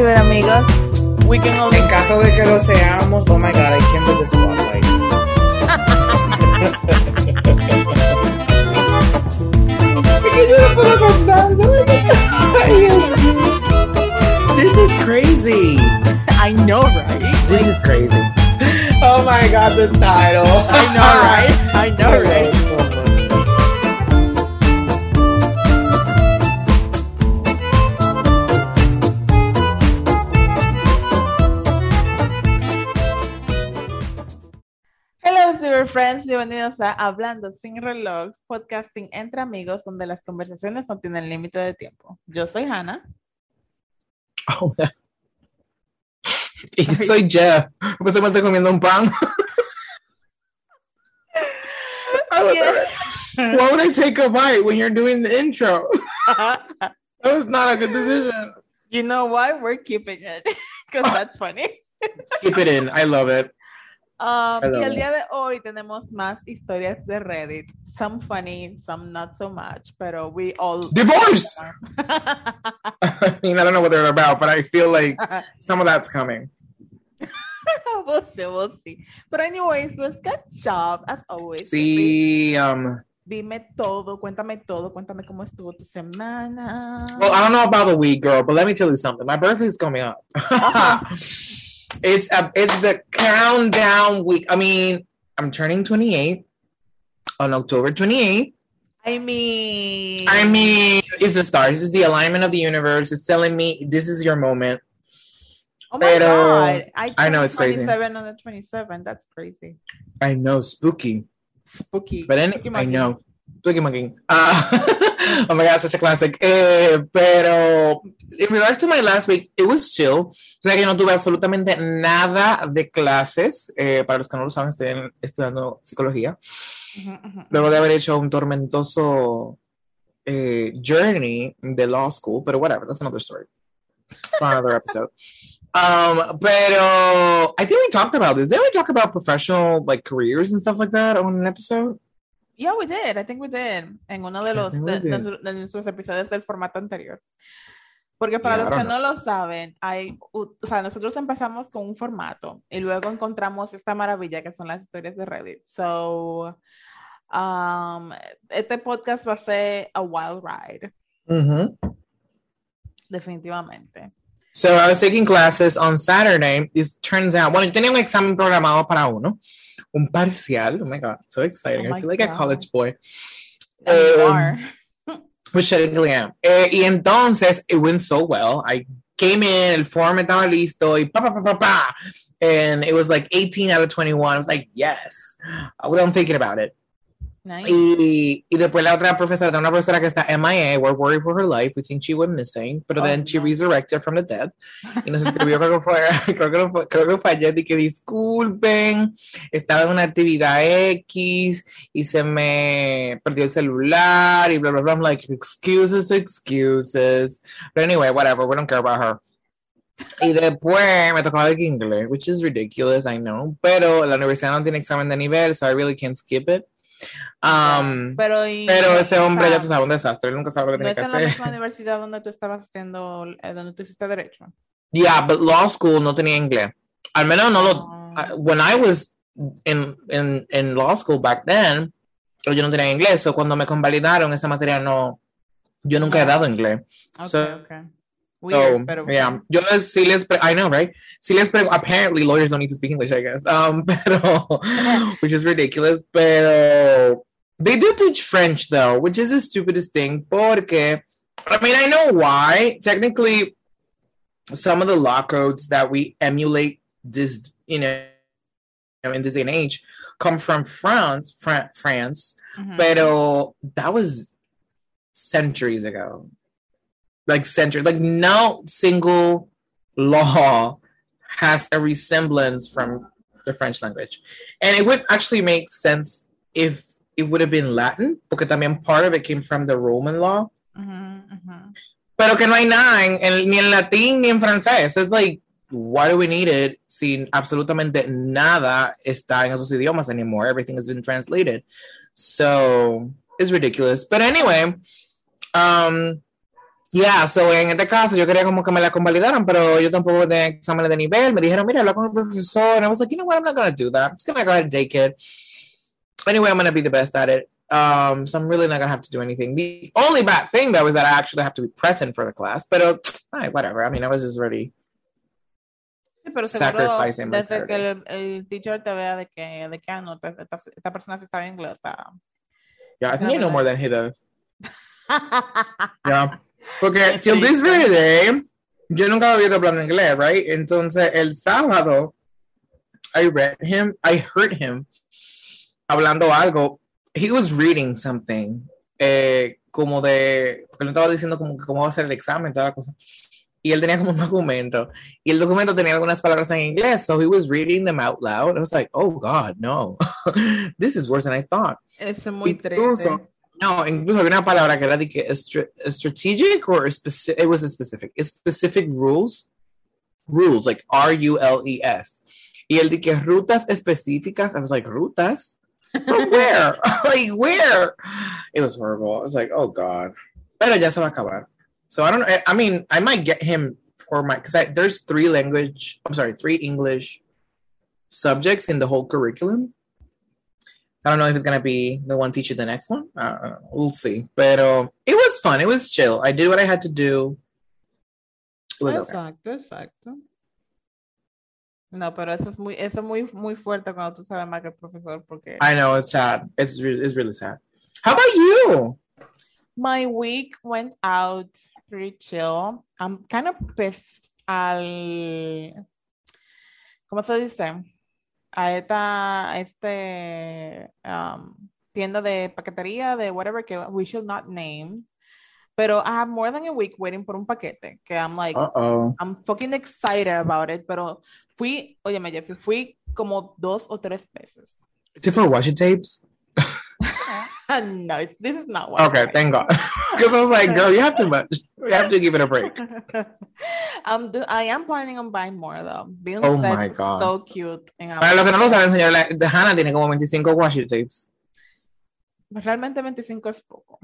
ciberamigos. We can only... En caso de que lo seamos, oh my god, I can't do this spotlight. This is crazy. I know, right? This is crazy. Oh my god, the title. I know, right? I know, right? Friends. Bienvenidos a Hablando sin reloj, podcasting entre amigos donde las conversaciones no tienen límite de tiempo. Yo soy Hannah. Oh, yeah. Y yo soy Jeff. Pues me estoy comiendo un pan. I was Yeah. Why would I take a bite when you're doing the intro? That was not a good decision. you know why? We're keeping it because that's funny. Keep it in. I love it. Um, y el día de hoy tenemos más historias de Reddit. Some funny, some not so much, pero we all. Divorce! I mean, I don't know what they're about, but I feel like some of that's coming. we'll see, we'll see. But anyways, let's catch up as always. See, um, Dime todo, cuéntame todo, cuéntame cómo estuvo tu semana. well, I don't know about the week, girl, but let me tell you something. My birthday's coming up. It's a, it's the countdown week. I mean, I'm turning 28 on October 28th. I mean, I mean, it's the stars. It's the alignment of the universe. It's telling me this is your moment. oh my pero- god, I, I know, it's crazy. 27 on the 27. That's crazy. I know, spooky. Spooky. But then I know. Spooky monkey. Uh, oh my god, such a classic. Eh, pero in regards to my last week, it was chill. O sea que yo no tuve absolutamente nada de clases. Eh, para los que no lo saben, estoy en- estudiando psicología. Luego de haber hecho un tormentoso eh, journey de law school, pero whatever, that's another story. For another episode. Um, pero I think we talked about this. Didn't we talk about professional like careers and stuff like that on an episode? Yeah, we did. I think we did. En uno de los de, de- de nuestros episodios del formato anterior. Porque para Yeah, los que don't no lo saben, hay, o sea, nosotros empezamos con un formato y luego encontramos esta maravilla que son las historias de Reddit. So, um, este podcast va a ser a wild ride, definitivamente. So I was taking classes on Saturday. It turns out, bueno, yo tenía un examen programado para uno, un parcial. Oh my God, so exciting. Oh I feel like a college boy. Um, are. Which technically am. Eh, y entonces, it went so well. I came in, el form estaba listo, y pa, pa, pa, pa, pa. And it was like 18 out of 21. I was like, yes. I wasn't thinking about it. Nice. Y, y después la otra profesora, una profesora que está MIA, we're worried for her life, we think she went missing, pero Oh, then she no. resurrected from the dead. Y nos escribió, creo que fue, creo que fue, creo que fue ayer, y que disculpen, estaba en una actividad X y se me perdió el celular y bla, bla, bla. I'm like, excuses, excuses. But anyway, whatever, we don't care about her. Y después me tocó dar inglés, which is ridiculous, I know, pero la universidad no tiene examen de nivel, so I really can't skip it. Um, pero, y- pero este hombre sea, ya sabes un desastre, él nunca sabe lo que no tiene es que en la hacer. misma universidad donde tú estabas haciendo, eh, donde tú hiciste derecho. Yeah, but law school no tenía inglés. Al menos no lo. Ah. I- when I was in, in, in law school back then, yo no tenía inglés, so cuando me convalidaron esa materia no. Yo nunca he dado inglés. Okay, So- okay. So, Weird, pero yeah, yo les, sí les, I know, right? Sí les pre- apparently lawyers don't need to speak English, I guess. Um, pero, which is ridiculous. Pero, they do teach French though, which is the stupidest thing. Porque, I mean, I know why. Technically, some of the law codes that we emulate this, you know, in this day and age, come from France, Fran- France. Ujú. Pero that was centuries ago. Like centered. Like no single law has a resemblance from the French language. And it would actually make sense if it would have been Latin, because I mean part of it came from the Roman law. Ujú, ujú. Pero que no hay nada en, en- ni en latín ni en francés. It's like, why do we need it si absolutamente nada está en esos idiomas anymore? Everything has been translated. So it's ridiculous. But anyway, um, Yeah, so en este caso yo quería como que me la convalidaran, pero yo tampoco tenía exámenes de nivel. Me dijeron, mira, habla con el profesor. And I was like, you know what, I'm not going to do that. I'm just going to go ahead and take it. Anyway, I'm going to be the best at it. Um, so I'm really not going to have to do anything. The only bad thing, though, is that I actually have to be present for the class. But uh, whatever. I mean, I was just. Sí, pero seguro desde que el, el, teacher te vea de que, de que ah, no, esta, esta persona sí sabe inglés. O sea, yeah, I think you know more than he does. yeah. Porque till this very day, yo nunca había hablando inglés, right? Entonces, el sábado, I read him, I heard him hablando algo. He was reading something, eh, como de, porque le estaba diciendo como que cómo va a ser el examen, toda la cosa. Y él tenía como un documento. Y el documento tenía algunas palabras en inglés. So he was reading them out loud. I was like, oh God, no. This is worse than I thought. Es muy triste. No, incluso había una palabra que era de que strategic or specific, it was a specific, It's specific rules, rules, like R-U-L-E-S. Y el de que rutas específicas, I was like, rutas? From where? like, where? It was horrible. I was like, oh God. Pero ya se va a acabar. So I don't know. I mean, I might get him for my, because there's three language, I'm sorry, three English subjects in the whole curriculum. I don't know if it's gonna be the one teaching the next one. Uh, we'll see. But uh, it was fun. It was chill. I did what I had to do. It was exacto, okay. exacto. No, pero eso es muy, eso es muy, muy fuerte cuando tú sabes más que el profesor porque. I know it's sad. It's re- it's really sad. How about you? My week went out pretty chill. I'm kind of pissed al. ¿Cómo se dice? A esta este, um, tienda de paquetería de whatever que we should not name. Pero I have more than a week waiting por un paquete que I'm like, uh -oh. I'm fucking excited about it. Pero fui, oye, Jeffrey, fui como dos o tres veces. It for washi tapes? no, this is not what. Okay, thank God. Because I was like, girl, you have too much. You have to give it a break. um, do, I am planning on buying more though. Being oh my God. so cute. Para lo que no lo saben, señora, Hannah tiene como 25 washi tapes. Realmente 25 es poco.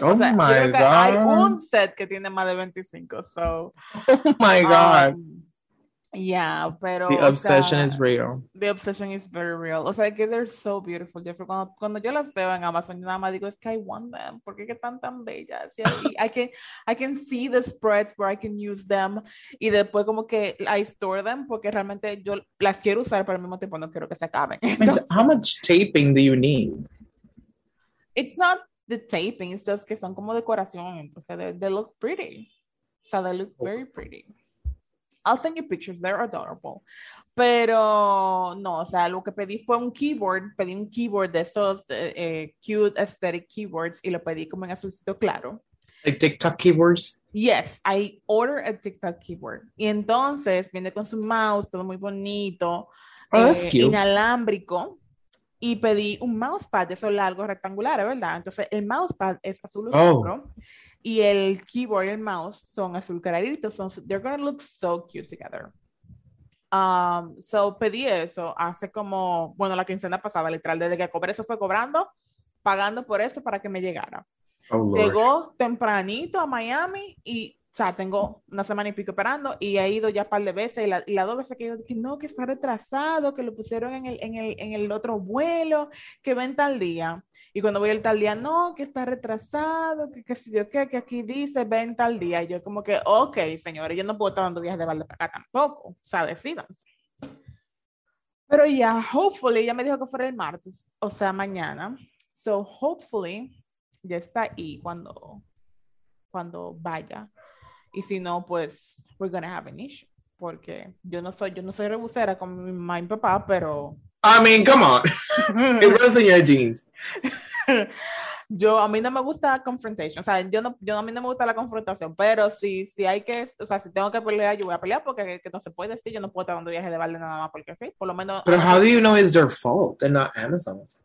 Oh o sea, my God. Hay un set que tiene más de 25, so. Oh my God. Um, Yeah, pero. The obsession o sea, is real. The obsession is very real. O sea, que they're so beautiful, Jeffrey. Cuando, cuando yo las veo en Amazon, yo nada más digo, es que I want them. ¿Por qué están tan bellas? Y I, can, I can see the spreads where I can use them. Y después, como que I store them porque realmente yo las quiero usar, pero al mismo tiempo no quiero que se acaben. Entonces, How much taping do you need? It's not the taping, it's just que son como decoración. Entonces, they, they look pretty. O sea, they look very pretty. I'll send you pictures, they're adorable. Pero no, o sea, lo que pedí fue un keyboard, pedí un keyboard de esos eh, cute aesthetic keyboards y lo pedí como en azulcito claro. Like TikTok keyboards? Yes, I ordered a TikTok keyboard. Y entonces viene con su mouse, todo muy bonito, oh, eh, inalámbrico. Y pedí un mousepad de esos largos rectangulares, ¿verdad? Entonces el mousepad es azul oscuro. Oh y el keyboard y el mouse son azul clarito, son, they're gonna look so cute together. Um, so pedí eso hace como, bueno, la quincena pasada, literal, desde que cobré eso fue cobrando, pagando por eso para que me llegara. Oh, Llegó tempranito a Miami y, o sea, tengo una semana y pico esperando y he ido ya un par de veces y, la, las dos veces que yo dije, no, que está retrasado, que lo pusieron en el, en el, en el otro vuelo, que ven tal día. Y cuando voy el tal día, no, que está retrasado, que qué sé yo qué, que aquí dice ven tal día. Y yo como que, ok, señores, yo no puedo estar dando viajes de balde para acá tampoco. O sea, decidanse. Pero ya, hopefully, ella me dijo que fuera el martes, o sea, mañana. So, hopefully, ya está ahí cuando, cuando vaya. Y si no, pues, we're gonna have an issue. Porque yo no soy, yo no soy rebusera con mi mamá y mi papá, pero I mean, come on. It runs in your jeans. Yo, a mí no me gusta confrontation, o sea, yo no, yo a mí no me gusta la confrontación, pero si, si hay que, o sea, si tengo que pelear, yo voy a pelear porque que no se puede decir, yo no puedo estar dando viaje de balde nada más porque sí, por lo menos. Pero how do you know it's their fault and not Amazon's?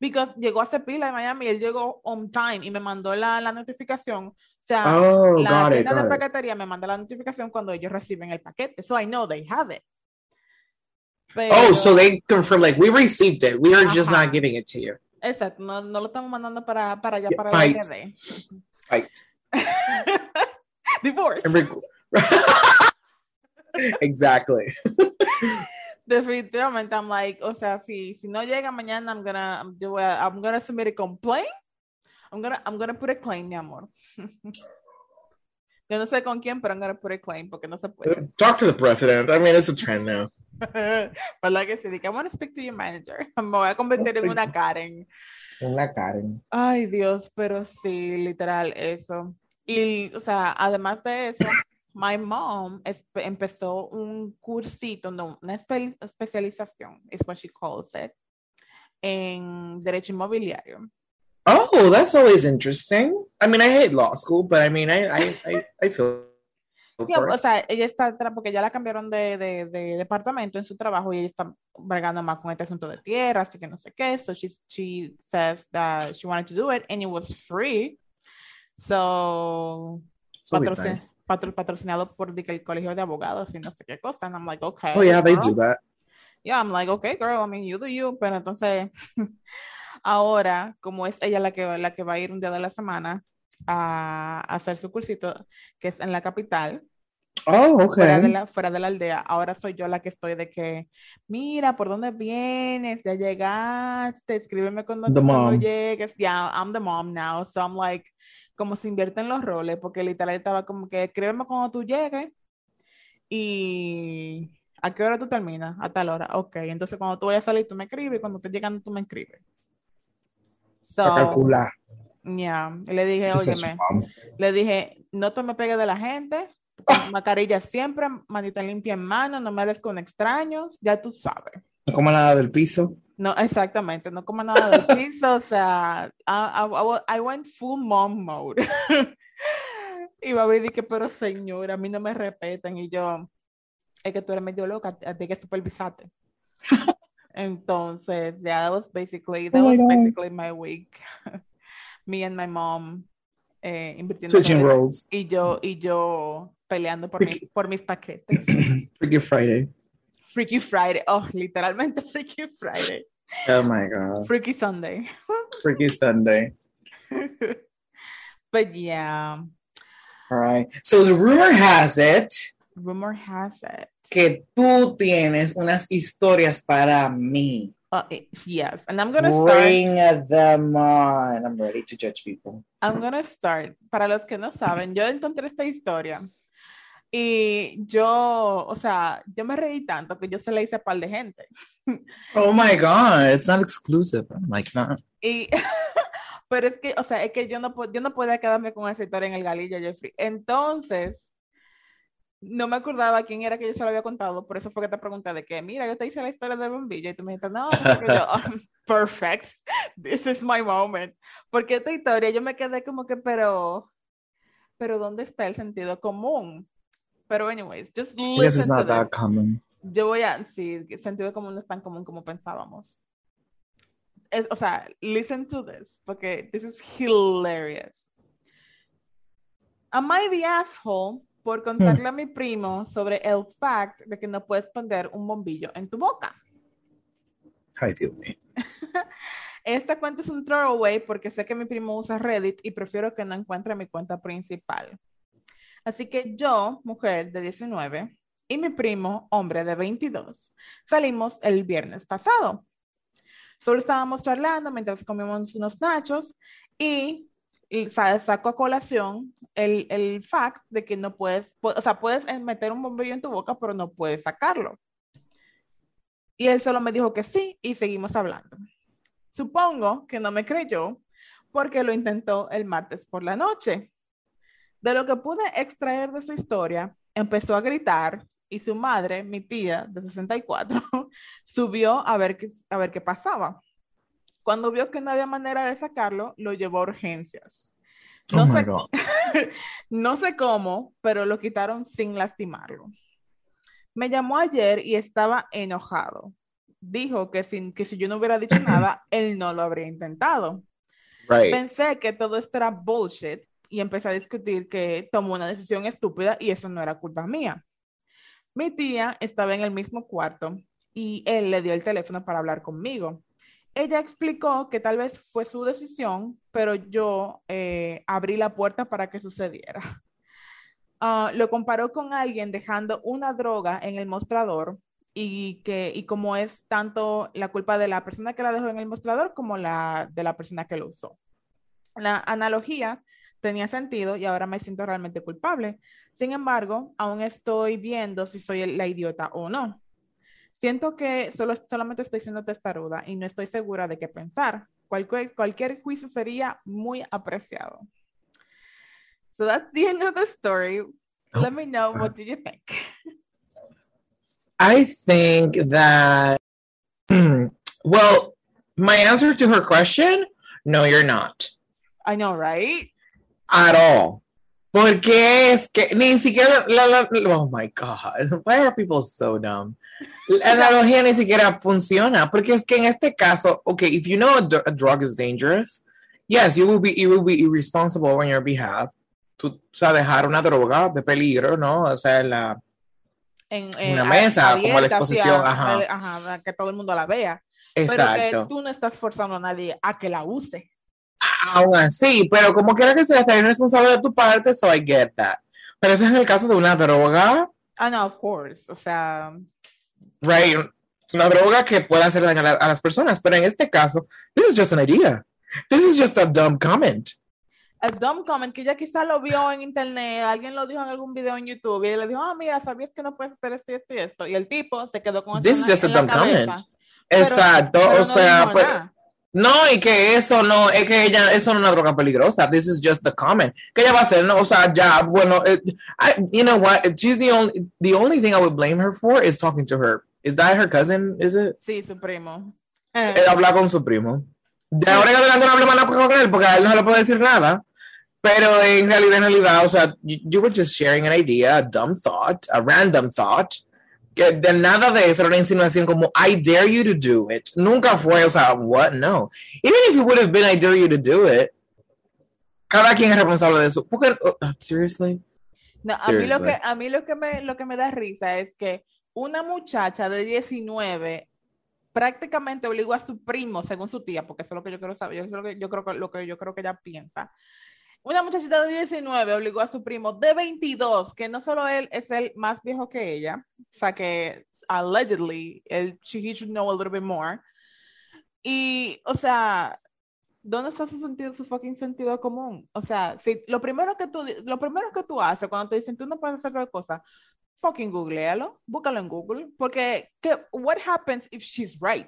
Because llegó a pila en Miami, él llegó on time y me mandó la, la notificación. O sea, oh, la tienda de paquetería me manda la notificación cuando ellos reciben el paquete. So I know they have it. Pero... Oh, so they confirm, like, we received it. We are Ajá. just not giving it to you. Exacto, no, no lo estamos mandando para, para allá, para Fight. la Fight. Divorce. exactly. Definitivamente, I'm like, o sea, si, si no llega mañana, I'm gonna, yo voy a, I'm gonna submit a complaint. I'm gonna, I'm gonna put a claim, mi amor. Yo no sé con quién, pero I'm gonna put a claim porque no se puede. Talk to the president. I mean, it's a trend now. ¿Verdad que sí? I want to speak to your manager. Me voy a convertir en una Karen. Una Karen. Ay, Dios, pero sí, literal, eso. Y, o sea, además de eso, my mom empezó un cursito, no, una espe especialización, es what she calls it, en derecho inmobiliario. Oh, that's always interesting. I mean, I hate law school, but I mean, I, I, I, I feel. Sí, o sea, ella está, porque ya la cambiaron de, de, de, departamento en su trabajo y ella está bregando más con este asunto de tierra, así que no sé qué. So she, she says that she wanted to do it and it was free. So, patrocin nice. patro patrocinado por el colegio de abogados y no sé qué cosa. And I'm like, okay. Oh, yeah, girl. they do that. Yeah, I'm like, okay, girl, I mean, you do you. Pero entonces, ahora, como es ella la que, la que va a ir un día de la semana a, a hacer su cursito, que es en la capital, Oh, okay. Fuera de, la, fuera de la aldea. Ahora soy yo la que estoy de que, mira, ¿por dónde vienes? Ya llegaste, escríbeme cuando, cuando llegues. Yeah, I'm the mom now. So I'm like, como se invierten los roles, porque literal estaba como que, escríbeme cuando tú llegues. Y ¿a qué hora tú terminas? A tal hora. Ok, entonces cuando tú vayas a salir, tú me escribes. Cuando estés llegando, tú me escribes. So, Para Yeah. le dije, óyeme, le dije, no te me pegues de la gente, mascarilla siempre, manita limpia en mano, no me des con extraños, ya tú sabes. No coma nada del piso. No, exactamente, no coma nada del piso, o sea, I, I, I, went full mom mode. y a que, pero señora, a mí no me respetan, y yo, es que tú eres medio loca, hay que supervisarte. Entonces, yeah, that was basically, that oh was basically my week. Me and my mom eh, invirtiendo. Switching roles. Y yo, y yo peleando por, mi, por mis paquetes. Freaky Friday. Freaky Friday. Oh, literalmente Freaky Friday. Oh my God. Freaky Sunday. Freaky Sunday. but yeah. All right. So the rumor has it. Rumor has it. Que tú tienes unas historias para mí. Uh, yes, and I'm gonna Bring start. them on. I'm ready to judge people. I'm gonna start. Para los que no saben, yo encontré esta historia y yo, o sea, yo me reí tanto que yo se la hice a par de gente. Oh my God, it's not exclusive. I'm like, no. Y, pero es que, o sea, es que yo no, yo no podía quedarme con esa historia en el galillo, Jeffrey. Entonces, no me acordaba quién era que yo se lo había contado, por eso fue que te pregunté de que, mira, yo te hice la historia de bombillo y tú me dijiste, no, yo, oh, perfect, this is my moment. Porque esta historia yo me quedé como que, pero, pero ¿dónde está el sentido común? Pero anyways, just listen it's not that common. Yo voy a, sí, el sentido común no es tan común como pensábamos. Es, o sea, listen to this, porque this is hilarious. Am I the asshole por contarle a mi primo sobre el fact de que no puedes poner un bombillo en tu boca? Ay, Dios mío. Esta cuenta es un throwaway porque sé que mi primo usa Reddit y prefiero que no encuentre mi cuenta principal. Así que yo, mujer de 19, y mi primo, hombre de 22, salimos el viernes pasado. Solo estábamos charlando mientras comíamos unos nachos y, sacó a colación el, el fact de que no puedes, o sea, puedes meter un bombillo en tu boca, pero no puedes sacarlo. Y él solo me dijo que sí y seguimos hablando. Supongo que no me creyó porque lo intentó el martes por la noche. De lo que pude extraer de su historia, empezó a gritar y su madre, mi tía de 64, subió a ver, qué, a ver qué pasaba. Cuando vio que no había manera de sacarlo, lo llevó a urgencias. No, oh sé, no sé cómo, pero lo quitaron sin lastimarlo. Me llamó ayer y estaba enojado. Dijo que, sin, que si yo no hubiera dicho nada, él no lo habría intentado. Right. Pensé que todo esto era bullshit y empecé a discutir que tomó una decisión estúpida y eso no era culpa mía. Mi tía estaba en el mismo cuarto y él le dio el teléfono para hablar conmigo. Ella explicó que tal vez fue su decisión, pero yo eh, abrí la puerta para que sucediera. ah, lo comparó con alguien dejando una droga en el mostrador y que y como es tanto la culpa de la persona que la dejó en el mostrador como la de la persona que lo usó. La analogía tenía sentido y ahora me siento realmente culpable. Sin embargo, aún estoy viendo si soy la idiota o no. Siento que solo, solamente estoy siendo testaruda y no estoy segura de qué pensar. Cualquier, cualquier juicio sería muy apreciado. So that's the end of the story. Let me know what do you think. I think that, well, my answer to her question, no, you're not I know, right? at all. Porque es que ni siquiera, la, la- oh my God, why are people so dumb? La analogía ni siquiera funciona, porque es que en este caso, okay, if you know a, dr- a drug is dangerous, yes, you will be, you will be irresponsible on your behalf. Tú, o sea, dejar una droga de peligro, ¿no? O sea, en la, En, Una mesa, como la exposición, ajá. que todo el mundo la vea. Pero que exacto. tú no estás forzando a nadie a que la use. Aún así, pero como quiera que sea, ser responsable de tu parte, so I get that. Pero eso es en el caso de una droga, Ah, no, of course. O sea, right? Es una droga que puede hacer daño a, a las personas, pero en este caso, this is just an idea. This is just a dumb comment. el dumb comment que ella quizá lo vio en internet, alguien lo dijo en algún video en YouTube y le dijo, ah, mira, ¿sabías que no puedes hacer esto y esto y esto? Y el tipo se quedó con eso This is just a dumb cabeza, comment. pero- Exacto, pero o no sea, pues, nada. No, y que eso no, es que ella, eso no es una droga peligrosa. This is just the comment. Que ella va a hacer, no, o sea, ya, bueno, eh, I, you know what? She's the only, the only thing I would blame her for is talking to her. Is that her cousin? Is it? Sí, su primo. Eh, hablar con su primo. De ahora en adelante no hable más nada con él porque a él no le puede decir nada. Pero en realidad, en realidad, o sea, you, you were just sharing an idea, a dumb thought, a random thought. De nada de eso era una insinuación como I dare you to do it. Nunca fue, o sea, what? No. Even if it would have been I dare you to do it, cada quien es responsable de eso. Porque, oh, seriously? No, a mí lo que a mí lo que me lo que me da risa es que una muchacha de 19 prácticamente obligó a su primo, según su tía, porque eso es lo que yo quiero saber, eso es lo que yo creo que lo que yo creo que ella piensa. Una muchachita de 19 obligó a su primo de 22, que no solo él es el más viejo que ella, o sea que allegedly él he should know a little bit more. Y, o sea, ¿dónde está su sentido, su fucking sentido común? O sea, si lo primero que tú, lo primero que tú haces cuando te dicen tú no puedes hacer tal cosa, fucking googlealo, búscalo en Google, porque ¿qué, what happens if she's right?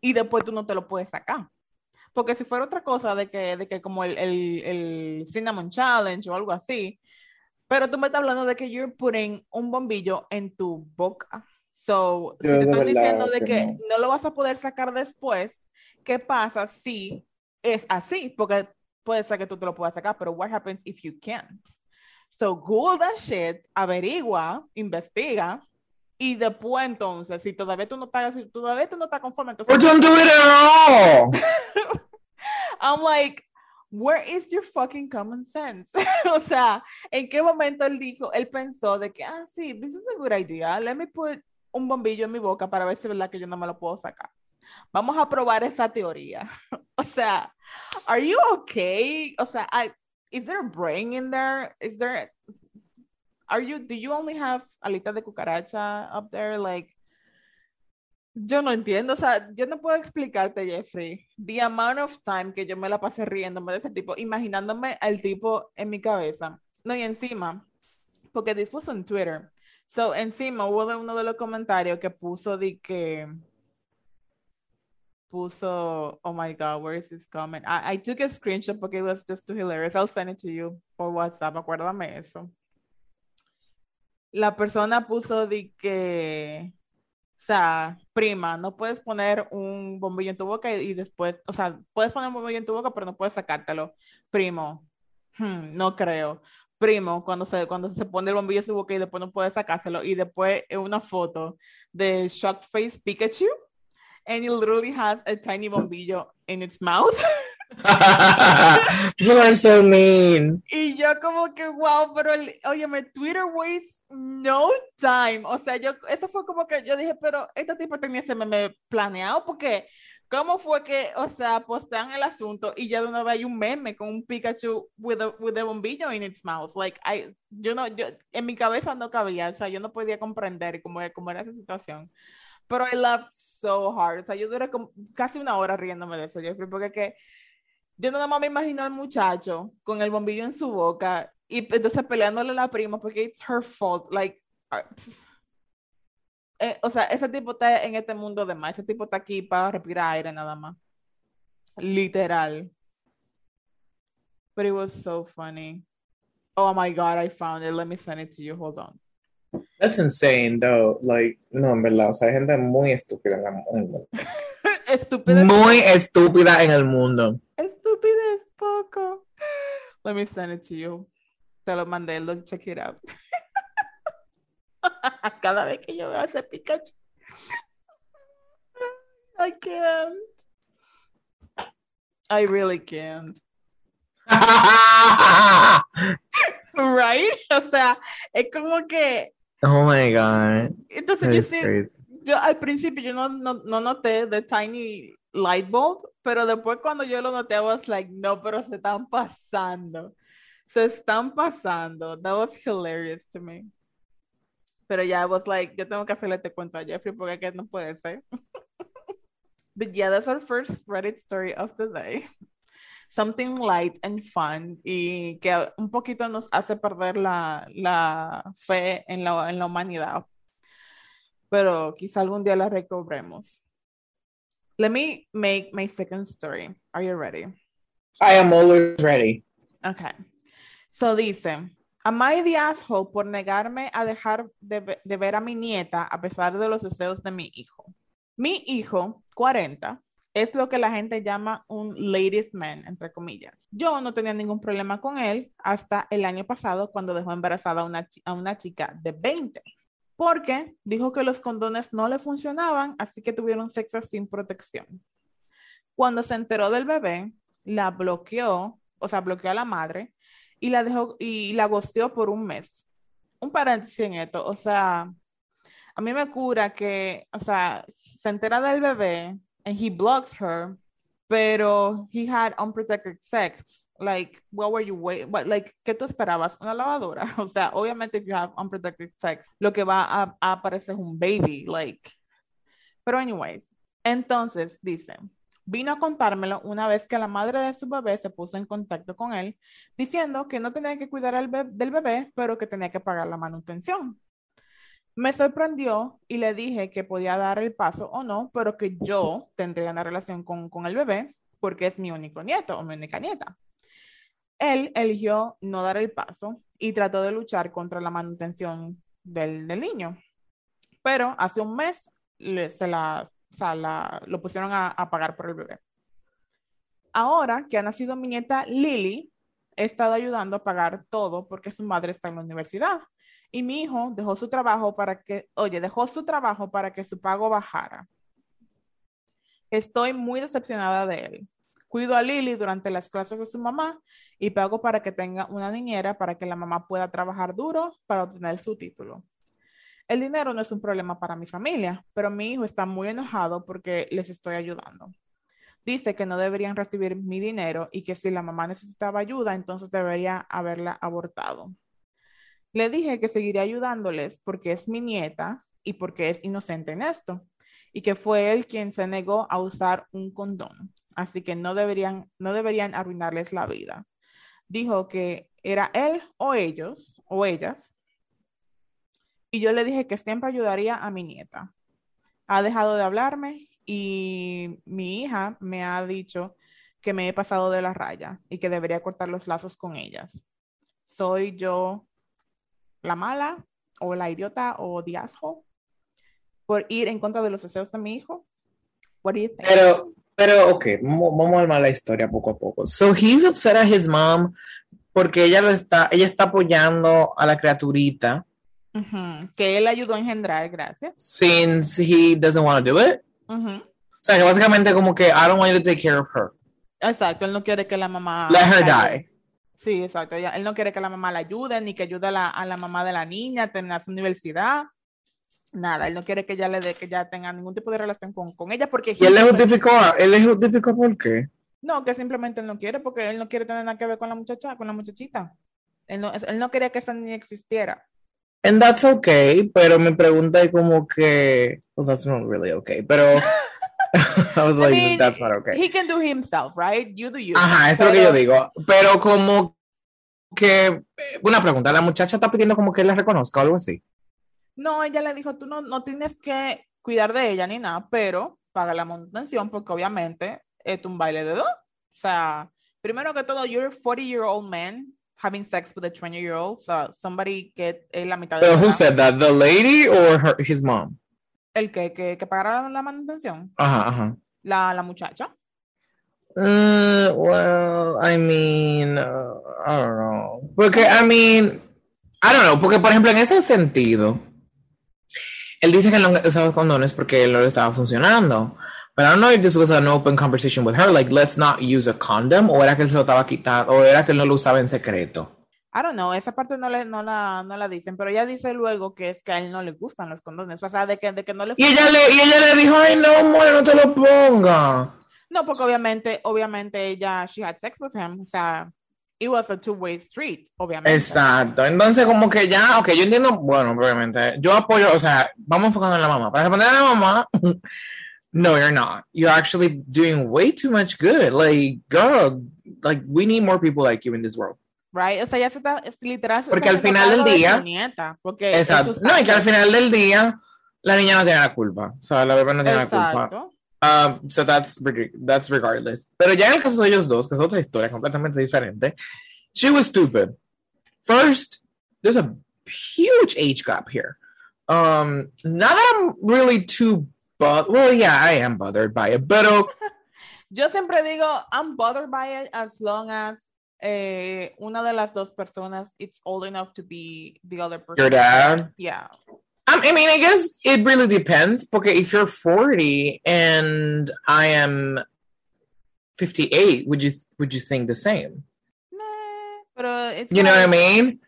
Y después tú no te lo puedes sacar. Porque si fuera otra cosa de que, de que como el, el, el Cinnamon Challenge o algo así, pero tú me estás hablando de que you're putting un bombillo en tu boca. So, si te están diciendo de que que no. no lo vas a poder sacar después, ¿qué pasa si es así? Porque puede ser que tú te lo puedas sacar, pero what happens if you can't? So Google that shit, averigua, investiga, y después entonces, si todavía tú no estás, si todavía tú no estás conforme, entonces Or don't do it at all. I'm like, where is your fucking common sense? o sea, ¿en qué momento él dijo, él pensó de que, ah, sí, this is a good idea, let me put un bombillo en mi boca para ver si es verdad que yo no me lo puedo sacar. Vamos a probar esa teoría. o sea, are you okay? O sea, I, is there a brain in there? Is there, are you, do you only have alitas de cucaracha up there? Like, yo no entiendo, o sea, yo no puedo explicarte, Jeffrey, the amount of time que yo me la pasé riéndome de ese tipo, imaginándome al tipo en mi cabeza. No, y encima, porque was on Twitter. So, encima hubo de uno de los comentarios que puso de que puso, oh my God, where is this comment? I, I took a screenshot porque it was just too hilarious. I'll send it to you por WhatsApp, acuérdame eso. La persona puso de que, o sea, prima, no puedes poner un bombillo en tu boca y, y después, o sea, puedes poner un bombillo en tu boca, pero no puedes sacártelo. Primo, hmm, no creo. Primo, cuando se, cuando se pone el bombillo en su boca y después no puede sacárselo, y después es una foto de Shocked Face Pikachu, and it literally has a tiny bombillo in its mouth. People are so mean. Y yo como que, wow, pero, óyeme, Twitter wastes no time. O sea, yo, eso fue como que yo dije, pero este tipo tenía ese meme planeado porque ¿Cómo fue que, o sea, postean el asunto y ya de una vez hay un meme con un Pikachu with a, with a bombillo in its mouth? Like, I, yo no, yo, en mi cabeza no cabía, o sea, yo no podía comprender cómo, cómo era esa situación. Pero I laughed so hard, o sea, yo duré como casi una hora riéndome de eso, Jeffrey, porque que yo nada más me imagino al muchacho con el bombillo en su boca y entonces peleándole a la prima porque it's her fault, like, uh, eh, o sea, ese tipo está en este mundo de más, ese tipo está aquí para respirar aire nada más. Literal. But it was so funny. Oh my god, I found it. Let me send it to you. Hold on. That's insane, though. Like, no, en verdad, o sea, hay gente muy estúpida en el mundo. estúpida. Muy estúpida en el mundo. Estúpida es poco. Let me send it to you. Te lo mandé, look, check it out. Cada vez que yo veo a ese Pikachu. I can't. I really can't. right? O sea, es como que. Oh my God. Entonces, yo, sí, yo, al principio yo no, no, no noté the tiny light bulb, pero después cuando yo lo noté, I was like, no, pero se están pasando. Se están pasando. That was hilarious to me. Pero ya, I was like, yo tengo que hacerle este cuento a Jeffrey porque que no puede ser. But yeah, that's our first Reddit story of the day. Something light and fun y que un poquito nos hace perder la, la fe en la, en la humanidad. Pero quizá algún día la recobremos. Let me make my second story. Are you ready? I am always ready. Okay. So dice, Am I the asshole por negarme a dejar de, ver a mi nieta a pesar de los deseos de mi hijo? Mi hijo, 40, es lo que la gente llama un ladies man, entre comillas. Yo no tenía ningún problema con él hasta el año pasado cuando dejó embarazada a una, a una chica de 20, porque dijo que los condones no le funcionaban, así que tuvieron sexo sin protección. Cuando se enteró del bebé, la bloqueó, o sea, bloqueó a la madre y la dejó y la gosteó por un mes. Un paréntesis en esto, o sea, a mí me cura que, o sea, se entera del bebé and he blocks her, pero he had unprotected sex. Like, what were you waiting? Like, ¿qué tú esperabas? Una lavadora. O sea, obviamente, if you have unprotected sex, lo que va a, a aparecer es un baby. Like, pero anyways, entonces dice, vino a contármelo una vez que la madre de su bebé se puso en contacto con él, diciendo que no tenía que cuidar al del bebé, pero que tenía que pagar la manutención. Me sorprendió y le dije que podía dar el paso o no, pero que yo tendría una relación con, con el bebé porque es mi único nieto o mi única nieta. Él eligió no dar el paso y trató de luchar contra la manutención del, del niño. Pero hace un mes le, se la o sea, la, lo pusieron a, a, pagar por el bebé. Ahora que ha nacido mi nieta Lily, he estado ayudando a pagar todo porque su madre está en la universidad. Y mi hijo dejó su trabajo para que, oye, dejó su trabajo para que su pago bajara. Estoy muy decepcionada de él. Cuido a Lily durante las clases de su mamá y pago para que tenga una niñera para que la mamá pueda trabajar duro para obtener su título. El dinero no es un problema para mi familia, pero mi hijo está muy enojado porque les estoy ayudando. Dice que no deberían recibir mi dinero y que si la mamá necesitaba ayuda, entonces debería haberla abortado. Le dije que seguiría ayudándoles porque es mi nieta y porque es inocente en esto, y que fue él quien se negó a usar un condón, así que no deberían, no deberían arruinarles la vida. Dijo que era él o ellos o ellas y yo le dije que siempre ayudaría a mi nieta. Ha dejado de hablarme y mi hija me ha dicho que me he pasado de la raya y que debería cortar los lazos con ellas. ¿Soy yo la mala o la idiota o asshole por ir en contra de los deseos de mi hijo? What? Pero, pero, ok, vamos a armar la historia poco a poco. So he's upset at his mom porque ella lo está, ella está apoyando a la criaturita Que él ayudó a engendrar, gracias. Since he doesn't want to do it. O sea, que básicamente como que I don't want you to take care of her. Exacto, él no quiere que la mamá... Let her die. Sí, exacto. Él no quiere que la mamá la ayude, ni que ayude a la, a la mamá de la niña a terminar su universidad. nada, él no quiere que ella le dé, que ella tenga ningún tipo de relación con, con ella porque... ¿Y él le justificó, él le justificó por qué? No, que simplemente él no quiere porque él no quiere tener nada que ver con la muchacha, con la muchachita. Él no, él no quería que esa niña existiera. And that's okay, pero me pregunta y como que, well, that's not really okay, pero I was like, I mean, that's not okay. He can do himself, right? You do you. Ajá, eso es lo que yo digo. Pero como que, una pregunta, la muchacha está pidiendo como que él la reconozca o algo así. No, ella le dijo, tú no, no tienes que cuidar de ella ni nada, pero paga la manutención porque obviamente es un baile de dos. O sea, primero que todo, you're a 40 year old man having sex with a 20 year old, so somebody que es la mitad de Pero who said that? The lady or her, his mom? El que, que, que pagara la manutención. Ajá, ajá. La, la muchacha. Uh, well, I mean, uh, I don't know. Porque, I mean, I don't know, porque por ejemplo en ese sentido, él dice que no usaba condones porque él no le estaba funcionando. But I don't know if this was an open conversation with her, like, let's not use a condom, o era que él se lo estaba quitando, o era que él no lo usaba en secreto. I don't know, esa parte no, le, no, la, no la dicen, pero ella dice luego que es que a él no le gustan los condones, o sea, de que, de que no le... Y ella le, y ella le dijo, ay, no, amor, no te lo ponga. No, porque obviamente, obviamente ella, she had sex with him, o sea, it was a two-way street, obviamente. Exacto, entonces como que ya, ok, yo entiendo, bueno, obviamente, yo apoyo, o sea, vamos enfocando en la mamá. Para responder a la mamá, no, you're not. You're actually doing way too much good. Like, girl, like, we need more people like you in this world. Right, o sea, ya se está, es literal. Se Porque está al final del retratando de Nieta, porque Exacto. No, y que al final del día, la niña no tiene la culpa. O sea, la bebé no tiene la culpa. Um, so that's, that's regardless. Pero ya en el caso de ellos dos, que es otra historia completamente diferente, she was stupid. First, there's a huge age gap here. Um, not that I'm really too, but well, yeah, I am bothered by it. Pero Yo siempre digo, I'm bothered by it as long as eh, una de las dos personas it's old enough to be the other person. your dad, Yeah. Um, I mean, I guess it really depends. Porque if you're 40 and I am 58, would you would you think the same? Nah, pero it's You know what I mean?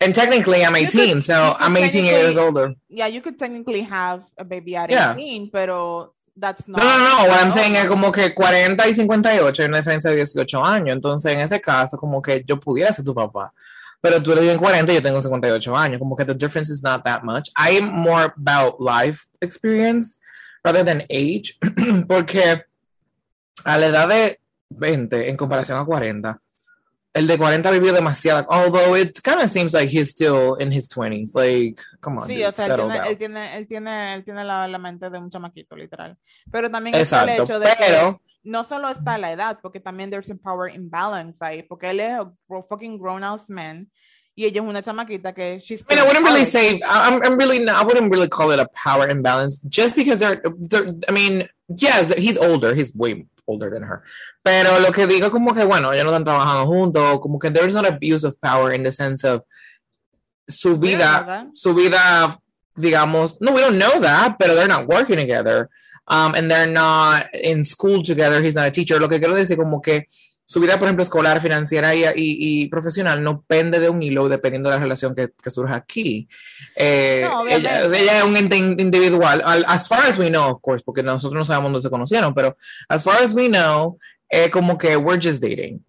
And technically, I'm You 18, could- so I'm 18 years older. Yeah, you could technically have a baby at Yeah. 18, pero that's not. No, no, no. What I'm saying es como que 40 y 58 hay una diferencia de 18 años. Entonces, en ese caso, como que yo pudiera ser tu papá. Pero tú eres 40 y yo tengo 58 años. Como que the difference is not that much. I am more about life experience rather than age. Porque a la edad de 20 en comparación a 40, el de 40 vivió demasiado. Although it kind of seems like he's still in his 20s. Like, come on, Sí, dude, o sea, él tiene, él tiene, él tiene, él tiene la, la mente de un chamaquito, literal. Pero también está el Exacto. hecho de que Pero, no solo está la edad, porque también there's a power imbalance ahí, porque él es a fucking grown ass man y ella es una chamaquita que she's I mean, I wouldn't really say I'm, I'm really not, I wouldn't really call it a power imbalance just because they're, they're I mean, yes, he's older, he's way older than her. Pero lo que digo como que bueno, ellos no están trabajando juntos, como que there's not abuse of power in the sense of su We don't know vida, su vida, digamos, no, we don't know that, but they're not working together. Um, and they're not in school together, he's not a teacher. Lo que quiero decir como que su vida, por ejemplo, escolar, financiera y, y, y profesional no pende de un hilo dependiendo de la relación que, que surja aquí. Eh, No, ella, es un ente in- individual, al- as far as we know, of course, porque nosotros no sabemos dónde se conocieron, pero as far as we know, eh, como que we're just dating.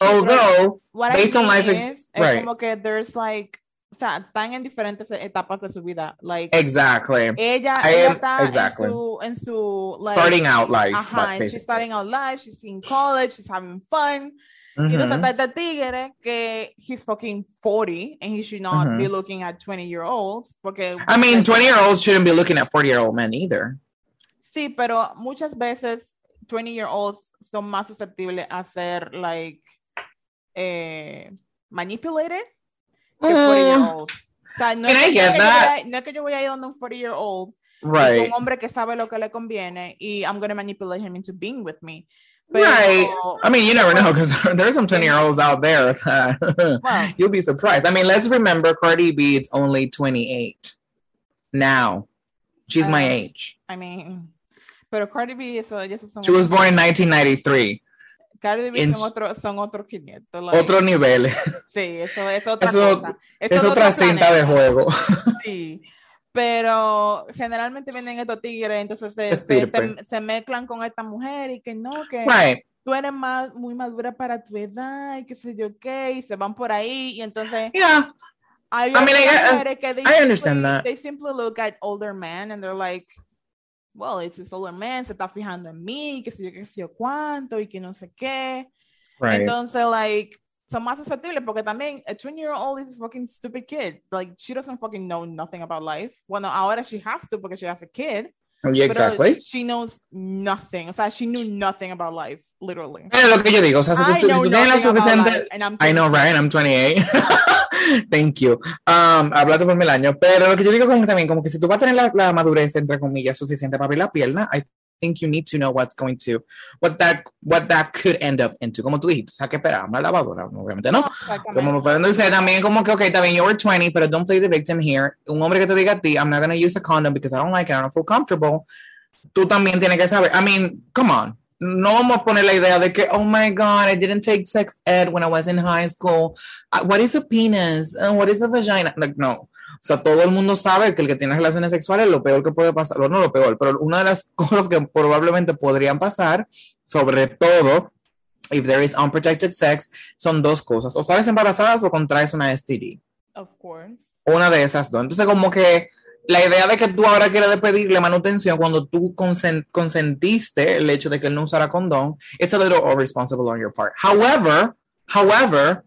Although, What based I on mean life ex- is, es right. como que there's like, o sea, están en diferentes etapas de su vida. Like, exactly. ella, ella am- está exactly. en su, en su, like, Starting out life. Ajá, she's starting out life, she's in college, she's having fun. Y Mhm. entonces está este tigre que he's fucking 40 and he should not be looking at 20 year olds porque I mean, like, 20 year olds shouldn't be looking at 40 year old men either. sí, pero muchas veces 20 year olds son más susceptibles a ser like eh, manipulated que 40 year olds. O sea, no es, I que yo get voy that. a- no es que yo voy a ir donde un 40 year old right. un hombre que sabe lo que le conviene y I'm gonna manipulate him into being with me. Pero, Right. I mean, you never know because there's some 20 year olds out there that Well. you'll be surprised. I mean, let's remember Cardi B is only 28 now. She's my Uh, age. I mean, pero Cardi B, ellos son She was born in 1993. Cardi B in- son otros son otros 500. like, Otro nivel. Sí, eso es otra Eso- cosa. Eso Es otra cinta de juego. Sí. Pero generalmente vienen estos tigres, entonces se, se, se, se mezclan con esta mujer y que no, que Right. tú eres más, muy madura para tu edad y qué sé yo qué, y se van por ahí y entonces Yeah. hay I mean, I- I- que they I understand simply- that. They simply look at older men and they're like, well, it's this older man, se está fijando en mí, qué sé yo qué sé yo cuánto y que no sé qué. Right. Entonces, like, son más susceptibles porque también a 20 year old is a fucking stupid kid. Like, she doesn't fucking know nothing about life. Bueno, ahora she has to porque she has a kid. Yeah, exactly. She knows nothing. O sea, she knew nothing about life, literally. Pero lo que yo digo, o sea, si tú, si tienes la suficiente... I know, right? I'm 28. Thank you. Um, hablaste por mil años. Pero lo que yo digo como que también, como que si tú vas a tener la, la madurez, entre comillas, suficiente para abrir la pierna, I think you need to know what's going to, what that, what that could end up into. Como tú dijiste, o sea, que esperar, una lavadora, obviamente no. Como pueden decir también como que, okay, también you were 20, pero don't play the victim here. Un hombre que te diga a ti, I'm not going to use a condom because I don't like it, I don't feel comfortable. Tú también tienes que saber. I mean, come on. No vamos a poner la idea de que, oh my God, I didn't take sex ed when I was in high school. Uh, what is a penis? Uh, what is a vagina? Like, no. O sea, todo el mundo sabe que el que tiene relaciones sexuales, lo peor que puede pasar, o no lo peor, pero una de las cosas que probablemente podrían pasar, sobre todo, if there is unprotected sex, son dos cosas. O sales embarazadas o contraes una STD. Of course. Una de esas dos. Entonces, como que la idea de que tú ahora quieres pedirle manutención cuando tú consen- consentiste el hecho de que él no usara condón, it's a little irresponsible on your part. However, however,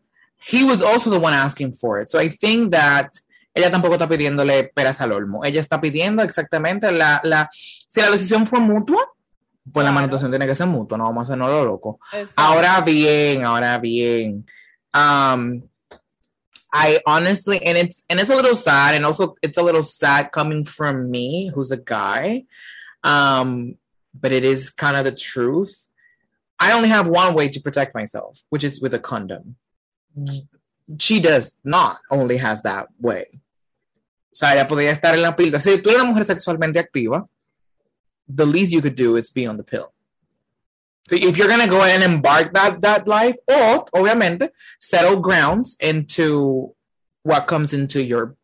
he was also the one asking for it. So I think that ella tampoco está pidiéndole peras al olmo. Ella está pidiendo exactamente la, la si la decisión fue mutua, pues la manutención tiene que ser mutua, no vamos a hacernos lo loco. Exacto. Ahora bien, ahora bien. Um, I honestly, and it's and it's a little sad, and also it's a little sad coming from me, who's a guy. Um, but it is kind of the truth. I only have one way to protect myself, which is with a condom. She does not only has that way. Sea, ella estar en la píldora. Si tú eres una mujer sexualmente activa, the least you could do is be on the pill. So if you're gonna go ahead and embark that that life, or obviamente settle grounds into what comes into your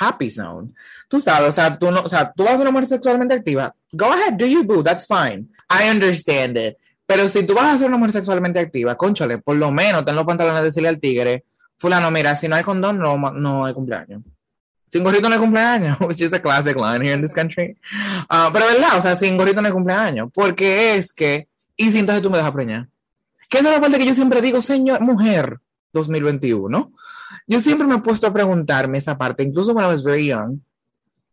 happy zone. Tú sabes, o sea, tú no, o sea, tú vas a una mujer sexualmente activa. Go ahead, do you boo, that's fine. I understand it. Pero si tú vas a ser una mujer sexualmente activa, conchale, por lo menos ten los pantalones de decirle al tigre, fulano, mira, si no hay condón, no, no hay cumpleaños. Sin gorrito no hay cumpleaños, which is a classic line here in this country. Ah, pero verdad, o sea, sin gorrito no hay cumpleaños. Porque es que, y si entonces tú me dejas preñar. Que es la parte que yo siempre digo, señor, mujer, 2021. Yo siempre me he puesto a preguntarme esa parte, incluso when I was very young.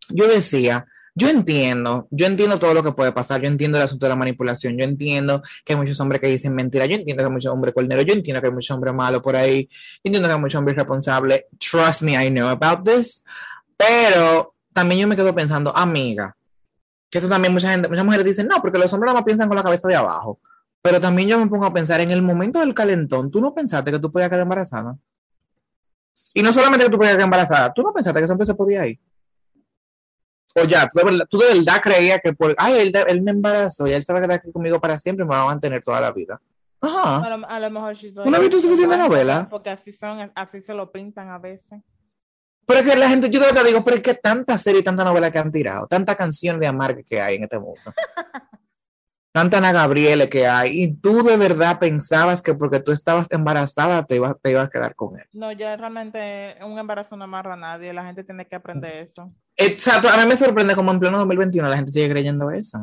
Yo decía, yo entiendo, yo entiendo todo lo que puede pasar, yo entiendo el asunto de la manipulación, yo entiendo que hay muchos hombres que dicen mentiras, yo entiendo que hay muchos hombres cuerneros, yo entiendo que hay muchos hombres malos por ahí, yo entiendo que hay muchos hombres irresponsables. Trust me, I know about this. Pero también yo me quedo pensando, amiga, que eso también mucha gente, muchas mujeres dicen, no, porque los hombres nada más piensan con la cabeza de abajo. Pero también yo me pongo a pensar en el momento del calentón, tú no pensaste que tú podías quedar embarazada. Y no solamente que tú podías quedar embarazada, tú no pensaste que ese hombre se podía ir. O ya, tú de verdad, creías que por, ay, él, él me embarazó y él se va a quedar aquí conmigo para siempre y me va a mantener toda la vida. Ajá. A lo, a lo mejor she's ¿Tú no has visto suficiente novela? Porque así son, así se lo pintan a veces. Pero es que la gente, yo de verdad digo, pero es que tanta serie y tanta novela que han tirado, tanta canción de amar que hay en este mundo. tanta Ana Gabriele que hay, y tú de verdad pensabas que porque tú estabas embarazada te ibas, te ibas a quedar con él. No, ya realmente un embarazo no amarra a nadie, la gente tiene que aprender eso. Exacto, a mí me sorprende como en pleno 2021 la gente sigue creyendo eso.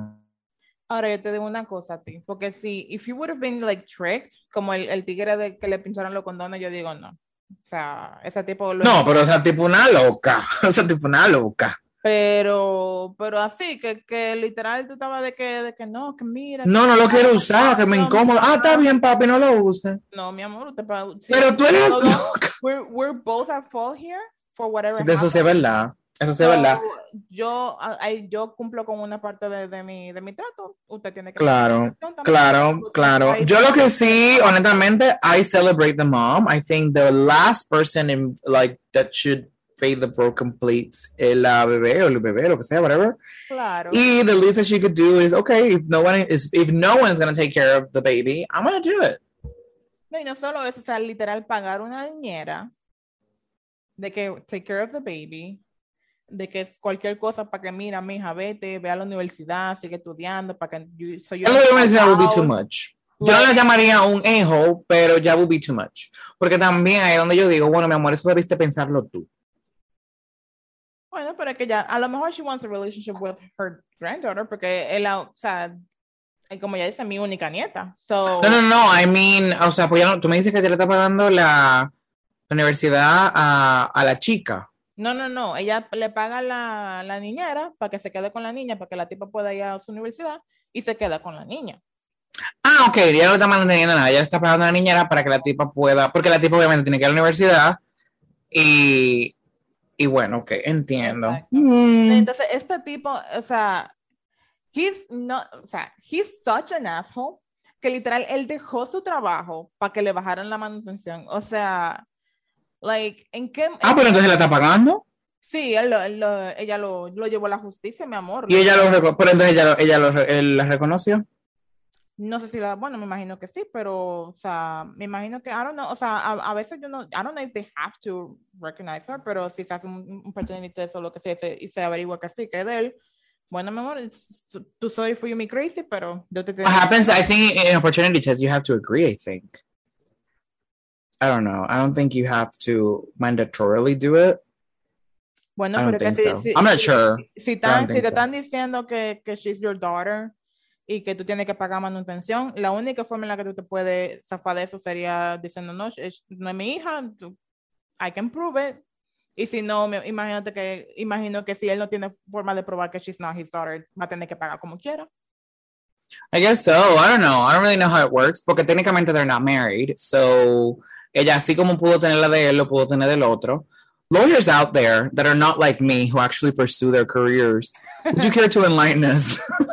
Ahora yo te digo una cosa a ti, porque si, if you would have been like tricked, como el, el tigre de que le pincharon los condones, yo digo no. O sea, ese tipo lo No, pero o sea, tipo una loca, o sea, tipo una loca. Pero, pero así, que, que literal tú estabas de que, de que no, que mira. No, que- no lo quiero usar, que me no, incomoda. Ah, está bien, papi, no lo use. No, mi amor, usted sí, Pero tú eres todos- loca. We're, we're both at fault here for whatever De eso sí es verdad, eso sí es So, verdad. Yo, ay, yo cumplo con una parte de, de, mi, de mi trato. Usted tiene que. Claro. Claro, claro. Yo lo que sí, honestamente, I celebrate the mom. I think the last person in like that should fade the broken plates es la bebé o el bebé, lo que sea, whatever. Claro. Y the least that she could do is, okay, if no one is, if no one's gonna take care of the baby, I'm gonna do it. No, y no solo eso, o sea, literal pagar una niñera de que take care of the baby, de que es cualquier cosa para que mira, mija, vete, ve a la universidad, sigue estudiando, para que you, so you A don't la universidad would be too much. Yo no la llamaría un a pero ya would be too much. Porque también ahí es donde yo digo, bueno, mi amor, eso debiste pensarlo tú. Bueno, pero es que ya, a lo mejor she wants a relationship with her granddaughter, porque él, o sea, eh, como ya dice, mi única nieta. So, No, no, no, I mean, o sea, pues ya no- tú me dices que te le está pagando la, la universidad a, a la chica. no, no, no, ella le paga la, la niñera para que se quede con la niña, para que la tipa pueda ir a su universidad y se queda con la niña. Ah, ok, ya no está manteniendo nada, ya está pagando a la niñera para que la tipa pueda, porque la tipa obviamente tiene que ir a la universidad y, y bueno, ok, entiendo. Exacto. Mm. Entonces, este tipo, o sea, he's not, o sea, he's such an asshole que literal él dejó su trabajo para que le bajaran la manutención. O sea, like, ¿en qué? Ah, pero entonces la está pagando Sí, él él ella lo, lo llevó a la justicia, mi amor. y ella lo, pero entonces ella, ella lo, él la reconoció. No sé si la, bueno, me imagino que sí, pero, o sea, me imagino que, I don't know, o sea, a, a veces yo no, I don't know if they have to recognize her, pero si se hace un, un paternity test o lo que sea se, y se averigua que sí, que es de él, bueno, mi amor, tú sorry for you me crazy, pero yo te What happens, I think in opportunity test you have to agree, I think. I don't know. I don't think you have to mandatorily do it. Bueno, I don't pero que think si, so. si- I'm not si- sure. Si, I don't tan- si te so. están diciendo que, que she's your daughter y que tú tienes que pagar manutención, la única forma en la que tú te puedes zafar de eso sería diciendo, no, no es mi hija, I can prove it. Y si no, imagínate que, imagino que si él no tiene forma de probar que she's not his daughter, va a tener que pagar como quiera. I guess so. I don't know. I don't really know how it works porque técnicamente they're not married. So ella así como pudo tener la de él, lo pudo tener del otro. Lawyers out there that are not like me who actually pursue their careers. Would you care to enlighten us?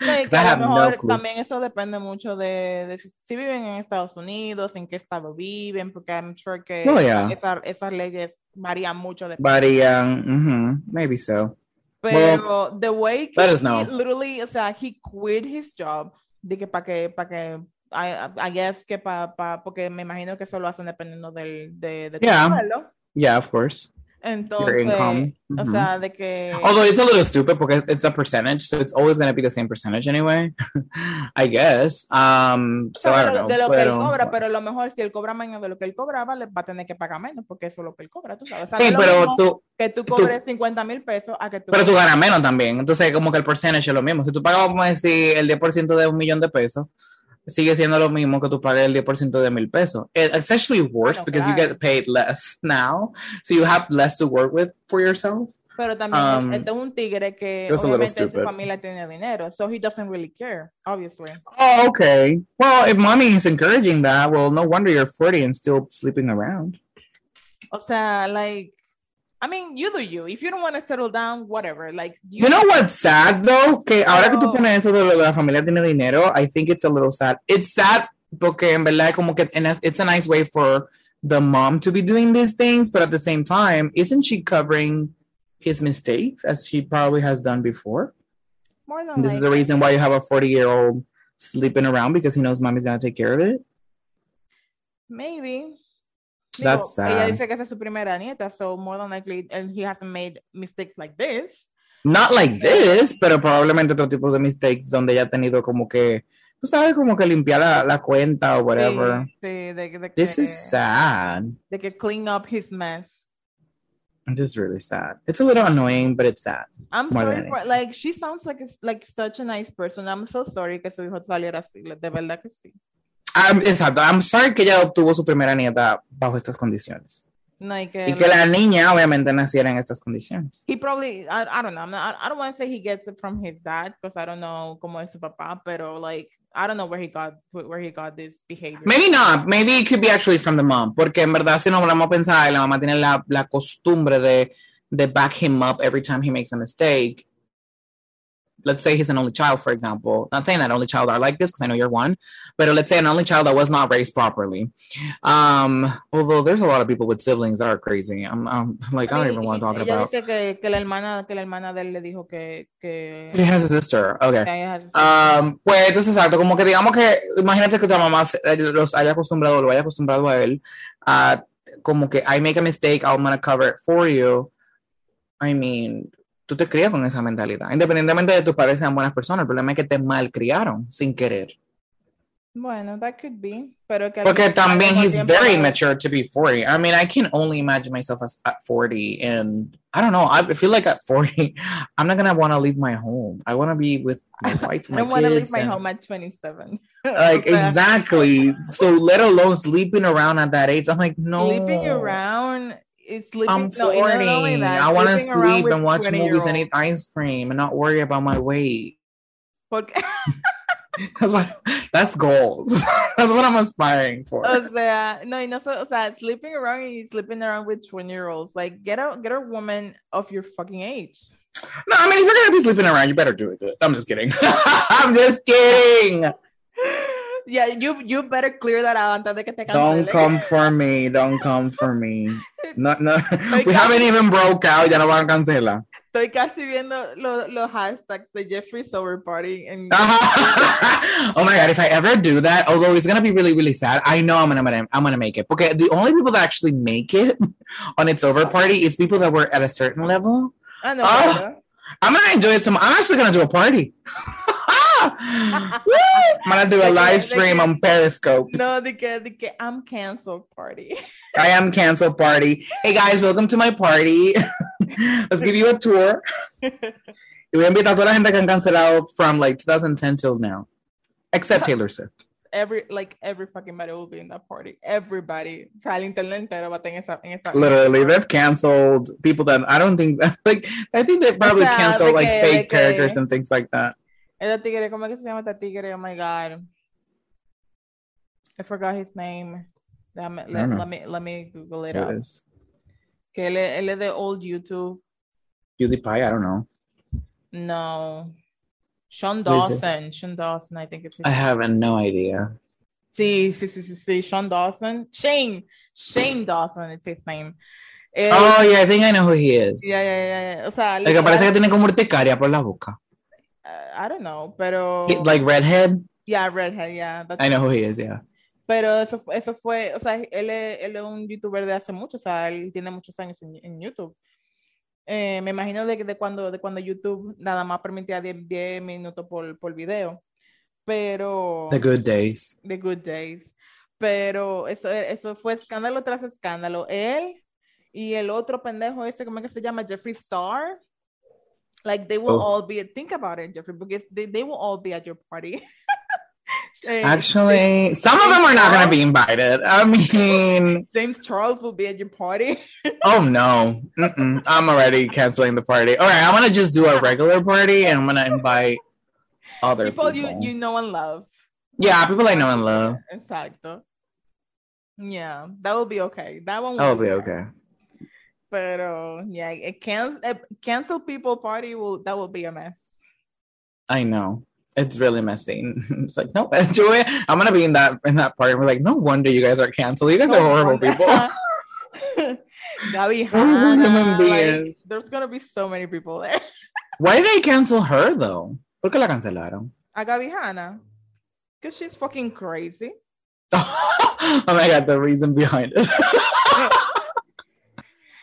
Sí, a lo no mejor clue. también eso depende mucho de, de si, si viven en Estados Unidos, en qué estado viven, porque I'm sure que Oh, yeah. esa- esas leyes varían mucho de But um, maybe so. Pero the way que let us he know. literally, o sea, he quit his job, de que para que, para que, I, I guess que para, pa, porque me imagino que eso lo hacen dependiendo del, de, de tu Yeah. sueldo. Yeah, of course. Entonces, income. o sea, de que, Although it's a little stupid because it's a percentage, so it's always going to be the same percentage anyway. I guess. Um, so sea, I de, don't lo- know. de lo que él pero- cobra, pero a lo mejor si él cobra menos de lo que él cobraba, le va a tener que pagar menos, porque eso es lo que él cobra, tú sabes. O sea, Sí, no pero tú, que tú tú- cobres 50 mil pesos a que tú... pero tú ganas menos también. Entonces, como que el percentage es lo mismo. Si tú pagas, vamos a decir, el 10% de un millón de pesos, sigue siendo lo mismo que tú pagues el 10% de mil pesos. It- It's actually worse Bueno, because you claro. get paid less now. So you have less to work with for yourself. Pero también Um, este es un tigre que obviamente su familia tiene dinero, so he doesn't really care, obviously. Oh, okay. Well, if mommy is encouraging that, well, no wonder you're 40 and still sleeping around. O sea, like, I mean, you do you. If you don't want to settle down, whatever. Like, you, You know what's sad though? Que ahora que tú Oh. pones eso de lo de la familia tiene dinero, I think it's a little sad. It's sad porque en verdad como que it's it's a nice way for the mom to be doing these things, but at the same time, isn't she covering his mistakes as she probably has done before? more than this is the reason why you have a 40 year old sleeping around because he knows mommy's gonna take care of it. Maybe. Digo, That's Ella sad. dice que esa es su primera nieta, so more than likely, and he hasn't made mistakes like this. Not like this, pero probablemente otro tipo de mistakes donde ella ha tenido como que, tú sabes, como que limpiar la, la cuenta o whatever. Sí, sí, de, de This que, is sad. de que clean up his mess. This is really sad. It's a little annoying, but it's sad. I'm sorry for, like, she sounds like, like such a nice person. I'm so sorry que su hijo saliera así, de verdad que sí. I'm, exacto. I'm sorry que ella obtuvo su primera nieta bajo estas condiciones. No, y que, Y que la niña obviamente naciera en estas condiciones. he probably I, I don't know I'm not, I, I don't want to say he gets it from his dad because I don't know cómo es su papá pero like I don't know where he got where he got this behavior Maybe not. Maybe it could be actually from the mom. Porque en verdad, si nos vamos a pensar, la mamá tiene la, la costumbre de, de back him up every time he makes a mistake. Let's say he's an only child, for example. Not saying that only child are like this, because I know you're one. But let's say an only child that was not raised properly. Um, although there's a lot of people with siblings that are crazy. I'm, I'm like, I don't even want to talk ella about. dice que, que la hermana que la hermana de él le dijo que que, He has a sister. Okay. ella hace- Um, pues entonces, exacto, como que digamos que, imagínate que tu mamá eh, los haya acostumbrado, lo haya acostumbrado a él, a como que I make a mistake, I'm gonna cover it for you. I mean, tú te crías con esa mentalidad. Independientemente de tus padres sean buenas personas, el problema es que te malcriaron sin querer. Bueno, that could be. Pero que Porque también he's very mature to be 40. I mean, I can only imagine myself as at 40 and I don't know. I feel like at 40, I'm not gonna want to leave my home. I want to be with my wife, I my don't want to leave my and- home at 27. Like exactly. So let alone sleeping around at that age. I'm like, no. Sleeping around is sleeping. I'm no, 40. and not only that, I want to sleep and watch movies and eat ice cream and not worry about my weight. Porque, That's what. That's goals. that's what I'm aspiring for. o sea, no, y no, so- o sea, sleeping around and sleeping around with 20 year olds. Like, get a get a woman of your fucking age. No, I mean, if you're gonna be sleeping around, you better do it good. I'm just kidding. I'm just kidding. Yeah, you you better clear that out antes de que te Don't come for me. Don't come for me. No, no. We haven't even broke out. Ya no van a cancelar. Estoy casi viendo lo- hashtags de Jeffrey Sober Party. Oh my god! If I ever do that, although it's gonna be really, really sad, I know I'm gonna, I'm gonna, I'm gonna make it. Okay, the only people that actually make it on its over party is people that were at a certain level. I know. Oh. I'm gonna enjoy it some. I'm actually gonna do a party. Ah! Woo! I'm gonna do a live stream on Periscope. No, de que, de que I'm canceled party. I am canceled party. Hey guys, welcome to my party. Let's give you a tour. Y voy a invitar a toda la gente que han cancelado from like 2010 till now, except Taylor Swift. Every, like, every fucking body will be in that party. Everybody. O sea, el internet entero va a estar en esa. En esa Literally, they've canceled people that I don't think like I think they probably sea, canceled de like fake de characters and things like that. Esta tigre, ¿cómo es que se llama esta tigre? Oh my god. I forgot his name. Déjame, let, let me, let me Google it It up. is Que él, él es de old YouTube. PewDiePie. I don't know. No. Sean? Dawson. Sean Dawson, I think it's his I have no idea. Sí, sí, sí, sí, sí, Sean Dawson. Shane, Shane Dawson, it's his name. Eh, Oh yeah, I think I know who he is. ya, ya, ya. O sea, El que parece que tiene como urticaria por la boca. I don't know, pero. Like redhead. yeah, redhead, yeah. I know who he is. Yeah. Pero eso, eso fue, o sea, él es, él es un youtuber de hace mucho, o sea, él tiene muchos años en, en YouTube. Eh, me imagino de, de, cuando, de cuando YouTube nada más permitía 10, 10 minutos por, por video. Pero. The good days. The Good Days. Pero eso, eso fue escándalo tras escándalo. Él y el otro pendejo este, ¿cómo es que se llama? Jeffree Star. Like they will Oh. all be, think about it, Jeffrey, because they, they will all be at your party. Eh, Actually, some of them are not going to be invited. I mean, James Charles will be at your party. oh no, Mm-mm. I'm already canceling the party. All right, I'm gonna just do a regular party, and I'm gonna invite other people people. you, you know and love. yeah, people I know and love. Exacto. Yeah, that will be okay. That one will That'll be there. okay. Pero yeah, a can, a cancel people party will that will be a mess. I know. It's really messy. It's like no, enjoy. I'm gonna be in that in that party. We're like, no wonder you guys are canceled. You guys are horrible people. Gaby Oh, Hanna, like, there's gonna be so many people there. Why did they cancel her though? ¿Por qué la cancelaron? A Gaby Hanna, because she's fucking crazy. oh my god, the reason behind it.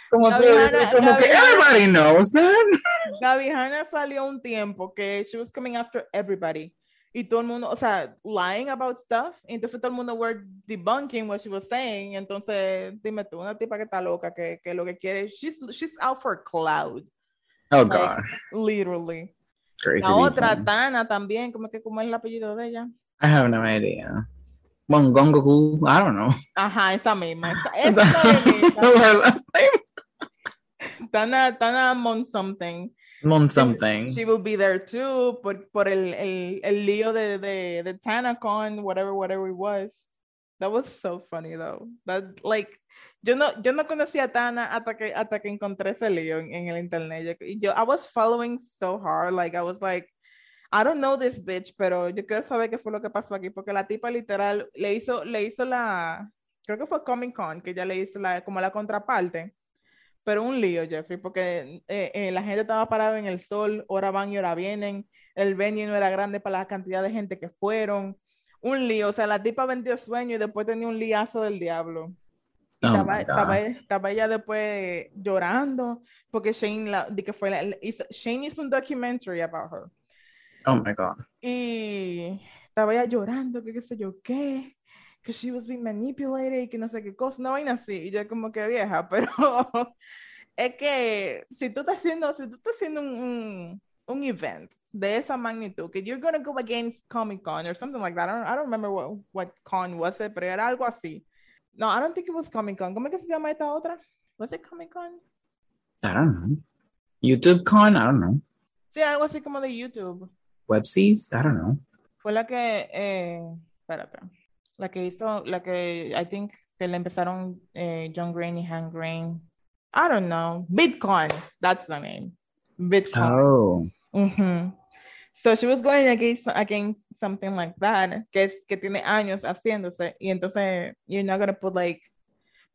Como Gaby que, Hanna- como que Gaby Hanna- everybody knows that. Gaby Hanna salió un tiempo que she was coming after everybody. Y todo el mundo, o sea, lying about stuff. y Entonces todo el mundo were debunking what she was saying. Entonces, dime tú, una tipa que está loca, que, que lo que quiere, she's, she's out for cloud, Oh Like, god, literally. crazy. La otra, people. Tana también, como que como es el apellido de ella. I have no idea. Mongongoku, I don't know. Ajá, esa misma. Esa, esa name? Tana, Tana Mon something. Mon something. She will be there too por, por el, el, el lío de, de, de TanaCon, whatever, whatever it was. That was so funny though. That like yo no yo no conocía a Tana hasta que hasta que encontré ese lío en, en el internet. Yo, yo I was following so hard, like I was like I don't know this bitch, pero yo quiero saber qué fue lo que pasó aquí porque la tipa literal le hizo le hizo la creo que fue Comic Con que ella le hizo la como la contraparte. Pero un lío, Jeffrey, porque eh, eh, la gente estaba parada en el sol, ahora van y ahora vienen, el venue no era grande para la cantidad de gente que fueron, un lío, o sea, la tipa vendió sueño y después tenía un liazo del diablo. Oh estaba, estaba, estaba ella después llorando porque Shane, la, de que fue la- hizo- Shane hizo un documentary about her. Oh my God. Y estaba ella llorando, que qué sé yo qué, que she was being manipulated y que no sé qué cosa, una vaina así. Y yo como que vieja, pero es que si tú estás haciendo, si tú estás haciendo un, un, un event de esa magnitud, que you're gonna go against Comic Con or something like that. I don't, I don't remember what, what con was it, pero era algo así. No, I don't think it was Comic Con. ¿Cómo es que se llama esta otra? Was it Comic Con? I don't know. YouTube Con, I don't know. Sí, algo así como de YouTube. Webseas, I don't know. Fue la que, eh, espérate, la que hizo, la que, I think, que le empezaron eh, John Green y Han Green. I don't know. Bitcoin, that's the name. Bitcoin. Oh. So she was going against, against something like that, que, es, que tiene años haciéndose, y entonces, you're not gonna put like,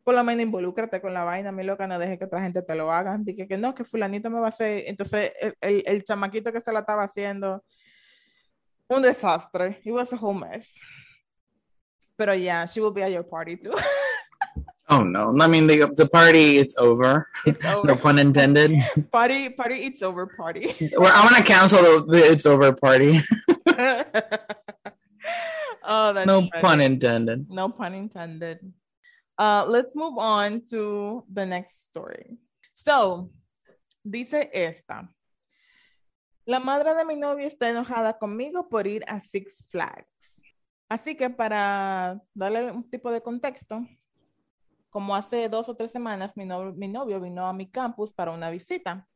por lo menos involúcrate con la vaina, mi loca, no deje que otra gente te lo haga. Dije que no, que fulanito me va a hacer. Entonces, el, el, el chamaquito que se la estaba haciendo, un desastre. It was a whole mess. Pero yeah, she will be at your party too. Oh no. I mean the the party it's over. It's No pun intended. party, party, it's over party. Well, I'm gonna cancel the, the it's over party. oh, that's No funny. pun intended. No pun intended. Uh, let's move on to the next story. So, dice esta. La madre de mi novio está enojada conmigo por ir a Six Flags. Así que para darle un tipo de contexto, como hace dos o tres semanas mi novio, vino a mi campus para una visita.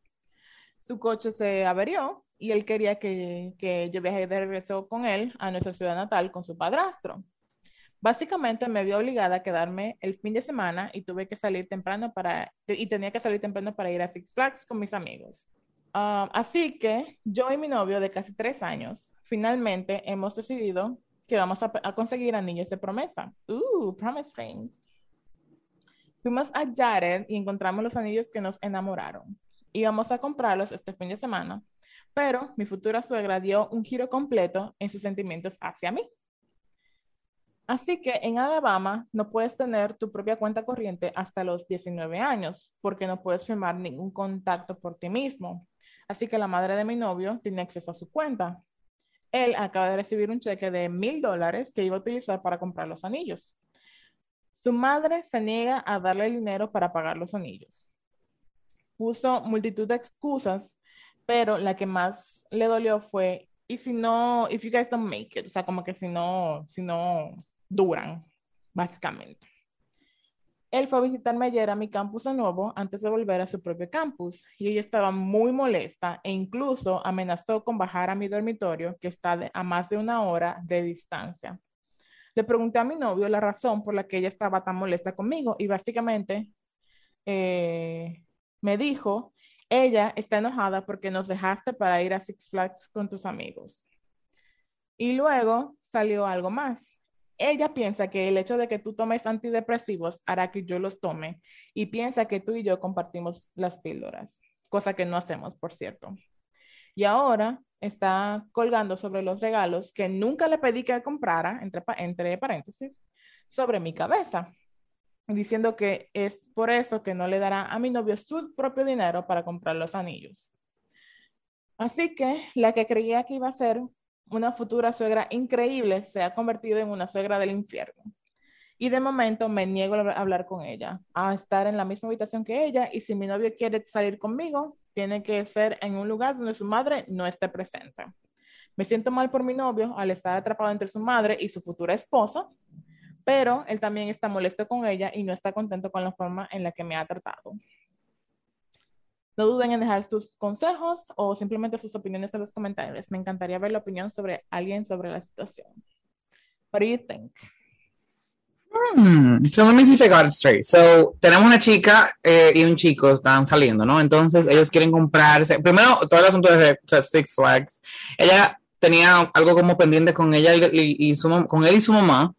Su coche se averió y él quería que, que yo viaje de regreso con él a nuestra ciudad natal con su padrastro. Básicamente me vio obligada a quedarme el fin de semana y tuve que salir temprano para, y tenía que salir temprano para ir a Six Flags con mis amigos. Ah, así que yo y mi novio de casi tres años, finalmente hemos decidido que vamos a, a conseguir anillos de promesa. Uh, promise rings. Fuimos a Jared y encontramos los anillos que nos enamoraron. Íbamos a comprarlos este fin de semana, pero mi futura suegra dio un giro completo en sus sentimientos hacia mí. Así que en Alabama no puedes tener tu propia cuenta corriente hasta los 19 años, porque no puedes firmar ningún contacto por ti mismo. Así que la madre de mi novio tiene acceso a su cuenta. Él acaba de recibir un cheque de mil dólares que iba a utilizar para comprar los anillos. Su madre se niega a darle el dinero para pagar los anillos. Puso multitud de excusas, pero la que más le dolió fue, y si no, if you guys don't make it, o sea, como que si no, si no duran, básicamente. Él fue a visitarme ayer a mi campus de nuevo antes de volver a su propio campus y ella estaba muy molesta e incluso amenazó con bajar a mi dormitorio que está a más de una hora de distancia. Le pregunté a mi novio la razón por la que ella estaba tan molesta conmigo y básicamente eh, me dijo, ella está enojada porque nos dejaste para ir a Six Flags con tus amigos. Y luego salió algo más. Ella piensa que el hecho de que tú tomes antidepresivos hará que yo los tome y piensa que tú y yo compartimos las píldoras, cosa que no hacemos, por cierto. Y ahora está colgando sobre los regalos que nunca le pedí que comprara, entre, pa- entre paréntesis, sobre mi cabeza, diciendo que es por eso que no le dará a mi novio su propio dinero para comprar los anillos. Así que la que creía que iba a ser una futura suegra increíble se ha convertido en una suegra del infierno. Y de momento me niego a hablar con ella, a estar en la misma habitación que ella y si mi novio quiere salir conmigo, tiene que ser en un lugar donde su madre no esté presente. Me siento mal por mi novio al estar atrapado entre su madre y su futura esposa, pero él también está molesto con ella y no está contento con la forma en la que me ha tratado. No duden en dejar sus consejos o simplemente sus opiniones en los comentarios. Me encantaría ver la opinión sobre alguien sobre la situación. What do you think? Hmm, So let me see if I got it straight. So tenemos una chica eh, y un chico están saliendo, ¿no? Entonces ellos quieren comprarse. Primero, todo el asunto de Six Flags. Ella tenía algo como pendiente con ella y, y su, con él y su mamá.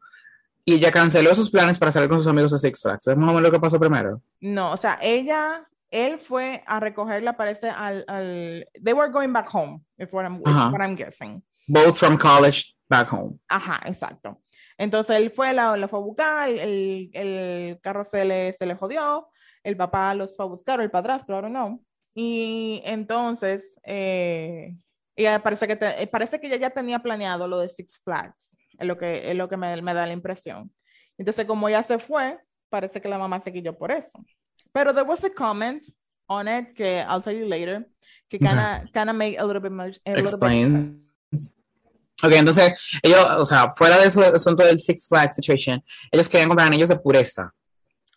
Y ella canceló sus planes para salir con sus amigos a Six Flags. Es más o menos lo que pasó primero. No, o sea, ella, él fue a recogerla, parece, al, al they were going back home, is what I'm, is Ajá. what I'm guessing. Both from college back home. Ajá, exacto. Entonces él fue, la, la fue a buscar, el, el carro se le, se le jodió, el papá los fue a buscar, el padrastro, ahora no. Y entonces, eh, ella parece que, te, eh, parece que ella ya tenía planeado lo de Six Flags, es lo que, es lo que me, me da la impresión. Entonces, como ella se fue, parece que la mamá se quilló por eso. Pero there was a comment on it que I'll tell you later, que kind of kind of make a little bit much. A Explain. Ok, entonces, ellos, o sea, fuera de ese asunto del Six Flags situation, ellos querían comprar anillos de pureza.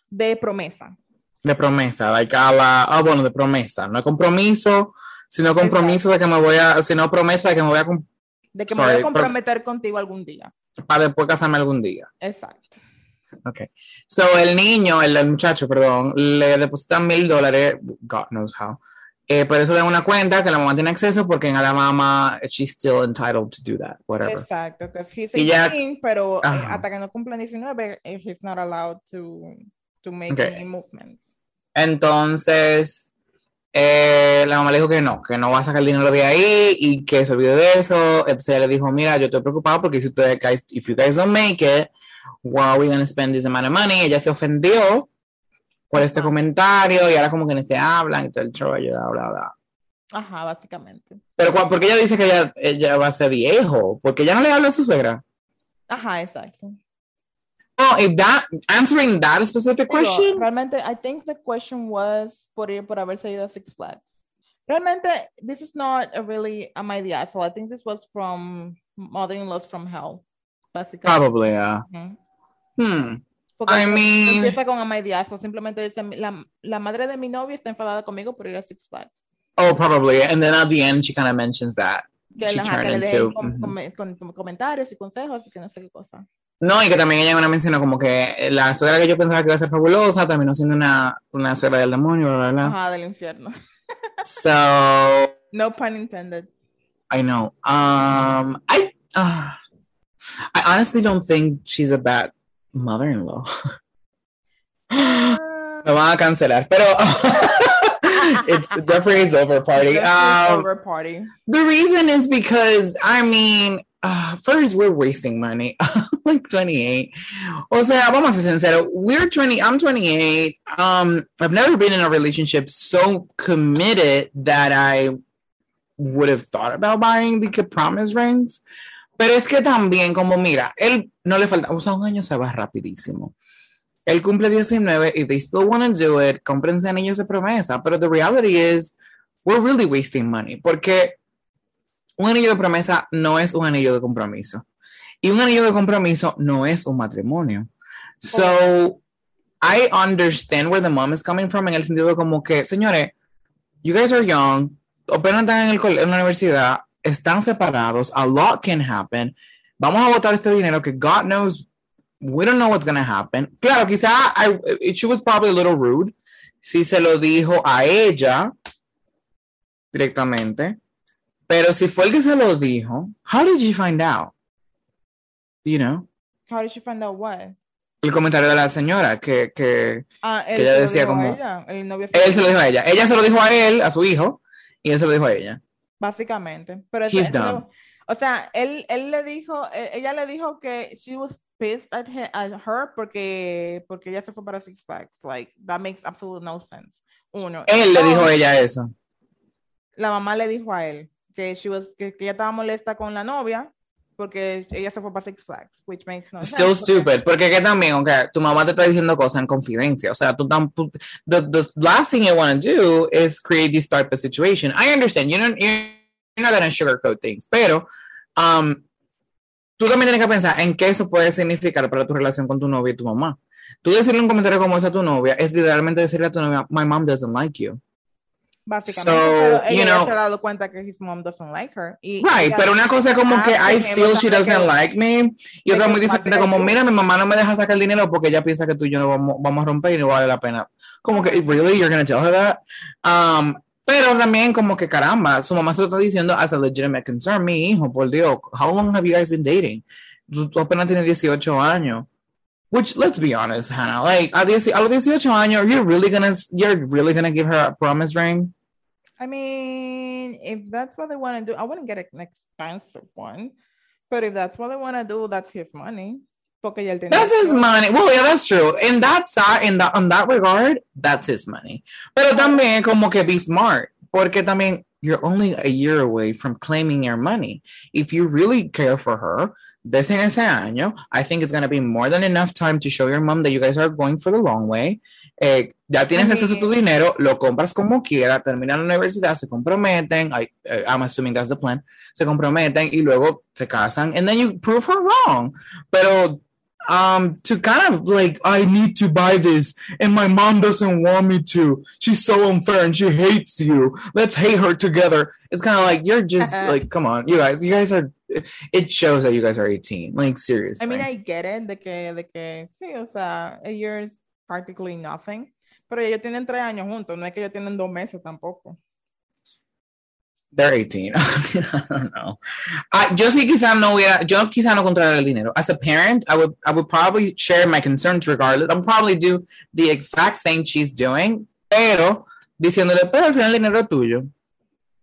De promesa. De promesa, like a la, ah, bueno, de promesa. No compromiso, sino compromiso de que me voy a, sino promesa de que me voy a, De que me voy a comprometer contigo algún día. para después casarme algún día. Exacto. Ok. So, el niño, el, el muchacho, perdón, le depositan mil dólares, God knows how. Eh, por eso le dan una cuenta que la mamá tiene acceso porque en Alabama she's still entitled to do that, whatever. Exacto, because he's Y ya- 18, pero eh, Ajá. hasta que no cumpla 19, eh, he's not allowed to, to make Okay. any movements. Entonces, eh, la mamá le dijo que no, que no va a sacar el dinero de ahí y que se olvide de eso. Entonces ella le dijo, mira, yo estoy preocupado porque si ustedes, guys, if you guys don't make it, where are we going to spend this amount of money? Ella se ofendió por este comentario y ahora como que ni se hablan y todo el rollo, bla, bla, bla. Ajá, básicamente. Pero ¿cuál- ¿por qué ella dice que ella, ella va a ser viejo? Porque ella no le habla a su suegra. Ajá, exacto. No, if that, answering that specific question, realmente, I think the question was por ir por haberse ido a Six Flags. Realmente, this is not a really a my idea. So I think this was from Mother-in-Laws from Hell, básicamente. probably, yeah. Ujú. Hmm. Porque I mean- empieza con amaidiazo, simplemente dice, la, la madre de mi novio está enfadada conmigo por ir a Six Flags. Oh, probably. And then at the end, she kind of mentions that. Que, She ajá, que turned le into- ujú. com- con- com- comentarios y consejos y que no sé qué cosa. No, y que también ella una mencionó como que la suegra que yo pensaba que iba a ser fabulosa terminó siendo una, una suegra del demonio, bla, bla, bla. Ajá, del infierno. So, No pun intended. I know. Um, I, uh, I honestly don't think she's a bad mother-in-law. Me van a cancelar, pero it's Jeffrey's over party. Um, over party. The reason is because I mean, uh, first we're wasting money. like 28. O sea, vamos a ser sinceros. We're 20. I'm 28. Um, I've never been in a relationship so committed that I would have thought about buying the promise rings. Pero es que también, como mira, él no le falta, o sea, un año se va rapidísimo. Él cumple 19 y they still want to do it, cómprense anillos de promesa. Pero the reality is, we're really wasting money. Porque un anillo de promesa no es un anillo de compromiso. Y un anillo de compromiso no es un matrimonio. So, I understand where the mom is coming from en el sentido de como que, señores, you guys are young, apenas están en, el, en la universidad, están separados, a lot can happen. Vamos a votar este dinero que God knows, we don't know what's going to happen. Claro, quizá I, it- she was probably a little rude si se lo dijo a ella directamente. Pero si fue el que se lo dijo, how did you find out? You know, How did she find out what? el comentario de la señora que, que Ah, él Que ella decía como- él se lo dijo a ella. Ella se lo dijo a él, a su hijo, y él se lo dijo a ella. Básicamente. Pero He's eso- eso- o sea, él, él le dijo, eh, ella le dijo que she was pissed at, he- at her porque, porque ella se fue para Six Flags. Like, that makes absolutely no sense. Uno. Él le dijo a ella eso. La mamá le dijo a él que, she was, que, que ella estaba molesta con la novia porque ella se fue para Six Flags, which makes no Still sense. stupid. Porque que también, ok, tu mamá te está diciendo cosas en confidencia. O sea, tú tam- tú- the, the last thing you want to do is create this type of situation. I understand. You don't, you're not going to sugarcoat things. Pero, um, tú también tienes que pensar en qué eso puede significar para tu relación con tu novia y tu mamá. Tú decirle un comentario como ese a tu novia es literalmente decirle a tu novia, my mom doesn't like you. Básicamente, So, pero you ella ya know- se ha dado cuenta que his mom doesn't like her. Y Right, pero una cosa es como que I feel she que- doesn't like me y otra muy diferente como you. mira mi mamá no me deja sacar el dinero porque ella piensa que tú y yo no vamos, vamos a romper y no vale la pena. Como que really you're gonna tell her that? Um, pero también como que caramba, su mamá se lo está diciendo as a legitimate concern, mi hijo, por Dios, how long have you guys been dating? Tú, tú apenas tienes 18 años. Which, let's be honest, Hannah, like, a, 10 a los 18 años, you're really gonna, you're really gonna give her a promise ring? I mean, if that's what they want to do, I wouldn't get an expensive one. But if that's what they want to do, that's his money. Porque ya él tiene That's his money. Well, yeah, that's true. In that side, in that, on that regard, that's his money. Pero también como que be smart, porque también you're only a year away from claiming your money. If you really care for her, desde ese año, I think it's going to be more than enough time to show your mom that you guys are going for the long way. Eh, ya tienes acceso a tu dinero, lo compras como quiera, terminan la universidad, se comprometen, I, eh, I'm assuming that's the plan, se comprometen y luego se casan, and then you prove her wrong. Pero um to kind of like I need to buy this and my mom doesn't want me to. She's so unfair and she hates you. Let's hate her together. It's kind of like you're just like come on, you guys, you guys are it shows that you guys are 18. Like seriously. I mean, I get it, de que, de que sí, o sea, a year is practically nothing. Pero ellos tienen tres años juntos, no es que ellos tienen dos meses tampoco. They're 18. I mean, I don't know. I, yo sí quizá no hubiera, yo quizá no controlar el dinero. As a parent, I would, I would probably share my concerns regardless. I would probably do the exact same she's doing, pero diciéndole, pero al final el dinero es tuyo.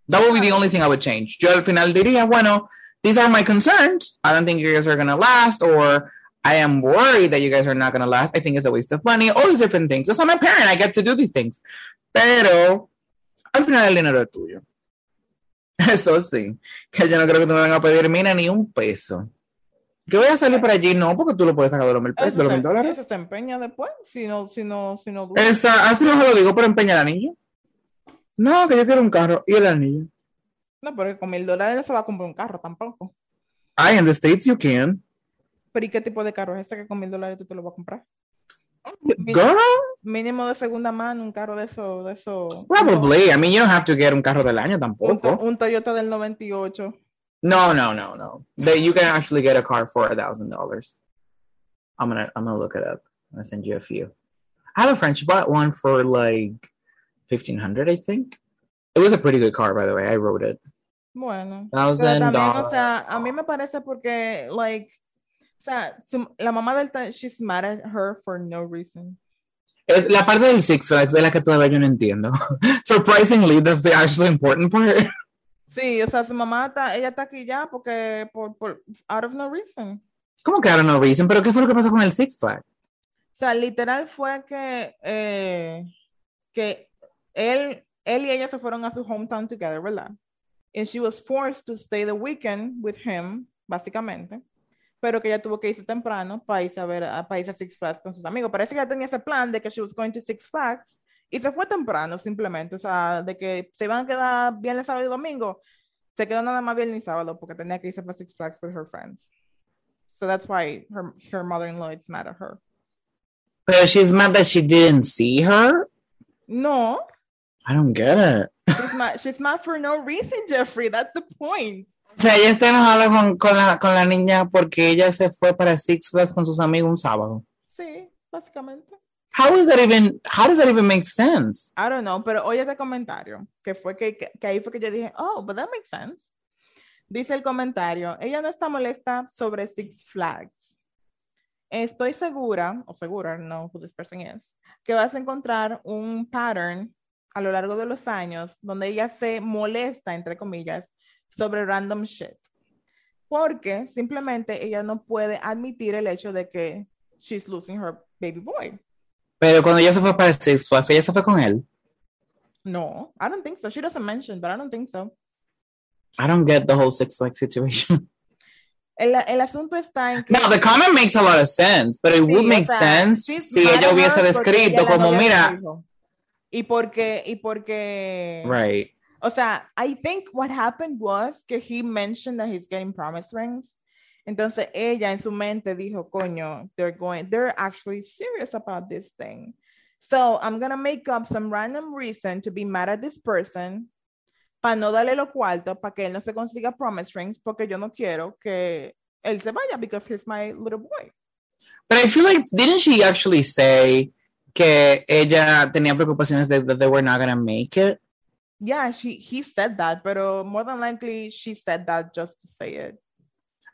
That would be the only thing I would change. Yo al final diría, bueno, these are my concerns. I don't think you guys are going to last, or I am worried that you guys are not going to last. I think it's a waste of money. All these different things. As I'm a parent, I get to do these things. Pero al final el dinero es tuyo. Eso sí, que yo no creo que te me van a pedir, mira, ni un peso. Que voy a salir por allí, no, porque tú lo puedes sacar de los mil pesos, de los mil dólares. eso se empeña después, si no, si no, si no. Esa, así no se lo digo, pero empeña el anillo. No, que yo quiero un carro y el anillo. No, porque con mil dólares no se va a comprar un carro tampoco. I, in the States you can. Pero ¿y qué tipo de carro es ese que con mil dólares tú te lo vas a comprar? Girl, Mínimo de segunda mano, un carro de eso, de eso. probably. I mean, you don't have to get un carro del año Un, tampoco. un Toyota del 98. No, no, no, no. That you can actually get a car for a thousand dollars. I'm gonna I'm gonna look it up. I'm gonna send you a few. I have a friend. She bought one for like fifteen hundred, I think. It was a pretty good car, by the way. I wrote it. Bueno. Thousand también, o sea, a mí me parece porque, like, o sea, su- la mamá del she's mad at her for no reason. Es La parte del Six Flags de la que todavía yo no entiendo. Surprisingly, that's the actually important part. Sí, o sea, su mamá está, ella está aquí ya porque, por, por, out of no reason. ¿Cómo que I don't know reason? ¿Pero qué fue lo que pasó con el Six Flags? O sea, literal fue que, eh, que él, él y ella se fueron a su hometown together, ¿verdad? And she was forced to stay the weekend with him, básicamente. Pero que ella tuvo que irse temprano para irse a ver, a, para irse a Six Flags con sus amigos. Parece que ella tenía ese plan de que she was going to Six Flags y se fue temprano simplemente. O sea, de que se iban a quedar viernes, sábado y domingo. Se quedó nada más viernes y sábado porque tenía que irse para Six Flags with her friends. So that's why her, her mother-in-law is mad at her. Pero she's mad that she didn't see her? No, I don't get it. she's not. She's not for no reason, Jeffrey. That's the point. O sea, ella está enojada con, con, la, con la niña porque ella se fue para Six Flags con sus amigos un sábado. Sí, básicamente. How is that even, how does that even make sense? I don't know, pero oye este comentario, que fue que, que, que ahí fue que yo dije, oh, but that makes sense. Dice el comentario, ella no está molesta sobre Six Flags. Estoy segura, o segura, know who this person is, que vas a encontrar un pattern a lo largo de los años donde ella se molesta, entre comillas, sobre random shit. Porque simplemente ella no puede admitir el hecho de que she's losing her baby boy. Pero cuando ella se fue para Six Flags, ella se fue con él. No, I don't think so. She doesn't mention, but I don't think so. I don't get the whole Six Flags situation. El, el asunto está en que. No, the comment makes a lot of sense, but it Sí, would make sea, sense si ella hubiese descrito ella como, mira. Y porque, y porque, right. o sea, I think what happened was que he mentioned that he's getting promise rings. Entonces ella en su mente dijo, coño, they're going, they're actually serious about this thing. So I'm gonna make up some random reason to be mad at this person para no darle los cuartos para que él no se consiga promise rings porque yo no quiero que él se vaya because he's my little boy. But I feel like, didn't she actually say que ella tenía preocupaciones de that they were not going to make it? Yeah, she he said that, but more than likely she said that just to say it.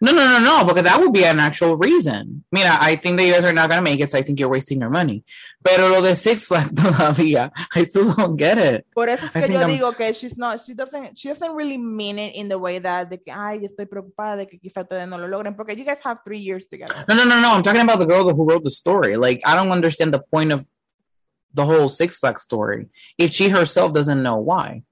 No, no, no, no, because that would be an actual reason. Mira, I think that you guys are not going to make it, so I think you're wasting your money. Pero lo de Six Flags todavía, I still don't get it. Por eso es que yo I'm- digo que she's not, she doesn't, she doesn't really mean it in the way that de que, ay, estoy preocupada de que quizá ustedes no lo logren, porque you guys have three years together. No, no, no, no. I'm talking about the girl who wrote the story. Like, I don't understand the point of the whole Six Flags story if she herself doesn't know why.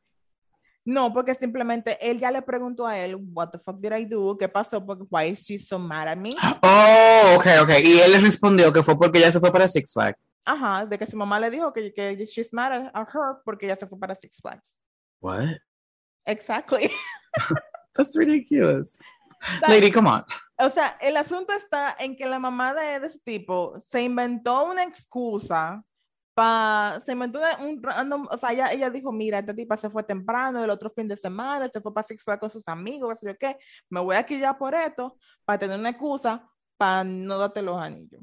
No, porque simplemente él ya le preguntó a él, what the fuck did I do? ¿Qué pasó? Porque why is she so mad at me? Oh, okay, okay. Y él le respondió que fue porque ella se fue para Six Flags. Ajá, de que su mamá le dijo que, que she's mad at, at her porque ella se fue para Six Flags. What? Exactly. That's ridiculous. That- Lady, come on. O sea, el asunto está en que la mamá de, de ese tipo se inventó una excusa para, se inventó un random, o sea, ella, ella dijo, mira, esta tipa se fue temprano el otro fin de semana, se fue para Six Flags con sus amigos, qué sé yo qué, me voy a quillar por esto, para tener una excusa para no darte los anillos.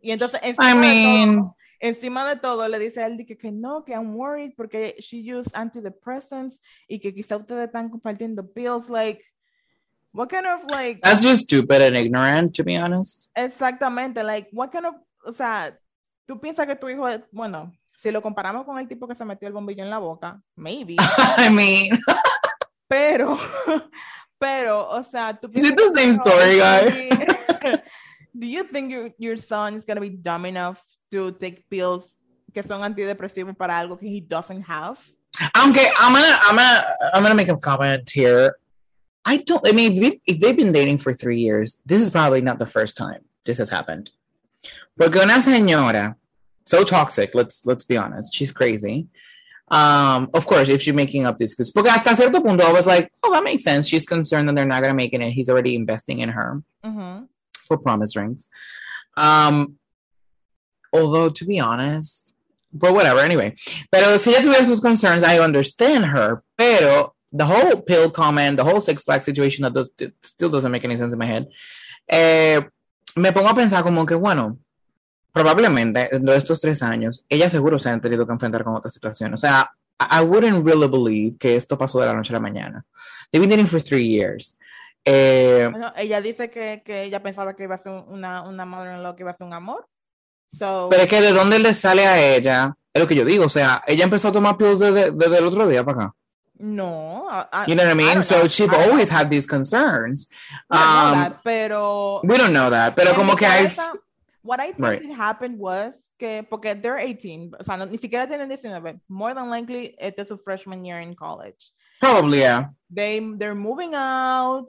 Y entonces, encima, I de mean, todo, encima de todo, le dice a él de que, que no, que I'm worried porque she used antidepressants y que quizá ustedes están compartiendo pills, like, what kind of, like, that's just stupid and ignorant, to be honest. Exactamente, like, what kind of, o sea, tú piensas que tu hijo es, bueno, si lo comparamos con el tipo que se metió el bombillo en la boca, maybe, I mean, pero, pero, o sea, tú Is it piensas the que same story, es guy? Do you think your, your son is going to be dumb enough to take pills que son antidepresivos para algo que he doesn't have? okay, I'm gonna, I'm gonna, I'm gonna make a comment here. I don't. I mean, if they've been dating for three years, this is probably not the first time this has happened. Porque una señora so toxic. Let's let's be honest. She's crazy. Um, of course, if she's making up this excuse. Porque hasta cierto punto, I was like, oh, that makes sense. She's concerned that they're not gonna make it. He's already investing in her. Ujú. for promise rings. Um, although to be honest, but whatever. Anyway, pero si ella tuviera sus concerns, I understand her. Pero the whole pill comment, the whole Six Flags situation, that does, still doesn't make any sense in my head. Eh, me pongo a pensar como que bueno, probablemente dentro de estos tres años, ella seguro se ha tenido que enfrentar con otra situación. O sea, I wouldn't really believe que esto pasó de la noche a la mañana. They've been dating for three years. Eh, Bueno, ella dice que, que ella pensaba que iba a ser una, una mother-in-law, que iba a ser un amor. So, Pero es que de dónde le sale a ella, es lo que yo digo, o sea, ella empezó a tomar pills desde, desde el otro día para acá. No. I- I- You know what I mean? don't so I always had these concerns. I Um, that, pero we don't know that, pero como que what I think Right. it happened was que porque they're 18, o sea, no- ni siquiera tienen 19, more than likely it is su freshman year in college. Probably, yeah. They, they're moving out,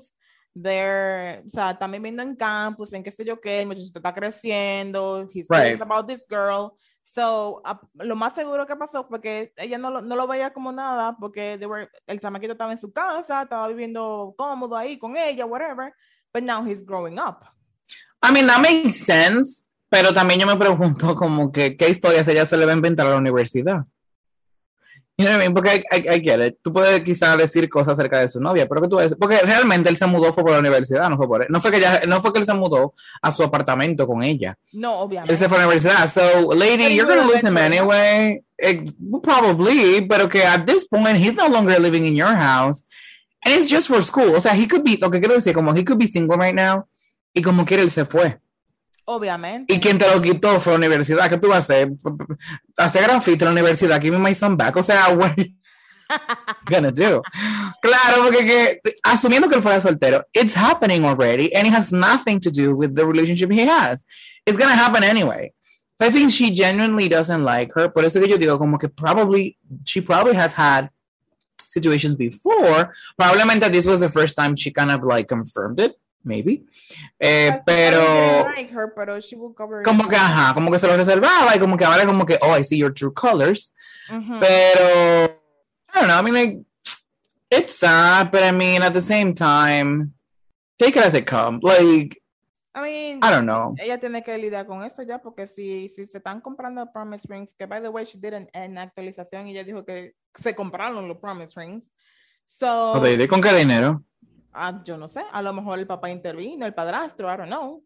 they're, o sea, están viviendo en campus, en qué sé yo qué, el muchachito está creciendo, he's Right. about this girl. So, a- lo más seguro que pasó fue que ella no lo, no lo veía como nada, porque they were, el chamaquito estaba en su casa, estaba viviendo cómodo ahí con ella, whatever, but now he's growing up. I mean, that makes sense, pero también yo me pregunto como que qué historias ella se le va a inventar a la universidad. You know what I mean? Porque I, I, I get it. Tú puedes quizás decir cosas acerca de su novia, pero que tú ves, porque realmente él se mudó fue por la universidad, no fue por él. No fue que ella, no fue que él se mudó a su apartamento con ella. No, obviamente. Él se fue a la universidad. So, lady, he you're gonna lose him anyway. Ex- probably, pero que at this point he's no longer living in your house. And it's just for school. O sea, he could be, lo que quiero decir, como he could be single right now. Y como quiere, él se fue. Obviamente. Y quien te lo quitó fue la universidad. ¿Qué tú vas a hacer? Hacer grafite en la universidad. Give me my son back. O sea, what are you gonna do? Claro, porque que, asumiendo que él fuera soltero, it's happening already and it has nothing to do with the relationship he has. It's gonna happen anyway. So I think she genuinely doesn't like her. Por eso que yo digo, como que probably, she probably has had situations before. Probablemente this was the first time she kind of like confirmed it, maybe. Eh, pero didn't like her, pero she will cover it como que, ajá, como que se lo reservaba y como que ahora como que, oh, I see your true colors. Pero, I don't know, I mean, like, it's sad, but I mean, at the same time, take it as it comes. Like, I mean, I don't know. ella tiene que lidiar con eso ya, porque si, si se están comprando promise rings, que by the way, she did an, an actualización y ella dijo que se compraron los promise rings. So, O sea, ¿y con qué dinero? Ah, yo no sé, a lo mejor el papá intervino, el padrastro, I don't know.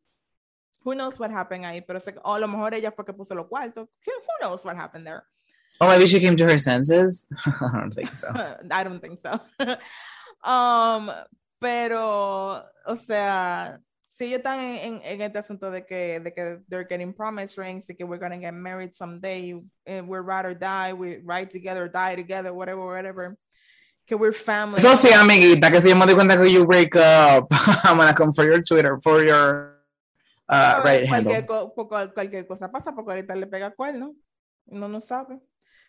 Who knows what happened ahí, pero se- o a lo mejor ella fue que puso los cuartos. Who knows what happened there? Oh, maybe she came to her senses? I don't think so. I don't think so. um, Pero, o sea, si ellos están en, en, en, este asunto de que, de que they're getting promise rings, de que we're gonna get married someday, uh, we're ride or die, we ride together, die together, whatever, whatever. Que we're family. Eso sí, amiguita, que si yo me doy cuenta que you break up, I'm gonna come for your Twitter, for your uh, right cualquier, co cualquier cosa pasa porque ahorita le pega cuerno. Uno no sabe.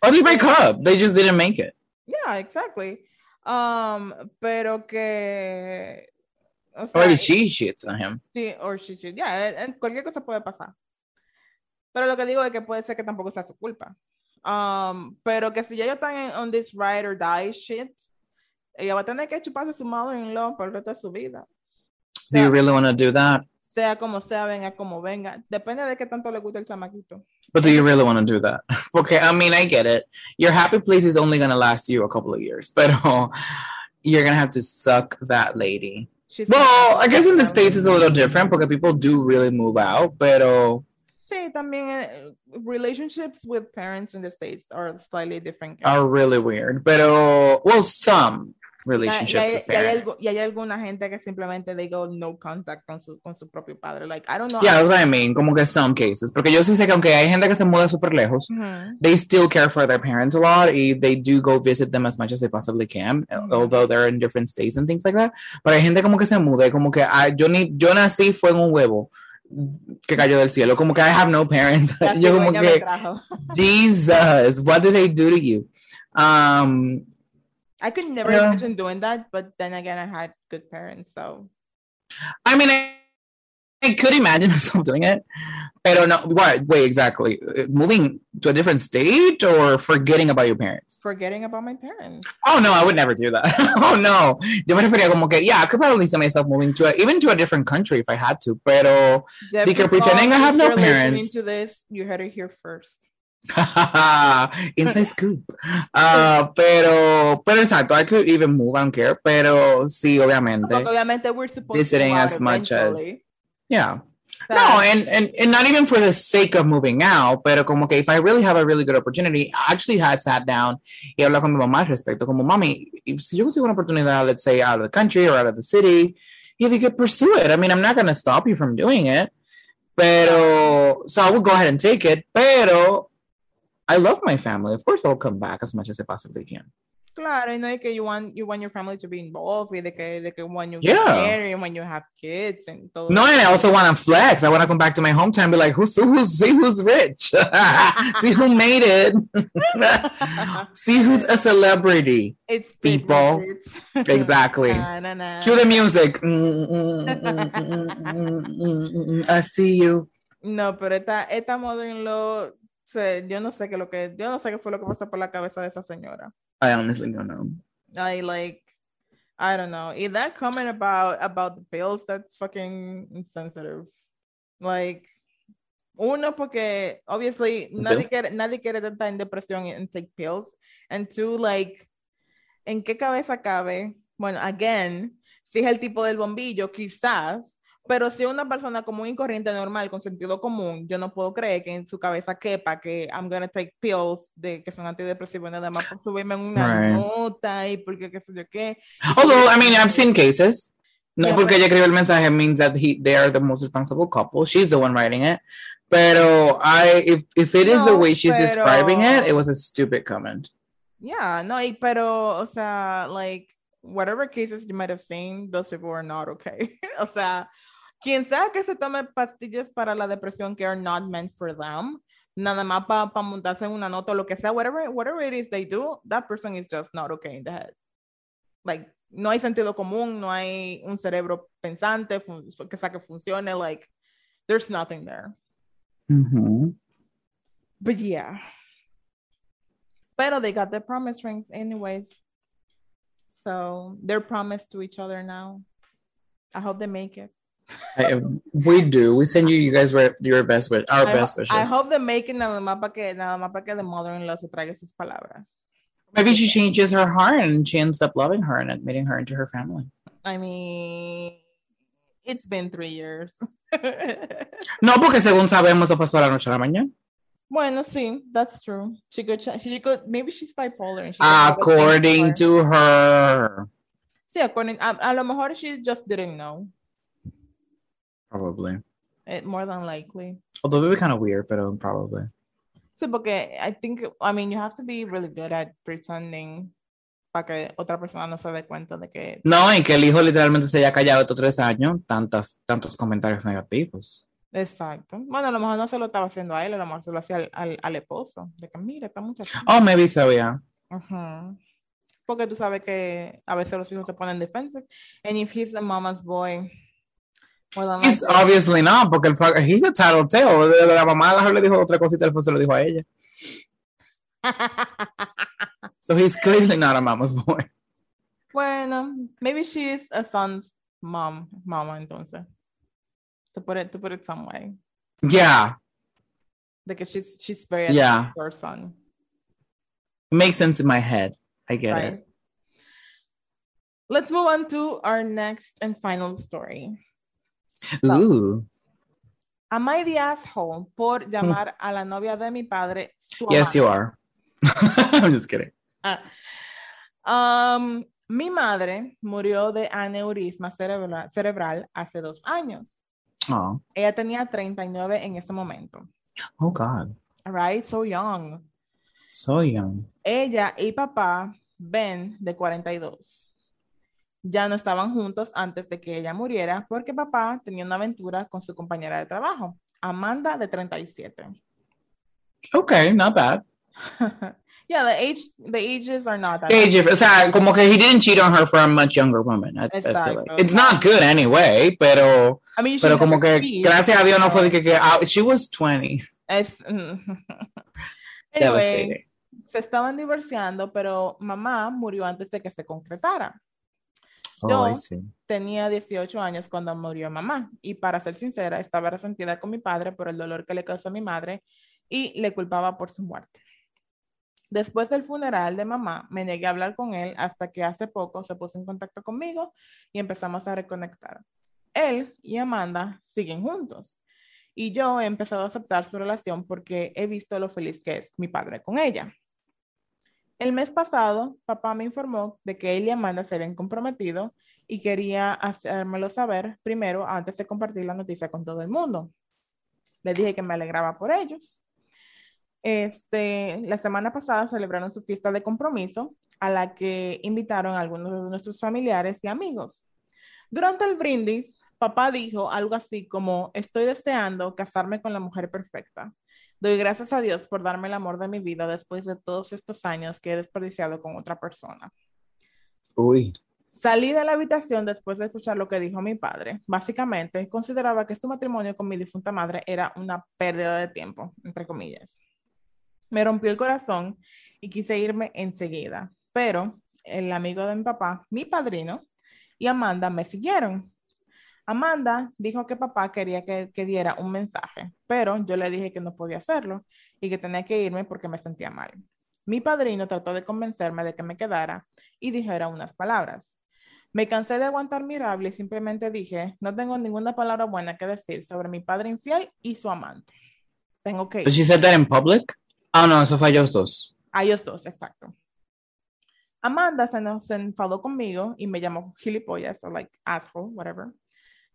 Oh, they break up. They just didn't make it. Yeah, exactly. Um, pero que o sea, or she cheats on him. Sí, or she cheats. Yeah, cualquier cosa puede pasar. Pero lo que digo es que puede ser que tampoco sea su culpa. Um, pero que si ya ellos están en on this ride or die shit, ella va a tener que chuparse su mother-in-law por el resto de su vida. Do you really want to do that? Sea como sea, venga como venga. Depende de qué tanto le guste el chamaquito. But do you really want to do that? Okay, I mean, I get it. Your happy place is only going to last you a couple of years, but you're going to have to suck that lady. She's well, I guess in the States it's a little different because people do really move out, pero... Sí, también uh, relationships with parents in the States are slightly different. Are really weird, pero, well, some relationships y, y, with parents. Y hay, y hay, alguna gente que simplemente they go no contact con su, con su propio padre. Like, I don't know. Yeah, that's what I mean. Como que some cases. Porque yo sí sé que aunque hay gente que se muda súper lejos, uh -huh. they still care for their parents a lot y they do go visit them as much as they possibly can, uh -huh. although they're in different states and things like that. Pero hay gente como que se muda como que ah, yo, ni, yo nací fue en un huevo que cayó del cielo. Como que I have no parents. yo como que, Jesus, what did they do to you? Um, I could never yeah. imagine doing that, but then again, I had good parents, so. I mean, I, I could imagine myself doing it, but no. What? Wait, exactly. Moving to a different state or forgetting about your parents? Forgetting about my parents. Oh no, I would never do that. oh no, yo me refería como que yeah, I could probably see myself moving to a, even to a different country if I had to, pero yeah, que pretending I have no parents. To this, you heard it here first. Inside scoop. Uh, pero, pero exacto, I could even move, I don't care. Pero sí, obviamente. Porque obviamente we're supposed visiting to as much as. Yeah. no, and, and, and not even for the sake of moving out, pero como que if I really have a really good opportunity, I actually had sat down y hablado con mi mamá al respecto, como mami, si yo consigo una oportunidad, let's say out of the country or out of the city, if you could pursue it. I mean, I'm not going to stop you from doing it, pero, so I would go ahead and take it, pero I love my family. Of course, I'll come back as much as I possibly can. Claro, no es que you want you want your family to be involved, que de que when you yeah. get married, when you have kids and todo. No, and I also want to flex. I want to come back to my hometown and be like, who's who's see who's rich, see who made it, see who's a celebrity. It's people. exactly. Nah, nah, nah. Cue the music. I see you. No, pero esta esta mother-in-law yo no sé qué lo que, yo no sé qué fue lo que pasó por la cabeza de esa señora. I honestly don't know. I like, I don't know. And that comment about about the pills, that's fucking insensitive. Like, uno porque obviously nadie quiere, nadie quiere estar en depresión and take pills. And two, like, ¿en qué cabeza cabe? Bueno, again, si es el tipo del bombillo, quizás pero si una persona común y corriente normal con sentido común, yo no puedo creer que en su cabeza quepa que I'm gonna take pills de que son antidepresivos nada más por subirme en una right. nota y porque qué sé yo qué. Although, I mean, I've seen cases. No yeah, porque ella escribió el mensaje means that he, they are the most responsible couple. She's the one writing it. Pero I, if, if it is no, the way she's pero, describing it, it was a stupid comment. Yeah, no, y, pero, o sea, like, whatever cases you might have seen, those people were not okay. o sea, quien sea que se tome pastillas para la depresión que are not meant for them, nada más para pa montarse en una nota o lo que sea, whatever, whatever it is they do, that person is just not okay in the head. Like, no hay sentido común, no hay un cerebro pensante que sea que funcione, like, there's nothing there. Mm -hmm. But yeah. Pero they got their promise rings anyways. So they're promised to each other now. I hope they make it. I, we do. We send you, you guys, your best wish, our I best wishes. I hope they make it nada más para que, nada más para que the mother-in-law se traiga sus palabras. Maybe she changes her heart and she ends up loving her and admitting her into her family. I mean, it's been three years. no, porque según sabemos, eso pasó la noche a la mañana. Bueno, sí, that's true. She could, she could, maybe she's bipolar. And she According to her. Sí, according, a, a lo mejor she just didn't know. Probably. It, more than likely. Although it would be kind of weird, but probably. Sí, porque I think, I mean, you have to be really good at pretending para que otra persona no se dé cuenta de que... No, y que el hijo literalmente se haya callado estos tres años, tantas, tantos comentarios negativos. Exacto. Bueno, a lo mejor no se lo estaba haciendo a él, a lo mejor se lo hacía al, al, al esposo. De que mira, esta muchacha. Oh, maybe so, yeah. Porque tú sabes que a veces los hijos se ponen defensive. And if he's the mama's boy, more than He's obviously not, porque el fuck- he's a tattletale. La mamá a lo mejor le dijo otra cosita, después se lo dijo a ella. So he's clearly not a mama's boy. bueno, maybe she is a son's mom, mama entonces. To put it, to put it some way. Yeah, De que she's, she's very Yeah. her son. makes sense in my head. I get Right. it. Let's move on to our next and final story. Ooh. Am I the asshole por llamar a la novia de mi padre su Yes, you are. I'm just kidding. Um, mi madre murió de aneurisma cerebral, cerebral hace dos años. Oh, Ella tenía 39 en ese momento. oh God. Right? So young. So young. Ella y papá, Ben, de 42. Ya no estaban juntos antes de que ella muriera porque papá tenía una aventura con su compañera de trabajo, Amanda, de 37. Okay, not bad. yeah, the age, the ages are not that Age, o sea, como que he didn't cheat on her for a much younger woman. I, I like. It's not good anyway, pero, I mean, pero como que gracias a Dios no fue de que, que ah, she was 20. es- anyway, se estaban divorciando, pero mamá murió antes de que se concretara. Oh, Yo-. Tenía 18 años cuando murió mamá y para ser sincera, estaba resentida con mi padre por el dolor que le causó a mi madre y le culpaba por su muerte. Después del funeral de mamá, me negué a hablar con él hasta que hace poco se puso en contacto conmigo y empezamos a reconectar. Él y Amanda siguen juntos y yo he empezado a aceptar su relación porque he visto lo feliz que es mi padre con ella. El mes pasado, papá me informó de que él y Amanda se habían comprometido y quería hacérmelo saber primero antes de compartir la noticia con todo el mundo. Le dije que me alegraba por ellos. Este, la semana pasada celebraron su fiesta de compromiso a la que invitaron a algunos de nuestros familiares y amigos. Durante el brindis, papá dijo algo así como, estoy deseando casarme con la mujer perfecta. Doy gracias a Dios por darme el amor de mi vida después de todos estos años que he desperdiciado con otra persona. Uy. Salí de la habitación después de escuchar lo que dijo mi padre. Básicamente, consideraba que este matrimonio con mi difunta madre era una pérdida de tiempo, entre comillas. Me rompió el corazón y quise irme enseguida, pero el amigo de mi papá, mi padrino, y Amanda me siguieron. Amanda dijo que papá quería que, que diera un mensaje, pero yo le dije que no podía hacerlo y que tenía que irme porque me sentía mal. Mi padrino trató de convencerme de que me quedara y dijera unas palabras. Me cansé de aguantar mi rabia y simplemente dije, no tengo ninguna palabra buena que decir sobre mi padre infiel y su amante. Tengo que ir. She said that in public? Oh, no, eso fue a ellos dos. A ellos dos, exacto. Amanda se, nos, enfadó conmigo y me llamó gilipollas o like asshole, whatever.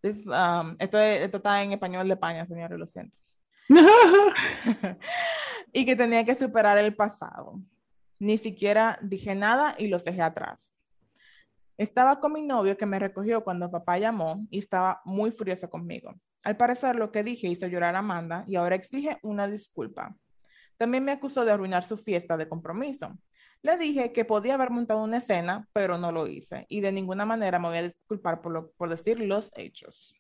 This, um, esto, esto está en español de España, señores, lo siento. y que tenía que superar el pasado. Ni siquiera dije nada y los dejé atrás. Estaba con mi novio que me recogió cuando papá llamó y estaba muy furioso conmigo. Al parecer lo que dije hizo llorar a Amanda y ahora exige una disculpa. También me acusó de arruinar su fiesta de compromiso. Le dije que podía haber montado una escena, pero no lo hice y de ninguna manera me voy a disculpar por, lo, por decir los hechos.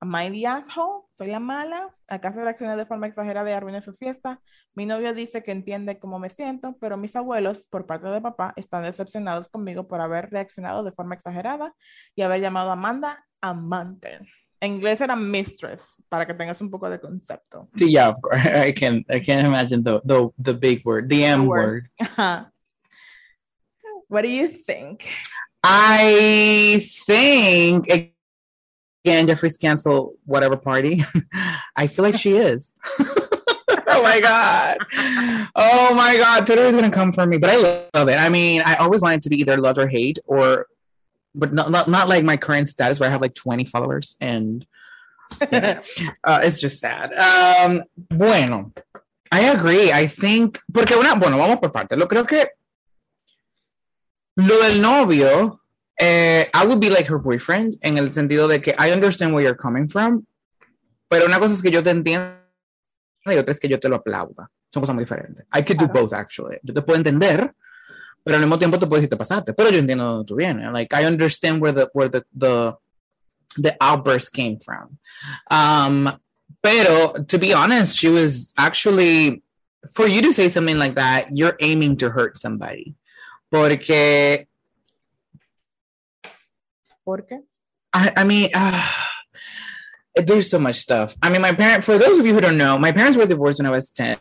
Am I the asshole? ¿Soy la mala? ¿Acaso reaccioné de forma exagerada y arruiné su fiesta? Mi novio dice que entiende cómo me siento, pero mis abuelos, por parte de papá, están decepcionados conmigo por haber reaccionado de forma exagerada y haber llamado a Amanda amante. En inglés era mistress, para que tengas un poco de concepto. Sí, yeah, of course. I can I can't imagine the the the big word, the M word. word. What do you think? I think again, Jeffrey's cancel whatever party. I feel like she is. oh my god. Oh my god. Twitter is gonna come for me. But I love it. I mean, I always wanted to be either love or hate or but not, not not like my current status where I have like 20 followers and yeah, uh, it's just sad. Um, bueno, I agree. I think porque una bueno vamos por partes. Lo creo que lo del novio, eh, I would be like her boyfriend en el sentido de que I understand where you're coming from, pero una cosa es que yo te entiendo y otra es que yo te lo aplauda. Son cosas muy diferentes. I could do both actually. Yo te puedo entender, pero al mismo tiempo tú puedes decir te pasaste. Pero yo entiendo dónde tú vienes. Like I understand where the where the the the outburst came from. Um, pero to be honest, she was actually for you to say something like that, you're aiming to hurt somebody. Porque ¿Por qué? I, I mean, uh, there's so much stuff. I mean, my parents, for those of you who don't know, my parents were divorced when I was 10.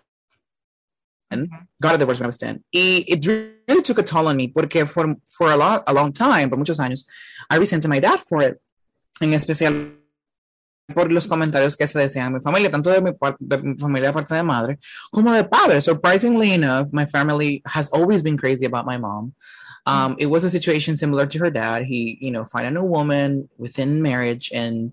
And got a divorce when I was 10. Y it really took a toll on me porque for, for a, lot, a long time, por muchos años, I resented my dad for it. En especial por los comentarios que se decían en mi familia, tanto de mi, de mi familia parte de madre, como de padre. Surprisingly enough, my family has always been crazy about my mom. Um, it was a situation similar to her dad. He, you know, find a new woman within marriage, and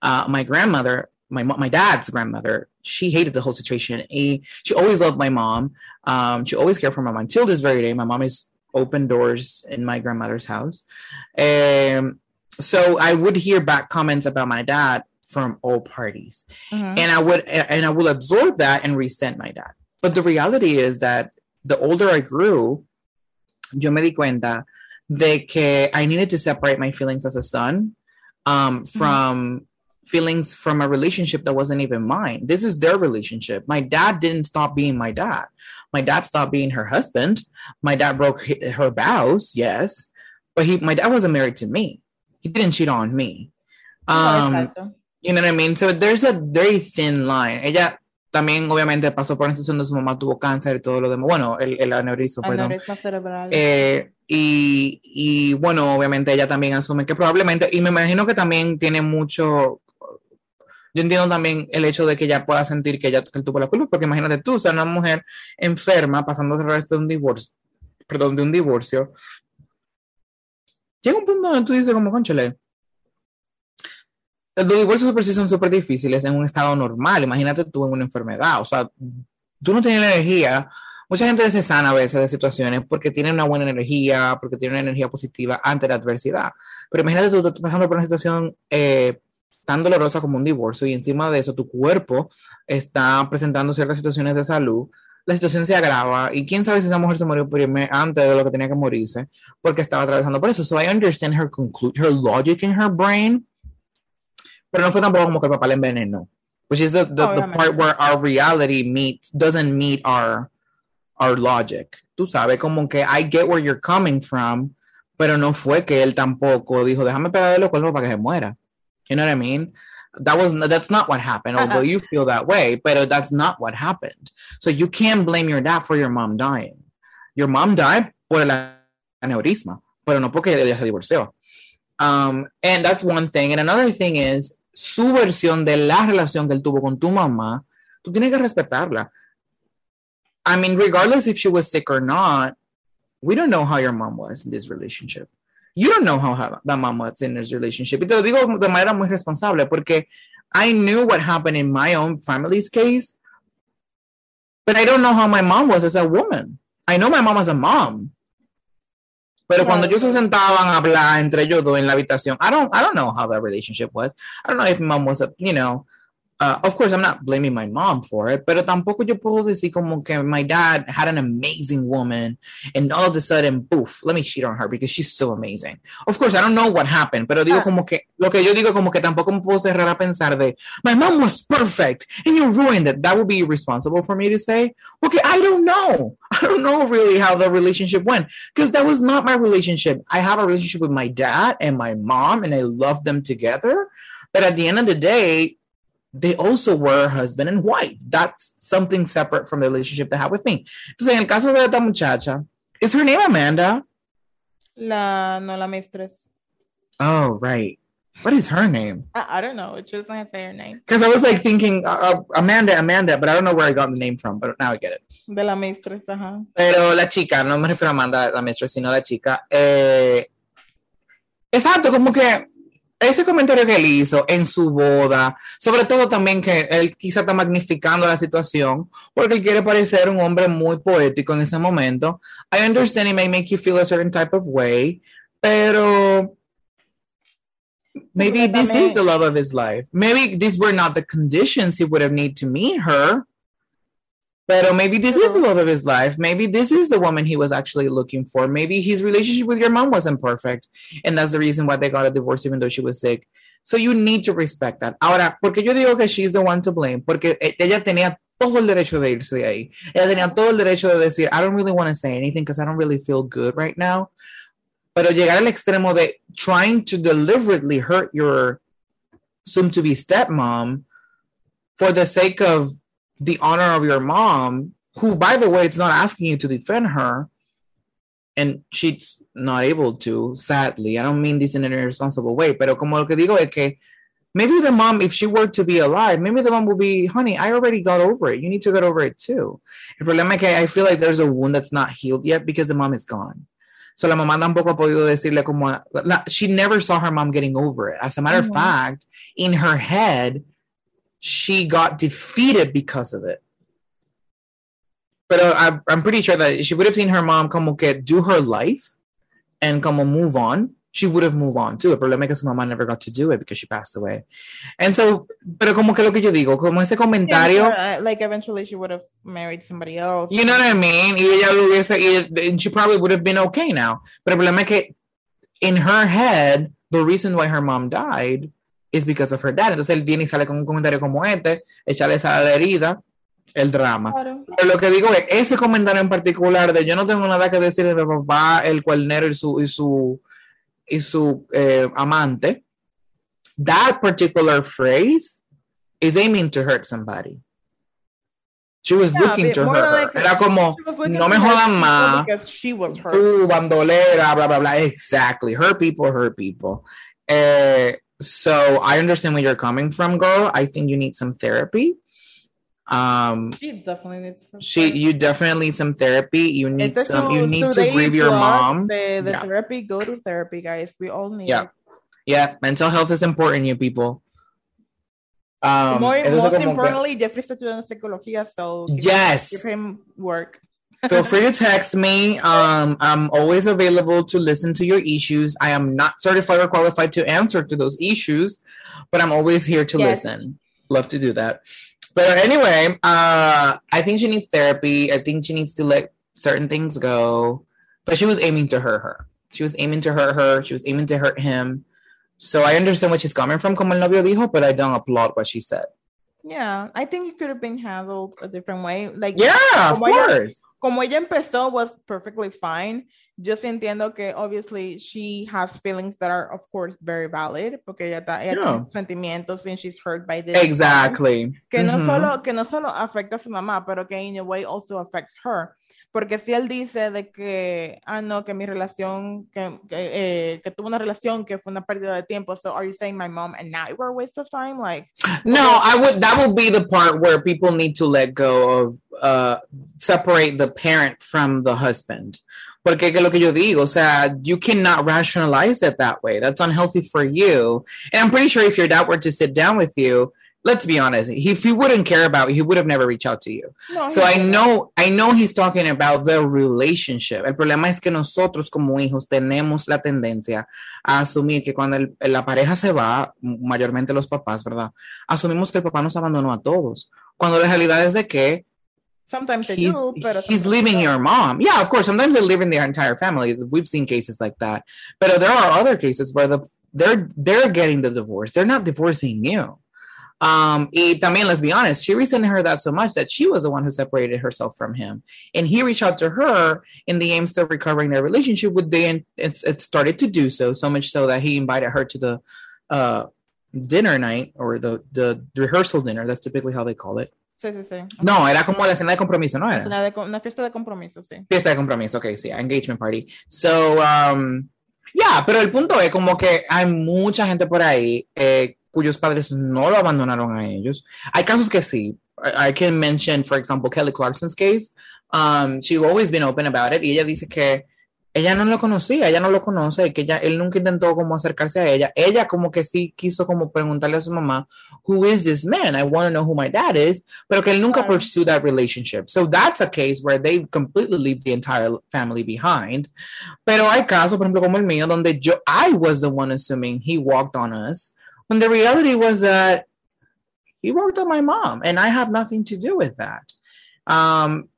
uh, my grandmother, my my dad's grandmother, she hated the whole situation. He, she always loved my mom. Um, she always cared for my mom until this very day. My mom is open doors in my grandmother's house. Um, so I would hear back comments about my dad from all parties, Ujú. and I would and I will absorb that and resent my dad. But the reality is that the older I grew, yo me di cuenta de que I needed to separate my feelings as a son um, from feelings from a relationship that wasn't even mine. This is their relationship. My dad didn't stop being my dad. My dad stopped being her husband. My dad broke her vows, yes, but he, my dad wasn't married to me. He didn't cheat on me. Um. You know what I mean? So there's a very thin line. Ella también, obviamente, pasó por una situación donde su mamá tuvo cáncer y todo lo demás. Bueno, el, el aneurisma, perdón. Cerebral. Eh, y, y bueno, obviamente ella también asume que probablemente, y me imagino que también tiene mucho, yo entiendo también el hecho de que ella pueda sentir que ella que él tuvo la culpa, porque imagínate tú, ser una mujer enferma pasando el resto de un divorcio, perdón, de un divorcio, llega un punto donde tú dices como, conchale, los divorcios por sí son súper difíciles en un estado normal, imagínate tú en una enfermedad, o sea, tú no tienes la energía, mucha gente se sana a veces de situaciones porque tiene una buena energía, porque tiene una energía positiva ante la adversidad. Pero imagínate tú, tú pasando por una situación eh, tan dolorosa como un divorcio y encima de eso tu cuerpo está presentando ciertas situaciones de salud, la situación se agrava y quién sabe si esa mujer se murió primer- antes de lo que tenía que morirse porque estaba atravesando por eso. So I understand her, conclu- her logic in her brain, pero no fue tampoco como que el papá le envenenó. Which is the, the, oh, the part where our reality meets, doesn't meet our our logic. Tú sabes, como que I get where you're coming from, pero no fue que él tampoco dijo, déjame pegarle los cuernos para que se muera. You know what I mean? That was that's not what happened, although you feel that way, but that's not what happened. So you can't blame your dad for your mom dying. Your mom died por el aneurisma, pero no porque ella se divorció. Um, and that's one thing. And another thing is su versión de la relación que él tuvo con tu mamá, tú tienes que respetarla. I mean, regardless if she was sick or not, we don't know how your mom was in this relationship. You don't know how that mom was in this relationship. Y te lo digo de manera muy responsable porque I knew what happened in my own family's case, but I don't know how my mom was as a woman. I know my mom was a mom. Pero cuando ellos se sentaban a hablar entre ellos dos en la habitación, I don't, I don't know how that relationship was. I don't know if mom was a, you know, uh, of course I'm not blaming my mom for it, pero tampoco yo puedo decir como que my dad had an amazing woman and all of a sudden, poof, let me cheat on her because she's so amazing. Of course, I don't know what happened, pero digo Ah. como que, lo que yo digo como que tampoco me puedo cerrar a pensar de, my mom was perfect and you ruined it. That would be irresponsible for me to say. Okay, I don't know. I don't know really how the relationship went because that was not my relationship. I have a relationship with my dad and my mom, and I love them together. But at the end of the day, they also were husband and wife. That's something separate from the relationship they have with me. Entonces, en el caso de esta muchacha, is her name Amanda? La, no, la mistress. Oh, right. What is her name? I, I don't know. It just doesn't say her name. Because I was like thinking uh, uh, Amanda, Amanda, but I don't know where I got the name from, but now I get it. De la mistress, ajá. Pero la chica, no me refiero a Amanda, la maestra, sino la chica, eh, Exacto, como que este comentario que él hizo en su boda, sobre todo también que él quizá está magnificando la situación porque él quiere parecer un hombre muy poético en ese momento. I understand it may make you feel a certain type of way, pero maybe this is the love of his life. Maybe these were not the conditions he would have need to meet her. But maybe this is the love of his life. Maybe this is the woman he was actually looking for. Maybe his relationship with your mom wasn't perfect. And that's the reason why they got a divorce, even though she was sick. So you need to respect that. Ahora, porque yo digo que she's the one to blame, porque eh, ella tenía todo el derecho de irse de ahí. Ella tenía todo el derecho de decir, I don't really want to say anything because I don't really feel good right now. Pero llegar al extremo de trying to deliberately hurt your soon to be stepmom for the sake of the honor of your mom, who, by the way, it's not asking you to defend her, and she's not able to, sadly. I don't mean this in an irresponsible way, pero como lo que digo es que maybe the mom, if she were to be alive, maybe the mom will be, honey, I already got over it. You need to get over it too. El problema es que I feel like there's a wound that's not healed yet because the mom is gone. So la mamá tampoco ha podido decirle como, la, she never saw her mom getting over it. As a matter mm-hmm. of fact, in her head, she got defeated because of it. But uh, I, I'm pretty sure that she would have seen her mom como que do her life and como move on. She would have moved on too. El problema es que su mamá never got to do it because she passed away. And so, pero como que lo que yo digo, como ese comentario. Yeah, uh, like eventually she would have married somebody else. You know what I mean? Y ella lo hubiese, and she probably would have been okay now. Pero el problema es que in her head, the reason why her mom died is because of her dad. Entonces él viene y sale con un comentario como este, echarle esa herida, el drama. Claro. Pero lo que digo es, ese comentario en particular de yo no tengo nada que decir de mi papá, el cuernero y su, y su, y su eh, amante, that particular phrase is aiming to hurt somebody. She was yeah, looking to her. Like Era como, no me jodan más. She was hurt. Tú, bandolera, bla, bla, bla. Exactly. Hurt people, hurt people. Eh, so I understand where you're coming from, girl. I think you need some therapy. Um, she definitely needs some. She, you definitely need some therapy. You need some. You need to grieve your mom. The, the yeah. therapy, go to therapy, guys. We all need. Yeah, yeah. Mental health is important, you people. Um, more, most importantly, que... Jeffrey está estudiando psicología, so yes, give him work. Feel free to text me. Um, I'm always available to listen to your issues. I am not certified or qualified to answer to those issues, but I'm always here to yes. listen. Love to do that. But anyway, uh, I think she needs therapy. I think she needs to let certain things go. But she was aiming to hurt her. She was aiming to hurt her. She was aiming to hurt him. So I understand what she's coming from, como el novio dijo, but I don't applaud what she said. Yeah, I think it could have been handled a different way. Like, yeah, of course. Ella, como ella empezó was perfectly fine. Yo entiendo que obviously she has feelings that are of course very valid porque ella, está, ella yeah. tiene sentimientos and she's hurt by this. Exactly. Que mm-hmm. no solo que no solo afecta a su mamá, pero que in a way also affects her. Porque si él dice de que, ah, no, que mi relación, que, que, eh, que, tuvo una relación que fue una pérdida de tiempo, so are you saying my mom and now were a waste of time? Like, no, I would, that would be the part where people need to let go of, uh, separate the parent from the husband. Porque que lo que yo digo, o sea, you cannot rationalize it that way. That's unhealthy for you. And I'm pretty sure if your dad were to sit down with you, let's be honest if he wouldn't care about you he would have never reached out to you no, so i know i know he's talking about the relationship el problema es que nosotros como hijos tenemos la tendencia a asumir que cuando el, la pareja se va mayormente los papás verdad asumimos que el papá nos abandonó a todos cuando la realidad es de que Sometimes they he's, do, but he's leaving your mom. Yeah, of course. Sometimes they live in their entire family. We've seen cases like that, but there are other cases where the they're they're getting the divorce. They're not divorcing you. Um, y también, let's be honest, she resented her that so much that she was the one who separated herself from him. And he reached out to her in the aims of recovering their relationship, with the it, it started to do so, so much so that he invited her to the uh, dinner night or the, the rehearsal dinner. That's typically how they call it. Sí, sí, sí. No, era como la cena de compromiso, ¿no era? Cena de, una fiesta de compromiso, sí. Fiesta de compromiso, ok, sí, engagement party. So, um, yeah, pero el punto es como que hay mucha gente por ahí eh, cuyos padres no lo abandonaron a ellos. Hay casos que sí. I, can mention, for example, Kelly Clarkson's case. Um, she's always been open about it. Y ella dice que ella no lo conocía, ella no lo conoce, que ella, él nunca intentó como acercarse a ella. Ella como que sí quiso como preguntarle a su mamá, who is this man? I want to know who my dad is, pero que él nunca pursued that relationship. So that's a case where they completely leave the entire family behind. Pero hay casos, por ejemplo, como el mío, donde yo, I was the one assuming he walked on us, when the reality was that he worked on my mom, and I have nothing to do with that. Um,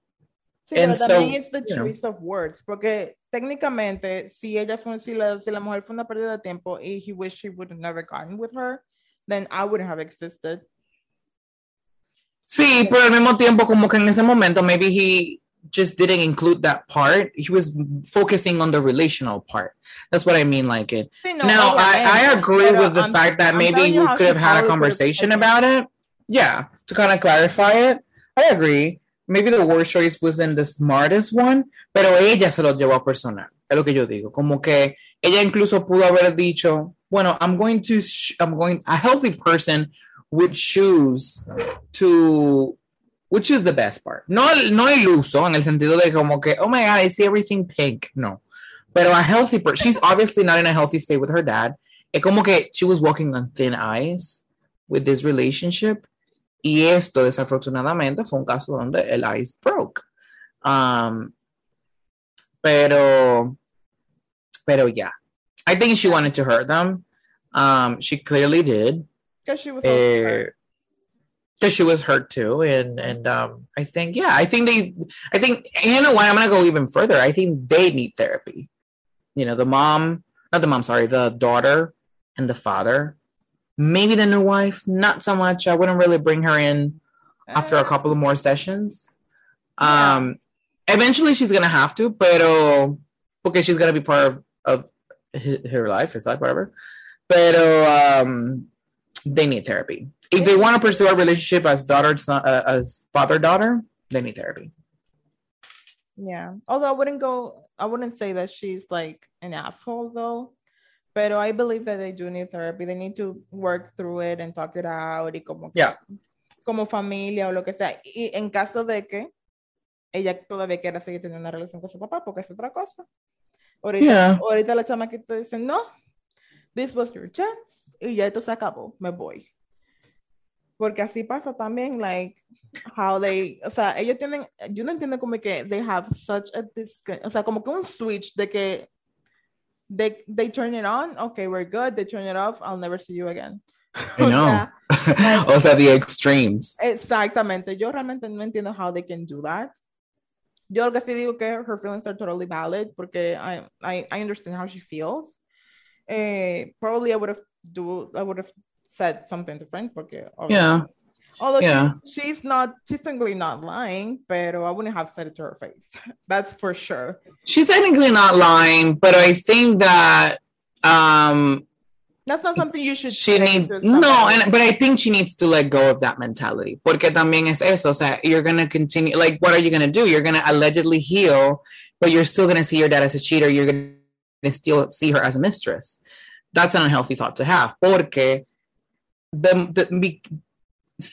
Sí, And so, también it's the you know. choice of words, porque técnicamente, si ella fue, si la, si la mujer fue una pérdida de tiempo y he wished he would have never gotten with her, then I wouldn't have existed. Sí, pero al mismo tiempo, como que en ese momento, maybe he just didn't include that part. He was focusing on the relational part. That's what I mean, like it. No, now, I, I agree with the I'm- fact that I'm maybe we could have had a conversation about it. Yeah, to kind of clarify it. I agree. Maybe the word choice wasn't the smartest one, pero ella se lo llevó a personal. Es lo que yo digo. Como que ella incluso pudo haber dicho, bueno, I'm going to, sh- I'm going, a healthy person would choose to which is the best part. No, no iluso en el sentido de como que, oh my God, I see everything pink. No. Pero a healthy person, she's obviously not in a healthy state with her dad. Es como que she was walking on thin ice with this relationship. Y esto, desafortunadamente, fue un caso donde el ice broke. Um, pero, pero yeah. I think she wanted to hurt them. Um, she clearly did. Because she was scared. Because she was hurt too and and um i think yeah i think they i think you know what i'm gonna go even further. I think they need therapy. You know the mom not the mom sorry the daughter and the father. Maybe the new wife not so much. I wouldn't really bring her in after a couple of more sessions. Yeah. um eventually she's gonna have to pero okay she's gonna be part of of her life his life whatever. Pero um they need therapy if they want to pursue a relationship as daughter son, uh, as father daughter they need therapy Yeah. Although I wouldn't go, I wouldn't say that she's like an asshole though. But I believe that they do need therapy. They need to work through it and talk it out y como, Yeah. como familia o lo que sea. Y en caso de que ella todavía quiera seguir teniendo una relación con su papá, porque es otra cosa. Ahorita, Yeah. ahorita la chamaquita dice, no, this was your chance. Y ya esto se acabó, me voy. Porque así pasa también, like, how they, o sea, ellos tienen, yo no entiendo como que they have such a o sea, como que un switch de que they, they turn it on, okay, we're good, they turn it off, I'll never see you again. I know. o sea the extremes Exactamente, yo realmente no entiendo how they can do that. Yo lo que sí digo que her feelings are totally valid porque I, I, I understand how she feels. Eh, probably I would have do I would have said something different porque yeah. Although yeah. she, she's not she's technically not lying, but I wouldn't have said it to her face. That's for sure. she's technically not lying but i think that um That's not something you should she say needs no and but i think she needs to let go of that mentality porque también es eso o sea you're gonna continue like what are you gonna do? You're gonna allegedly heal but you're still gonna see your dad as a cheater you're gonna still see her as a mistress. That's an unhealthy thought to have porque the, the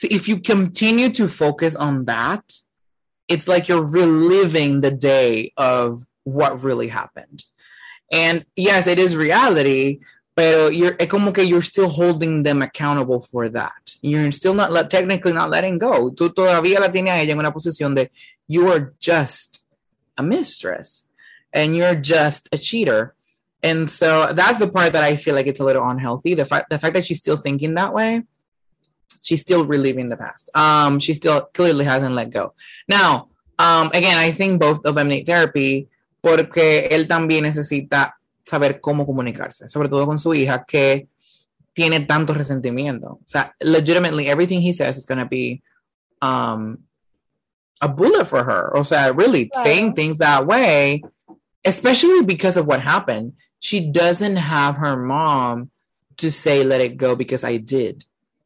if you continue to focus on that it's like you're reliving the day of what really happened and yes it is reality but you're como que you're still holding them accountable for that. You're still not let, technically not letting go. Tú todavía la tienes ella en una posición de you are just a mistress and you're just a cheater. And so that's the part that I feel like it's a little unhealthy. The fact the fact that she's still thinking that way, she's still reliving the past. Um, she still clearly hasn't let go. Now, um, again, I think both of them need therapy porque él también necesita saber cómo comunicarse, sobre todo con su hija que tiene tanto resentimiento. O sea, legitimately, everything he says is going to be um, a bullet for her. O sea, really saying things that way, especially because of what happened. She doesn't have her mom to say, let it go because I did.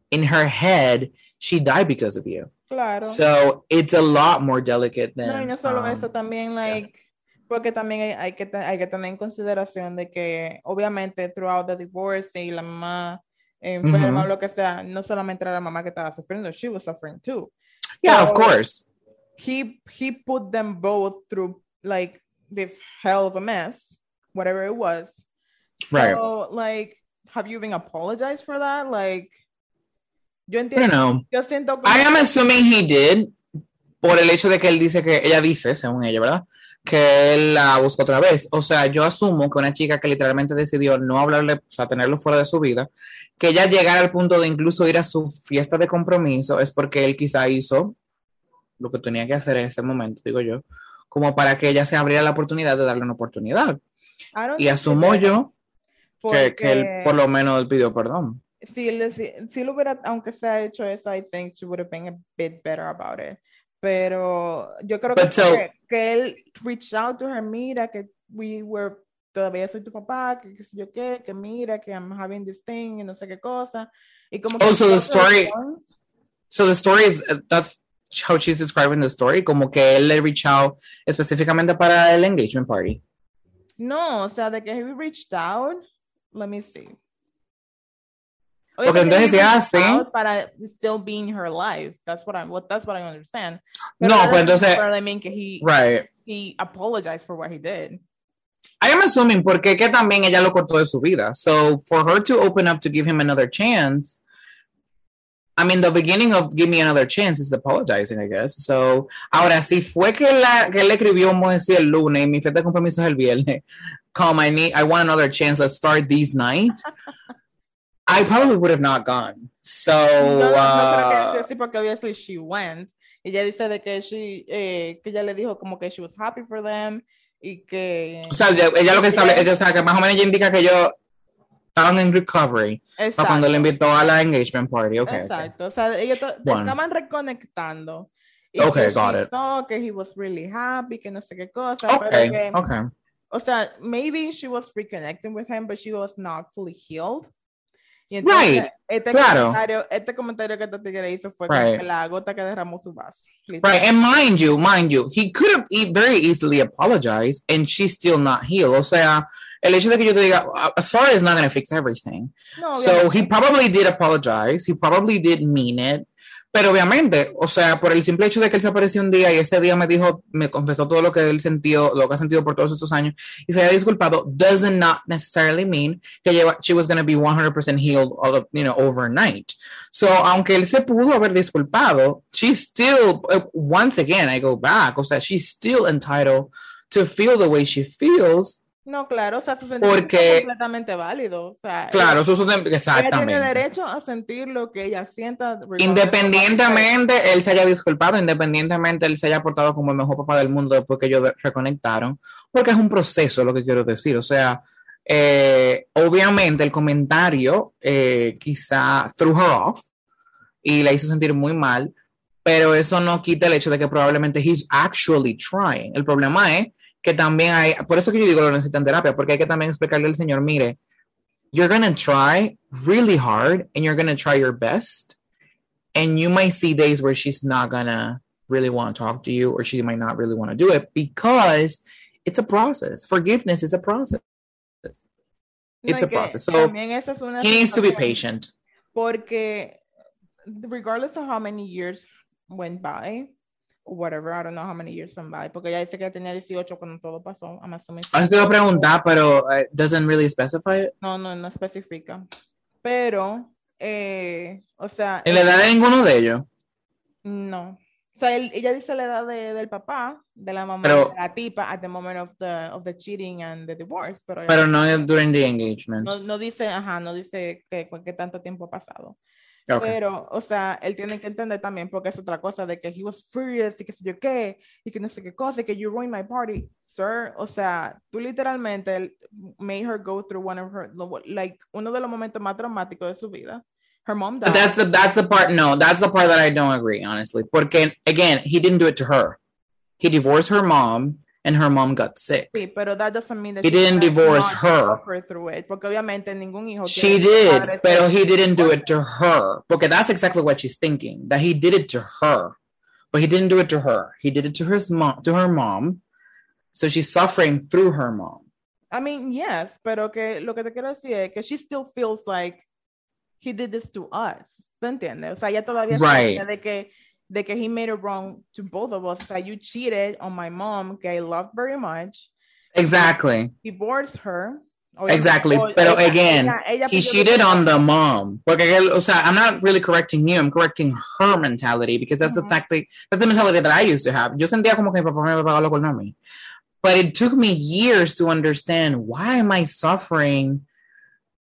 In her head, she died because of you. Claro. So it's a lot more delicate than. No, y no solo um, eso, también, like, porque también hay, hay que, hay que tener en consideración de que, obviamente, throughout the divorce y la mamá enferma o Ujú. lo que sea, no solamente era la mamá que estaba sufriendo, she was suffering too. Yeah, of course. He, he put them both through, like, this hell of a mess, whatever it was. Right. So, like, have you even apologized for that? Like, yo I don't entiendo. know. Yo siento como I am assuming he did por el hecho de que él dice que ella dice, según ella, ¿verdad? Que él la buscó otra vez. O sea, yo asumo que una chica que literalmente decidió no hablarle, o sea, tenerlo fuera de su vida, que ella llegara al punto de incluso ir a su fiesta de compromiso, es porque él quizá hizo lo que tenía que hacer en ese momento, digo yo, como para que ella se abriera la oportunidad de darle una oportunidad. I don't Y asumo yo que, que él por lo menos pidió perdón. si, si, si lo hubiera, aunque sea hecho eso, I think she would have been a bit better about it. Pero yo creo que, But so- que, que él reached out to her, mira, que we were, todavía soy tu papá, que qué sé yo qué, que mira, que I'm having this thing, y no sé qué cosa. Y como que Oh, so the story- response- So the story is that's how she's describing the story, como que él le reach out específicamente para el engagement party. No, o sea, de que he reached out, let me see. Ok, Obviamente entonces reached sí. Para still be in her life. That's what I what that's what I understand. No, that pues entonces- necessarily mean que he Right. he apologized for what he did. I am assuming porque que también ella lo cortó de su vida. So for her to open up to give him another chance, I mean, the beginning of give me another chance is apologizing, I guess. So ahora, si fue que, la, que él le escribió, vamos a decir, el lunes y mi fecha de compromiso es el viernes, come, I need, I want another chance, let's start these night. I probably would have not gone. So, no, no, no creo que uh, sea así porque obviously she went. Y ella dice de que she, eh, que ella le dijo como que she was happy for them y que O sea, ella, ella lo que establece, ella, o sea, que más o menos ella indica que ellos estaban en recovery para cuando le invitó a la engagement party. Okay, okay. Exacto, o sea, ellos Bueno. estaban reconectando. Y Okay, que got it. que he was really happy, que no sé qué cosa. Okay, pero que, okay. O sea, maybe she was reconnecting with him, but she was not fully healed. Y Right, este, claro. comentario, este comentario que tigre hizo fue Right. que la gota que derramó su vaso. Right, and mind you, mind you, he could have very easily apologized and she's still not healed. O sea, el hecho de que yo te diga, "Uh, sorry is not going to fix everything. No, So he probably did apologize. He probably did mean it. Pero obviamente, o sea, por el simple hecho de que él se apareció un día y ese día me dijo, me confesó todo lo que él sintió, lo que ha sentido por todos estos años y se haya disculpado, doesn't not necessarily mean que lleva- she was going to be 100% healed, all of, you know, overnight. So, aunque él se pudo haber disculpado, she's still, once again, I go back, o sea, she's still entitled to feel the way she feels. No, claro, o sea, su sentimiento Porque- es completamente válido. O sea, Claro, eso es ella, ella tiene exactamente. derecho a sentir lo que ella sienta. Independientemente él se haya disculpado, independientemente él se haya portado como el mejor papá del mundo después que ellos reconectaron, porque es un proceso lo que quiero decir. O sea, eh, obviamente el comentario eh, quizá threw her off y la hizo sentir muy mal, pero eso no quita el hecho de que probablemente he's actually trying. El problema es que también hay, por eso que yo digo lo necesitan terapia, porque hay que también explicarle al señor, mire, you're gonna try really hard and you're gonna try your best and you might see days where she's not gonna really want to talk to you or she might not really want to do it because it's a process. Forgiveness is a process. It's y a process. So he needs to be patient. Porque regardless of how many years went by, whatever, I don't know how many years went by, porque ella dice que tenía 18 cuando todo pasó. I'm assuming. Te iba a preguntar pero uh, doesn't really specify it No, no, no especifica. Pero, eh, o sea, en la edad de ninguno de ellos no. O sea, él- ella dice la edad de- del papá, de la mamá, Pero- de la tipa, at the moment of the, of the cheating and the divorce, pero, pero no during the engagement no, no dice, ajá, no dice que, qué tanto tiempo ha pasado. Okay Pero, o sea, él tiene que entender también, porque es otra cosa de que he was furious y que sé yo qué, y que no sé qué cosa, y que you ruined my party. Sir, o sea, tú literalmente made her go through one of her, like, uno de los momentos más traumáticos de su vida. Her mom died. But that's the that's the part. No, that's the part that I don't agree, honestly. Porque again, he didn't do it to her. He divorced her mom, and her mom got sick. Sí, pero that doesn't mean that He didn't divorce not her. through it, porque obviamente ningún hijo She quiere que su did, pero he didn't do it to her. Porque that's exactly what she's thinking. That he did it to her, but he didn't do it to her. He did it to his mom, to her mom. So she's suffering through her mom. I mean, yes, pero que lo que te quiero decir es que she still feels like he did this to us. ¿Tú entiendes? O sea, ella todavía Right. de que de que he made it wrong to both of us. That you cheated on my mom, que I love very much, Exactly. Divorced her. Exactly. But again, ella, ella he cheated on the mom. Porque, o sea, I'm not really correcting you. I'm correcting her mentality because that's uh-huh. the fact that that's the mentality that I used to have. Yo sentía como que mi papá me pagaba lo a mí. But it took me years to understand why am I suffering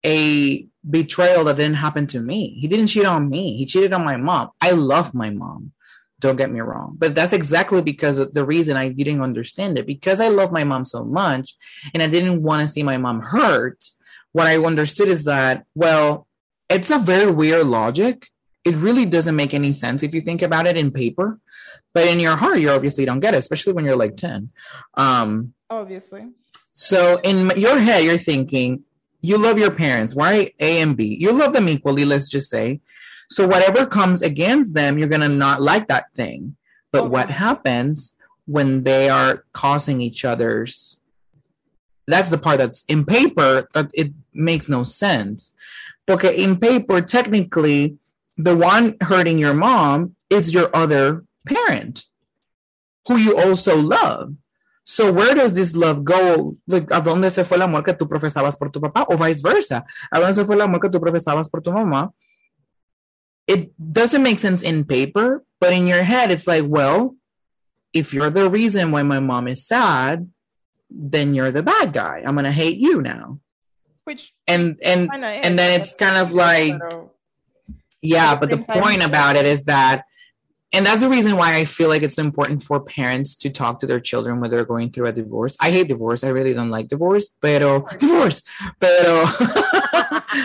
a betrayal that didn't happen to me. He didn't cheat on me. He cheated on my mom. I love my mom. Don't get me wrong. But that's exactly because of the reason I didn't understand it. Because I love my mom so much and I didn't want to see my mom hurt. What I understood is that, well, it's a very weird logic. It really doesn't make any sense if you think about it in paper. But in your heart, you obviously don't get it, especially when you're like 10. Um, obviously. So in your head, you're thinking, you love your parents, right? A and B. You love them equally, let's just say. So whatever comes against them, you're gonna not like that thing. But okay. what happens when they are causing each other's that's the part that's in paper that it makes no sense. Because in paper, technically, the one hurting your mom is your other parent who you also love. So where does this love go? Like, ¿A dónde se fue el amor que tú profesabas por tu papá? O vice versa. ¿A dónde se fue el amor que tú profesabas por tu mamá? It doesn't make sense in paper, but in your head, it's like, well, if you're the reason why my mom is sad, then you're the bad guy. I'm gonna hate you now. Which and and and then it's kind of like, yeah. But the point about it is that and that's the reason why I feel like it's important for parents to talk to their children when they're going through a divorce. I hate divorce. I really don't like divorce, pero divorce, pero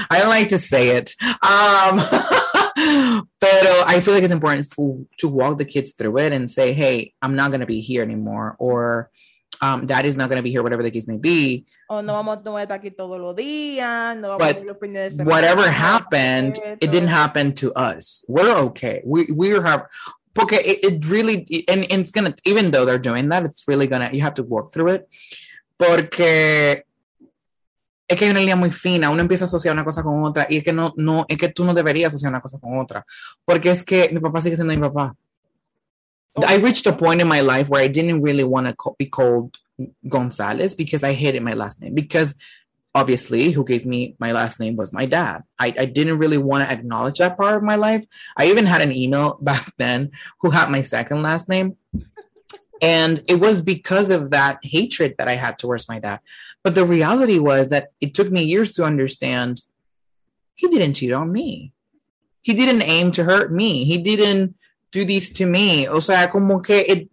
I don't like to say it. Um, pero I feel like it's important for, to walk the kids through it and say, "Hey, I'm not going to be here anymore," or um, "Daddy's not going to be here," whatever the case may be. Oh, no vamos, no estar aquí todos los días. No but whatever happened, it didn't happen to us. We're okay. We we have porque it, it really and, and, it's gonna even though they're doing that, it's really gonna you have to work through it. Porque es que hay una línea muy fina, uno empieza a asociar una cosa con otra y es que no, no, es que tú no deberías asociar una cosa con otra, porque es que mi papá sigue siendo mi papá. Oh. I reached a point in my life where I didn't really want to be called Gonzalez because I hated my last name. Because obviously, who gave me my last name was my dad. I, I didn't really want to acknowledge that part of my life. I even had an email back then who had my second last name. And it was because of that hatred that I had towards my dad. But the reality was that it took me years to understand he didn't cheat on me. He didn't aim to hurt me. He didn't do this to me. O sea, como que it,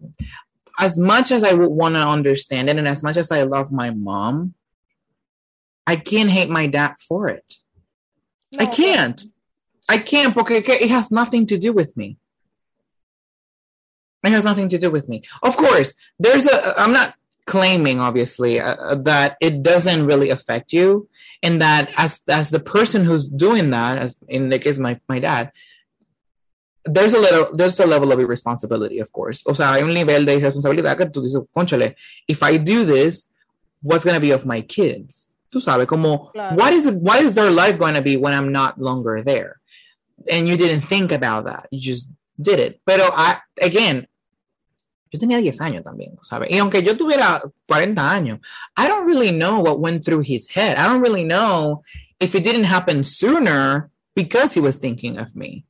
as much as I would want to understand it and as much as I love my mom, I can't hate my dad for it. No, I can't. I can't because it has nothing to do with me. It has nothing to do with me. Of course, there's a, I'm not claiming obviously uh, uh that it doesn't really affect you and that as as the person who's doing that as in the case of my, my dad there's a little there's a level of irresponsibility, of course. O sea, hay un nivel de responsabilidad que tú dices, conchale, if I do this, what's going to be of my kids? Tú sabes, como, claro. what is what is their life going to be when I'm not longer there? And you didn't think about that. You just did it. Pero, I, again, yo tenía 10 años también, ¿sabes? Y aunque yo tuviera 40 años, I don't really know what went through his head. I don't really know if it didn't happen sooner because he was thinking of me.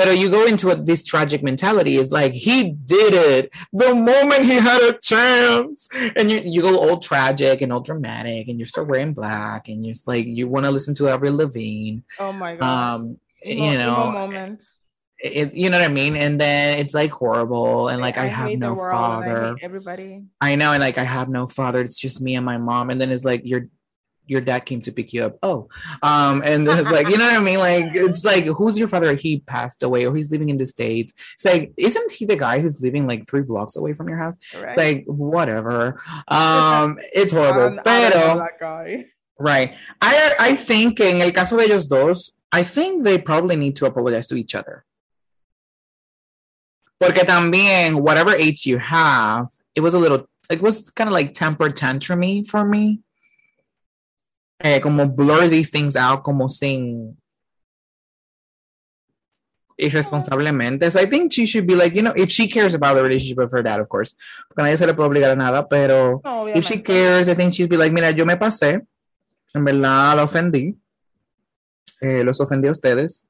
But you go into what this tragic mentality is like, he did it the moment he had a chance. And you, you go all tragic and all dramatic and you start wearing black and you're just like, you want to listen to Avril Lavigne. Oh my God. Um, you know, moment. It, you know what I mean? And then it's like horrible. And like, I, I have no father. I everybody. I know. And like, I have no father. It's just me and my mom. And then it's like, you're your dad came to pick you up. Oh, um, and it's like, you know what I mean? Like, it's like, who's your father? He passed away, or he's living in the states. It's like, isn't he the guy who's living like three blocks away from your house? Right. It's like, whatever. Um, it's horrible. Pero, right. I I think in el caso de ellos dos, I think they probably need to apologize to each other. Porque también, whatever age you have, it was a little, it was kind of like temper tantrumy for me eh, como blur these things out como sin irresponsablemente. So I think she should be like, you know, if she cares about the relationship of her dad, of course, porque nadie se le puede obligar a nada, pero No, if she cares, I think she'd be like, mira, yo me pasé, en verdad la ofendí, eh, los ofendí a ustedes,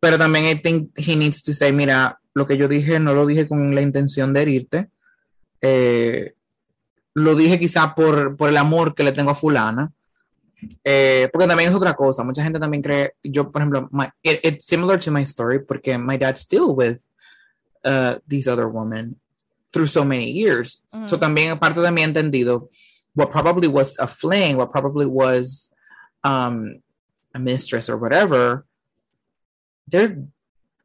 pero también I think he needs to say, mira, lo que yo dije no lo dije con la intención de herirte, eh, lo dije quizá por, por el amor que le tengo a fulana, eh, porque también es otra cosa, mucha gente también cree, yo por ejemplo, my, it- it's similar to my story, porque my dad's still with uh, these other women through so many years. Ujú. So también parte de mi entendido, what probably was a fling, what probably was um, a mistress or whatever, they're,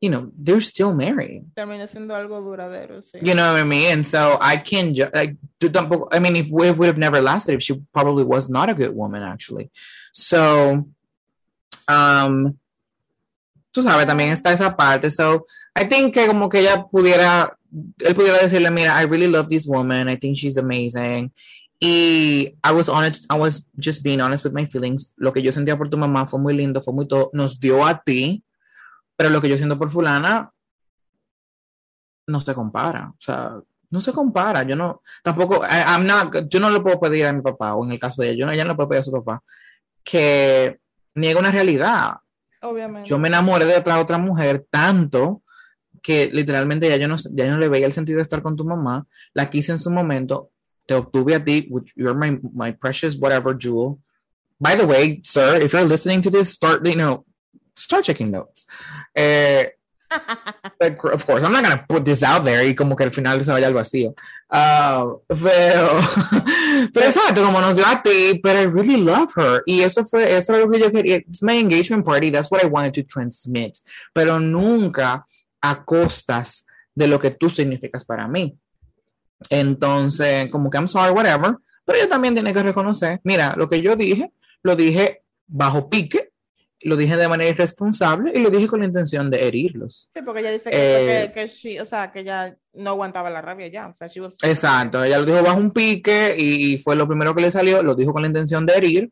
you know, they're still married. Termina siendo algo duradero, sí. You know what I mean? And so I can, ju- like, I mean, if it would have never lasted, if she probably was not a good woman, actually. So, um, tú sabes, también está esa parte. So, I think que como que ella pudiera, él pudiera decirle, mira, I really love this woman. I think she's amazing. Y I was honest, I was just being honest with my feelings. Lo que yo sentía por tu mamá fue muy lindo, fue muy todo, nos dio a ti, pero lo que yo siento por fulana no se compara. O sea, no se compara. Yo no, tampoco, I- I'm not, yo no le puedo pedir a mi papá, o en el caso de ella, yo no, ella no le puedo pedir a su papá, que niegue una realidad. Obviamente. Yo me enamoré de otra otra mujer tanto que literalmente ya yo no, ya yo no le veía el sentido de estar con tu mamá. La quise en su momento, te obtuve a ti, which you're my, my precious whatever jewel. By the way, sir, if you're listening to this, start, you know, start checking notes. Eh, of course, I'm not gonna put this out there y como que al final se vaya al vacío. Ah, pero, pero exacto, como nos dio a ti, but I really love her. Y eso fue, eso es lo que yo quería. It's my engagement party, that's what I wanted to transmit. Pero nunca a costas de lo que tú significas para mí. Entonces, como que I'm sorry, whatever. Pero ella también tiene que reconocer, mira, lo que yo dije, lo dije bajo pique, lo dije de manera irresponsable y lo dije con la intención de herirlos. Sí, porque ella dice que, Eh, que, que she- o sea, que ella no aguantaba la rabia ya. O sea, she was... Exacto, ella lo dijo bajo un pique y, y fue lo primero que le salió, lo dijo con la intención de herir.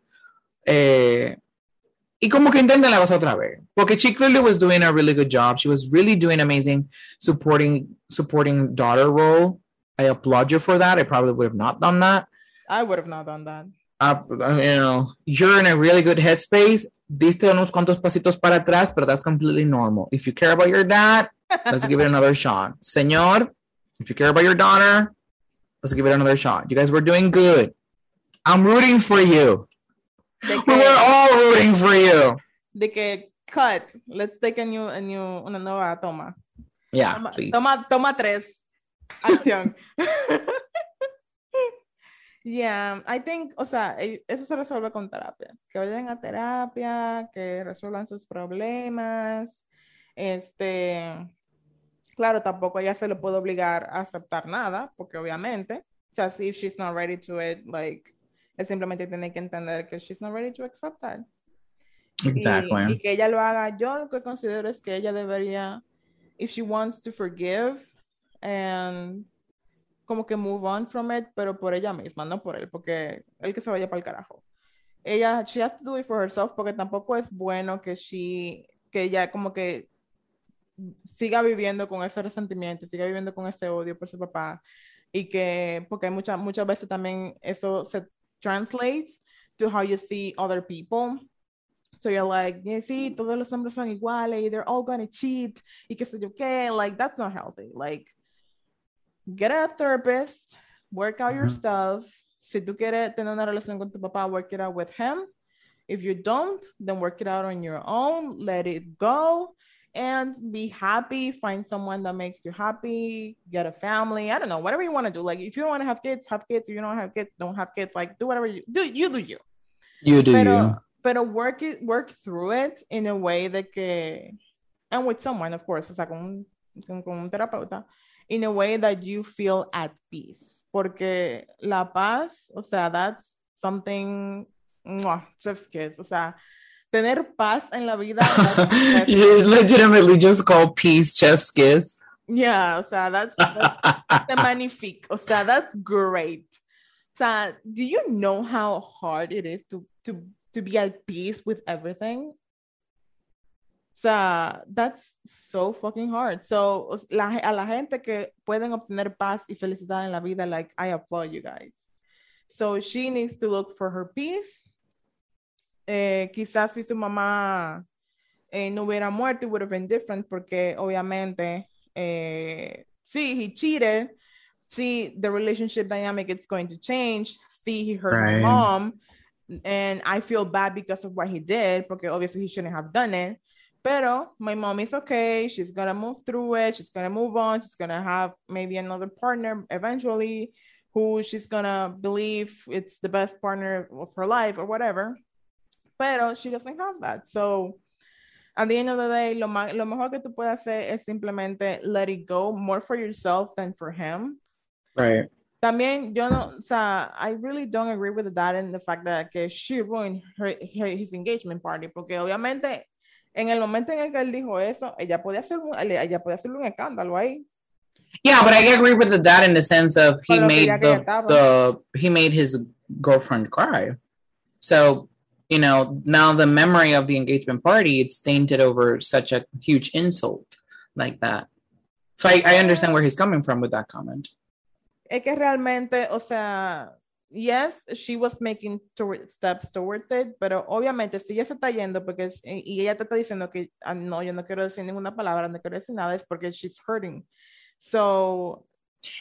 eh, y como que intenten la cosa otra vez. Porque she clearly was doing a really good job. She was really doing amazing supporting supporting daughter role. I applaud you for that. I probably would have not done that. I would have not done that. Uh, you know, you're in a really good headspace. Diste unos cuantos pasitos para atrás, but that's completely normal. If you care about your dad, let's give it another shot. Señor, if you care about your daughter, let's give it another shot. You guys were doing good. I'm rooting for you. We were all rooting for you. de que cut. Let's take a new, a new, una nueva toma. Yeah, Toma, please. toma, toma tres. Acción. yeah, I think, o sea, eh, eso se resuelve con terapia. Que vayan a terapia, que resuelvan sus problemas. Este, claro, tampoco ella se le puede obligar a aceptar nada, porque obviamente, o sea, si she's not ready to it, like, es simplemente tiene que entender que she's not ready to accept that. Y- Exactly. Y, que ella lo haga. Yo lo que considero es que ella debería, if she wants to forgive and como que move on from it, pero por ella misma, no por él, porque él que se vaya para el carajo. Ella, she has to do it for herself, porque tampoco es bueno que she, que ella como que siga viviendo con ese resentimiento, siga viviendo con ese odio por su papá, y que, porque muchas muchas veces también eso se translates to how you see other people. So you're like, yeah, sí, todos los hombres son iguales, they're all gonna cheat, y qué sé yo qué, like, that's not healthy. Like, get a therapist, work out your Ujú. stuff. Si tú quieres tener una relación con tu papá, work it out with him. If you don't, then work it out on your own, let it go, and be happy. Find someone that makes you happy, get a family. I don't know, whatever you want to do. Like, if you don't want to have kids, have kids. If you don't have kids, don't have kids. Like, do whatever you do. You do you. You do you. Pero, pero work it, work through it in a way that que, and with someone, of course, o sea, con, con, con un terapeuta, in a way that you feel at peace. Porque la paz, o sea, that's something, mwah, chef's kiss, o sea, tener paz en la vida. you legitimately just call peace chef's kiss. yeah, o sea, that's, that's the magnifique. O sea, that's great. O sea, do you know how hard it is to, to, to be at peace with everything? Sea, that's so fucking hard. So, la, a la gente que pueden obtener paz y felicidad en la vida, like, I applaud you guys. So, she needs to look for her peace. Eh, quizás si su mamá eh, no hubiera muerto, it would have been different, porque obviamente, eh, sí, he cheated. See, the relationship dynamic is going to change. See, he hurt right. my mom. And I feel bad because of what he did, porque obviously he shouldn't have done it. Pero my mom is okay. She's gonna move through it. She's gonna move on. She's gonna have maybe another partner eventually who she's gonna believe it's the best partner of her life or whatever. Pero she doesn't have that. So at the end of the day, lo, lo mejor que tú puedes hacer es simplemente let it go more for yourself than for him. Right. También yo no, o sea, I really don't agree with that and the fact that que she ruined her, her, his engagement party, porque obviamente en el momento en el que él dijo eso, ella podía hacer un, ella podía un escándalo ahí. Yeah, but I agree with the dad in the sense of he made the, the he made his girlfriend cry. So, you know, now the memory of the engagement party it's tainted over such a huge insult like that. So I, I understand where he's coming from with that comment. Es que realmente, o sea, yes, she was making steps towards it, pero obviamente si ella se está yendo porque y ella te está diciendo que ah, no, yo no quiero decir ninguna palabra, no quiero decir nada, es porque she's hurting. So,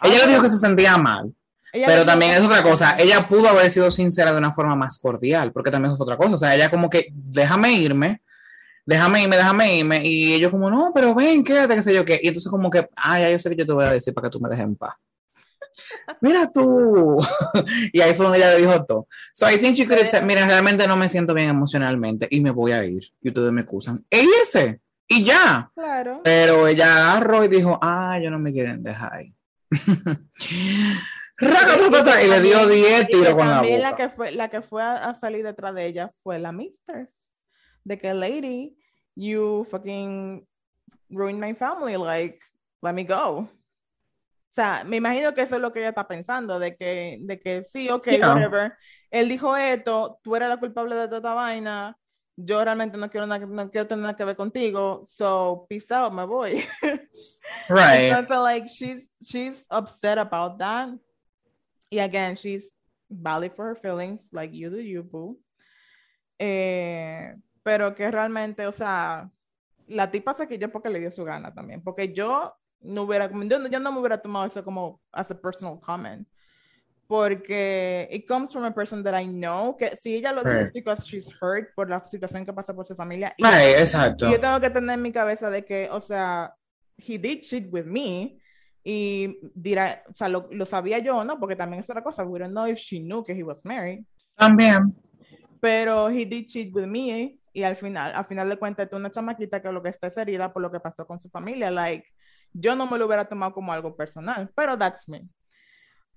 ella le dijo que se sentía mal. Pero también es otra cosa, ella pudo haber sido sincera de una forma más cordial, porque también es otra cosa, o sea, ella como que, déjame irme, déjame irme, déjame irme, y ellos como, no, pero ven, quédate, qué sé yo qué, y entonces como que, ay, ya yo sé que yo te voy a decir para que tú me dejes en paz mira tú. y ahí fue donde ella dijo todo. So I think she could have said, mira, realmente no me siento bien emocionalmente y me voy a ir. Y ustedes me acusan. E irse. Y ya. Claro. Pero ella agarró y dijo, ah, yo no me quieren dejar ahí. y le dio 10 tiros con la boca. La que fue, la que fue a, salir detrás de ella fue la mistress. De que, lady, you fucking ruined my family. Like, let me go. Sea, me imagino que eso es lo que ella está pensando, de que, de que sí, ok, whatever. Él dijo esto, tú eres la culpable de toda esta vaina, yo realmente no quiero, no quiero tener nada que ver contigo, so peace out, me voy. Right. I feel like she's, she's upset about that. Y again, she's valid for her feelings, like you do you, boo. Eh, pero que realmente, o sea, la tipa se quilló porque le dio su gana también, porque yo no hubiera, yo, yo no me hubiera tomado eso como as a personal comment. Porque it comes from a person that I know, que si ella lo dice because she's hurt por la situación que pasa por su familia. Right, exacto. Y yo tengo que tener en mi cabeza de que, o sea, he did cheat with me. Y dirá, o sea, lo, lo sabía yo, ¿no? Porque también es otra cosa. We don't know if she knew que he was married. También. Pero he did cheat with me. Y al final, al final de cuentas, tú una chamaquita que lo que está es herida por lo que pasó con su familia. Like, yo no me lo hubiera tomado como algo personal, pero that's me.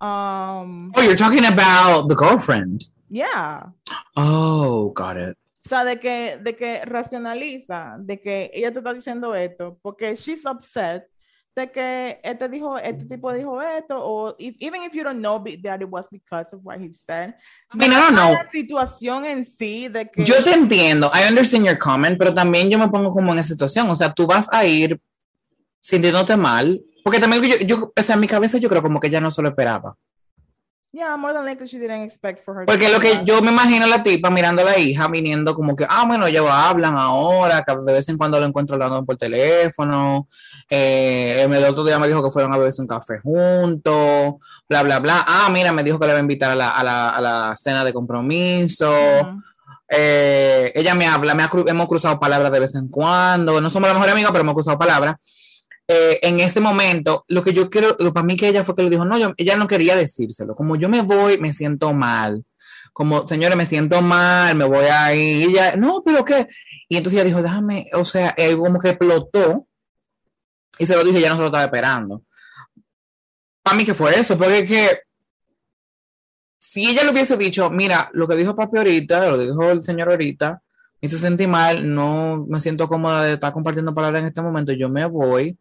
Um, oh, you're talking about the girlfriend. Yeah. Oh, got it. O sea, de que, de que racionaliza, de que ella te está diciendo esto, porque she's upset de que este dijo, este tipo dijo esto, o if, even if you don't know that it was because of what he said. I mean, I don't know. La situación en sí de que... Yo te entiendo, I understand your comment, pero también yo me pongo como en esa situación, o sea, tú vas a ir sintiéndote mal, porque también yo, yo, o sea, en mi cabeza yo creo como que ella no se lo esperaba. Yeah, more than likely she didn't expect for her. Porque lo que yo me imagino a la tipa mirando a la hija viniendo como que, ah, bueno, ya hablan ahora, de vez en cuando lo encuentro hablando por teléfono. Eh, el otro día me dijo que fueron a beberse un café juntos, bla, bla, bla. Ah, mira, me dijo que le va a invitar a la, a la, a la cena de compromiso. eh, ella me habla, me hemos cruzado palabras de vez en cuando. No somos la mejor amiga, pero hemos cruzado palabras. Eh, en ese momento, lo que yo quiero, para mí que ella fue que le dijo, no, yo, ella no quería decírselo, como yo me voy, me siento mal, como, señores, me siento mal, me voy a ir, ella, no, pero qué, y entonces ella dijo, déjame, o sea, él como que explotó, y se lo dije, ya no se lo estaba esperando. Para mí que fue eso, porque que, si ella le hubiese dicho, mira, lo que dijo papi ahorita, lo dijo el señor ahorita, me hizo sentir mal, no me siento cómoda de estar compartiendo palabras en este momento, yo me voy,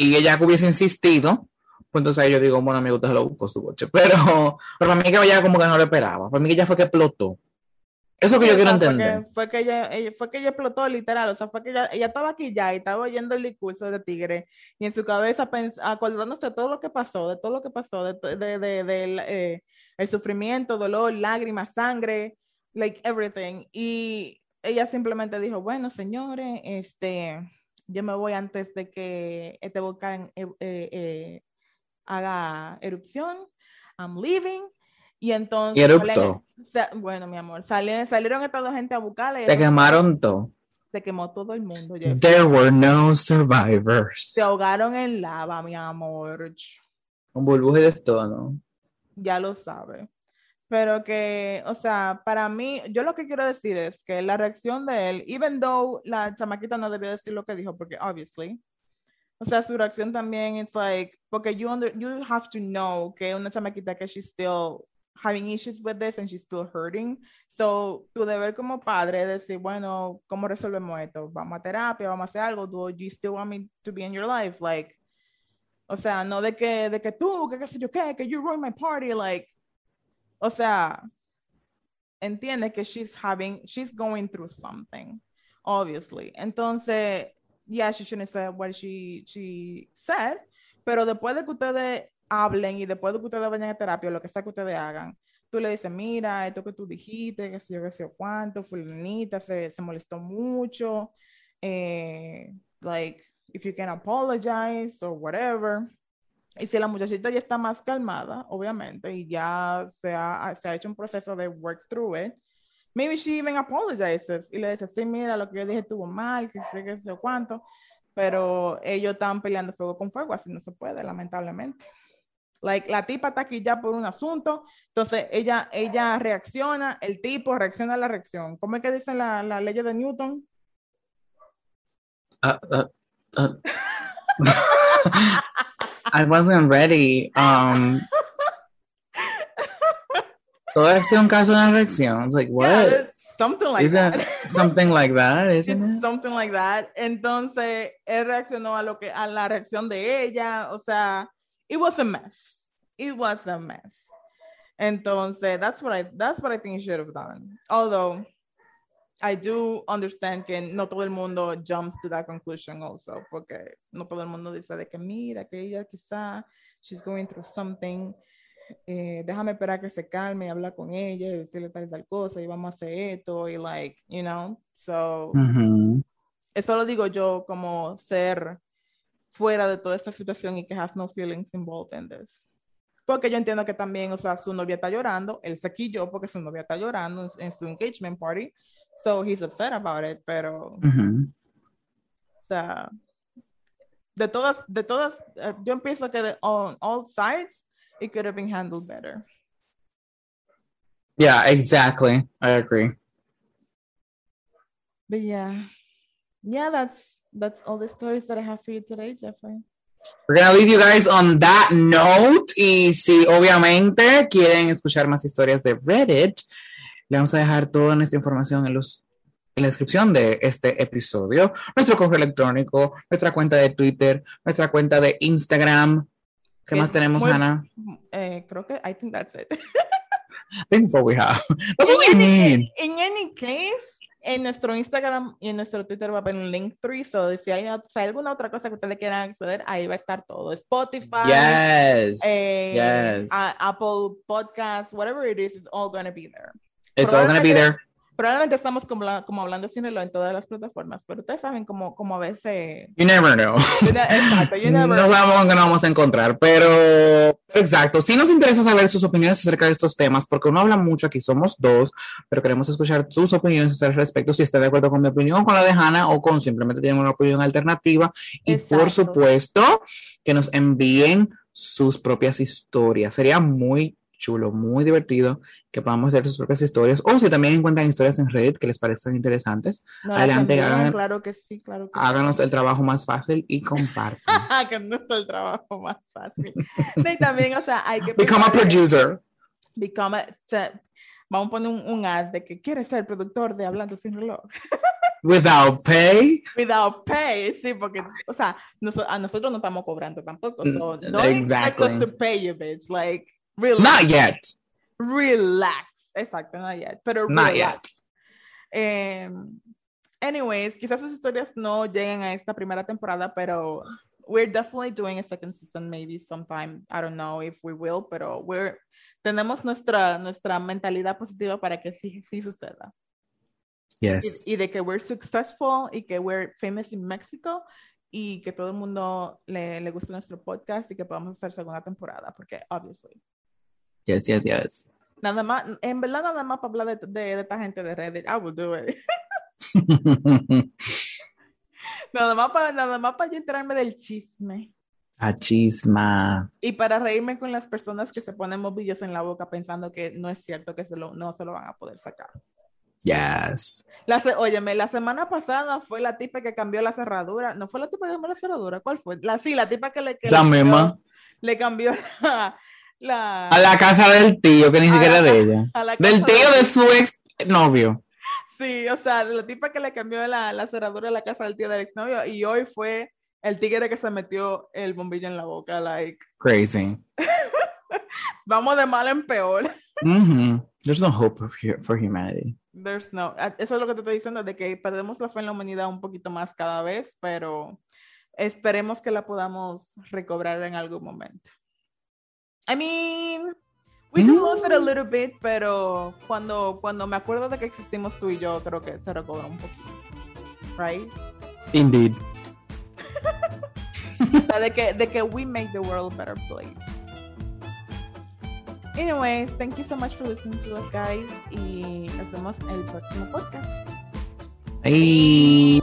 y ella hubiese insistido, pues entonces ahí yo digo, bueno, amigo, usted se lo busco su coche. Pero, pero para mí que ella como que no lo esperaba. Para mí que ella fue que explotó. Es lo que yo quiero entender. Fue que, fue que ella, ella, fue que ella explotó literal, o sea, fue que ella, ella estaba aquí ya y estaba oyendo el discurso de Tigre y en su cabeza acordándose de todo lo que pasó, de todo lo que pasó, de, de, de, de eh, el sufrimiento, dolor, lágrimas, sangre, like everything. Y ella simplemente dijo, bueno, señores, este, yo me voy antes de que este volcán eh, eh, eh haga erupción. I'm leaving. Y entonces. Bueno, mi amor, salieron, salieron estas dos gente a buscarla. Se quemaron todo. Se quemó todo el mundo. There were no survivors. Se ahogaron en lava, mi amor. Un burbujas de ¿no? Ya lo sabe. Pero que, o sea, para mí, yo lo que quiero decir es que la reacción de él, even though la chamaquita no debió decir lo que dijo, porque obviously, o sea, su reacción también es like, porque you, under, you have to know que una chamaquita que she's still having issues with this and she's still hurting. So, tu deber como padre es decir, bueno, ¿cómo resolvemos esto? ¿Vamos a terapia? ¿Vamos a hacer algo? Do you still want me to be in your life? Like, o sea, no de que, de que tú, que qué sé yo qué, que you ruin my party, like, o sea, entiende que she's having, she's going through something, obviously. Entonces, yeah, she shouldn't say what she, she said, pero después de que ustedes hablen y después de que ustedes vayan a terapia, lo que sea que ustedes hagan, tú le dices, mira, esto que tú dijiste, que sé yo, que sé cuánto, fulanita se, se molestó mucho, eh, like, if you can apologize or whatever. Y si la muchachita ya está más calmada, obviamente, y ya se ha, se ha hecho un proceso de work through it, maybe she even apologizes y le dice, sí, mira, lo que yo dije estuvo mal, que sé, que sé cuánto, pero ellos están peleando fuego con fuego, así no se puede, lamentablemente. Like, la tipa está aquí ya por un asunto, entonces ella, ella reacciona, el tipo reacciona a la reacción. ¿Cómo es que dice la, la ley de Newton? Uh, uh, uh. I wasn't ready. Um, todo es un caso de reacción. like, what? Yeah, something like that. something like that, isn't it? Something like that. Entonces, él reaccionó a lo que a la reacción de ella, o sea, it was a mess. It was a mess. Entonces, that's what I that's what I think he should have done. Although I do understand que no todo el mundo jumps to that conclusion also, porque no todo el mundo dice de que mira, que ella quizá, she's going through something, eh, déjame esperar que se calme hablar con ella y decirle tal y tal cosa y vamos a hacer esto y like, you know, so, eso lo digo yo como ser fuera de toda esta situación y que has no feelings involved in this. Porque yo entiendo que también, o sea, su novia está llorando, él se quilló porque su novia está llorando en su engagement party, so he's upset about it, pero, o sea, de todas, de todas, uh, yo pienso que de, on all sides, it could have been handled better. Yeah, exactly. I agree. But yeah, yeah, that's that's all the stories that I have for you today, Jeffrey. We're gonna leave you guys on that note. Y si obviamente quieren escuchar más historias de Reddit, le vamos a dejar toda nuestra información en, los, en la descripción de este episodio. Nuestro correo electrónico, nuestra cuenta de Twitter, nuestra cuenta de Instagram. ¿Qué más tenemos, Hannah? Eh, creo que I think that's it. I think that's all we have. That's what we mean. In any case, en nuestro Instagram y en nuestro Twitter va a haber un link tree, so si hay, alguna otra cosa que ustedes quieran acceder, ahí va a estar todo. Spotify, yes, eh, Apple Podcasts, whatever it is, it's all going to be there. It's all to be there probablemente estamos como, como hablando lo en todas las plataformas, pero ustedes saben cómo, cómo a veces... You never know. exacto, you never no sabemos dónde nos vamos a encontrar, pero exacto. Sí nos interesa saber sus opiniones acerca de estos temas, porque uno habla mucho, aquí somos dos, pero queremos escuchar sus opiniones al respecto, si está de acuerdo con mi opinión, con la de Hannah, o con simplemente tienen una opinión alternativa. Y por supuesto, que nos envíen sus propias historias. Sería muy chulo, muy divertido, que podamos hacer sus propias historias, o si también encuentran historias en Reddit que les parezcan interesantes, adelante, hagan, claro que sí, claro que háganos el trabajo más fácil y compartan. que no es el trabajo más fácil. y también, o sea, hay que... Become a producer. Become a, vamos a poner un, un, ad de que quiere ser productor de Hablando Sin Reloj. Without pay. Without pay, sí, porque, o sea, a nosotros no estamos cobrando tampoco. So, no exactly. expect us to pay you, bitch. Like, Relax. Not yet. Relax. Exacto, not yet. Pero not yet. Eh, anyways, quizás sus historias no lleguen a esta primera temporada, pero we're definitely doing a second season maybe sometime. I don't know if we will, pero we're tenemos nuestra nuestra mentalidad positiva para que sí sí suceda. Yes. Y, y de que we're successful y que we're famous in Mexico y que todo el mundo le, le guste nuestro podcast y que podamos hacer segunda temporada, porque obviously. Yes, yes, yes. Nada más, en verdad nada más para hablar de, de, de esta gente de Reddit, I will do it. nada más para nada más para yo enterarme del chisme. A chisma. Y para reírme con las personas que se ponen movillos en la boca pensando que no es cierto que se lo, no se lo van a poder sacar. Yes. La, óyeme, la semana pasada fue la tipa que cambió la cerradura. ¿No fue la tipa que cambió la cerradura? ¿Cuál fue? La, sí, la tipa que le, que le cambió- misma. le cambió la, la- A la casa del tío, que ni A siquiera la de ella. a la Del tío de- de su ex novio. Sí, o sea, la tipa que le cambió la, la cerradura de la casa del tío del exnovio y hoy fue el tigre que se metió el bombillo en la boca, like, Crazy. vamos de mal en peor. Mhm. There's no hope for humanity. There's no, ah, eso es lo que te estoy diciendo, de que perdemos la fe en la humanidad un poquito más cada vez, pero esperemos que la podamos recobrar en algún momento. I mean, we can lose it a little bit, pero cuando, cuando me acuerdo de que existimos tú y yo, creo que se recobra un poquito. Right? Indeed. De que, de que we make the world a better place. Anyways, thank you so much for listening to us, guys. Y nos vemos en el próximo podcast. Bye.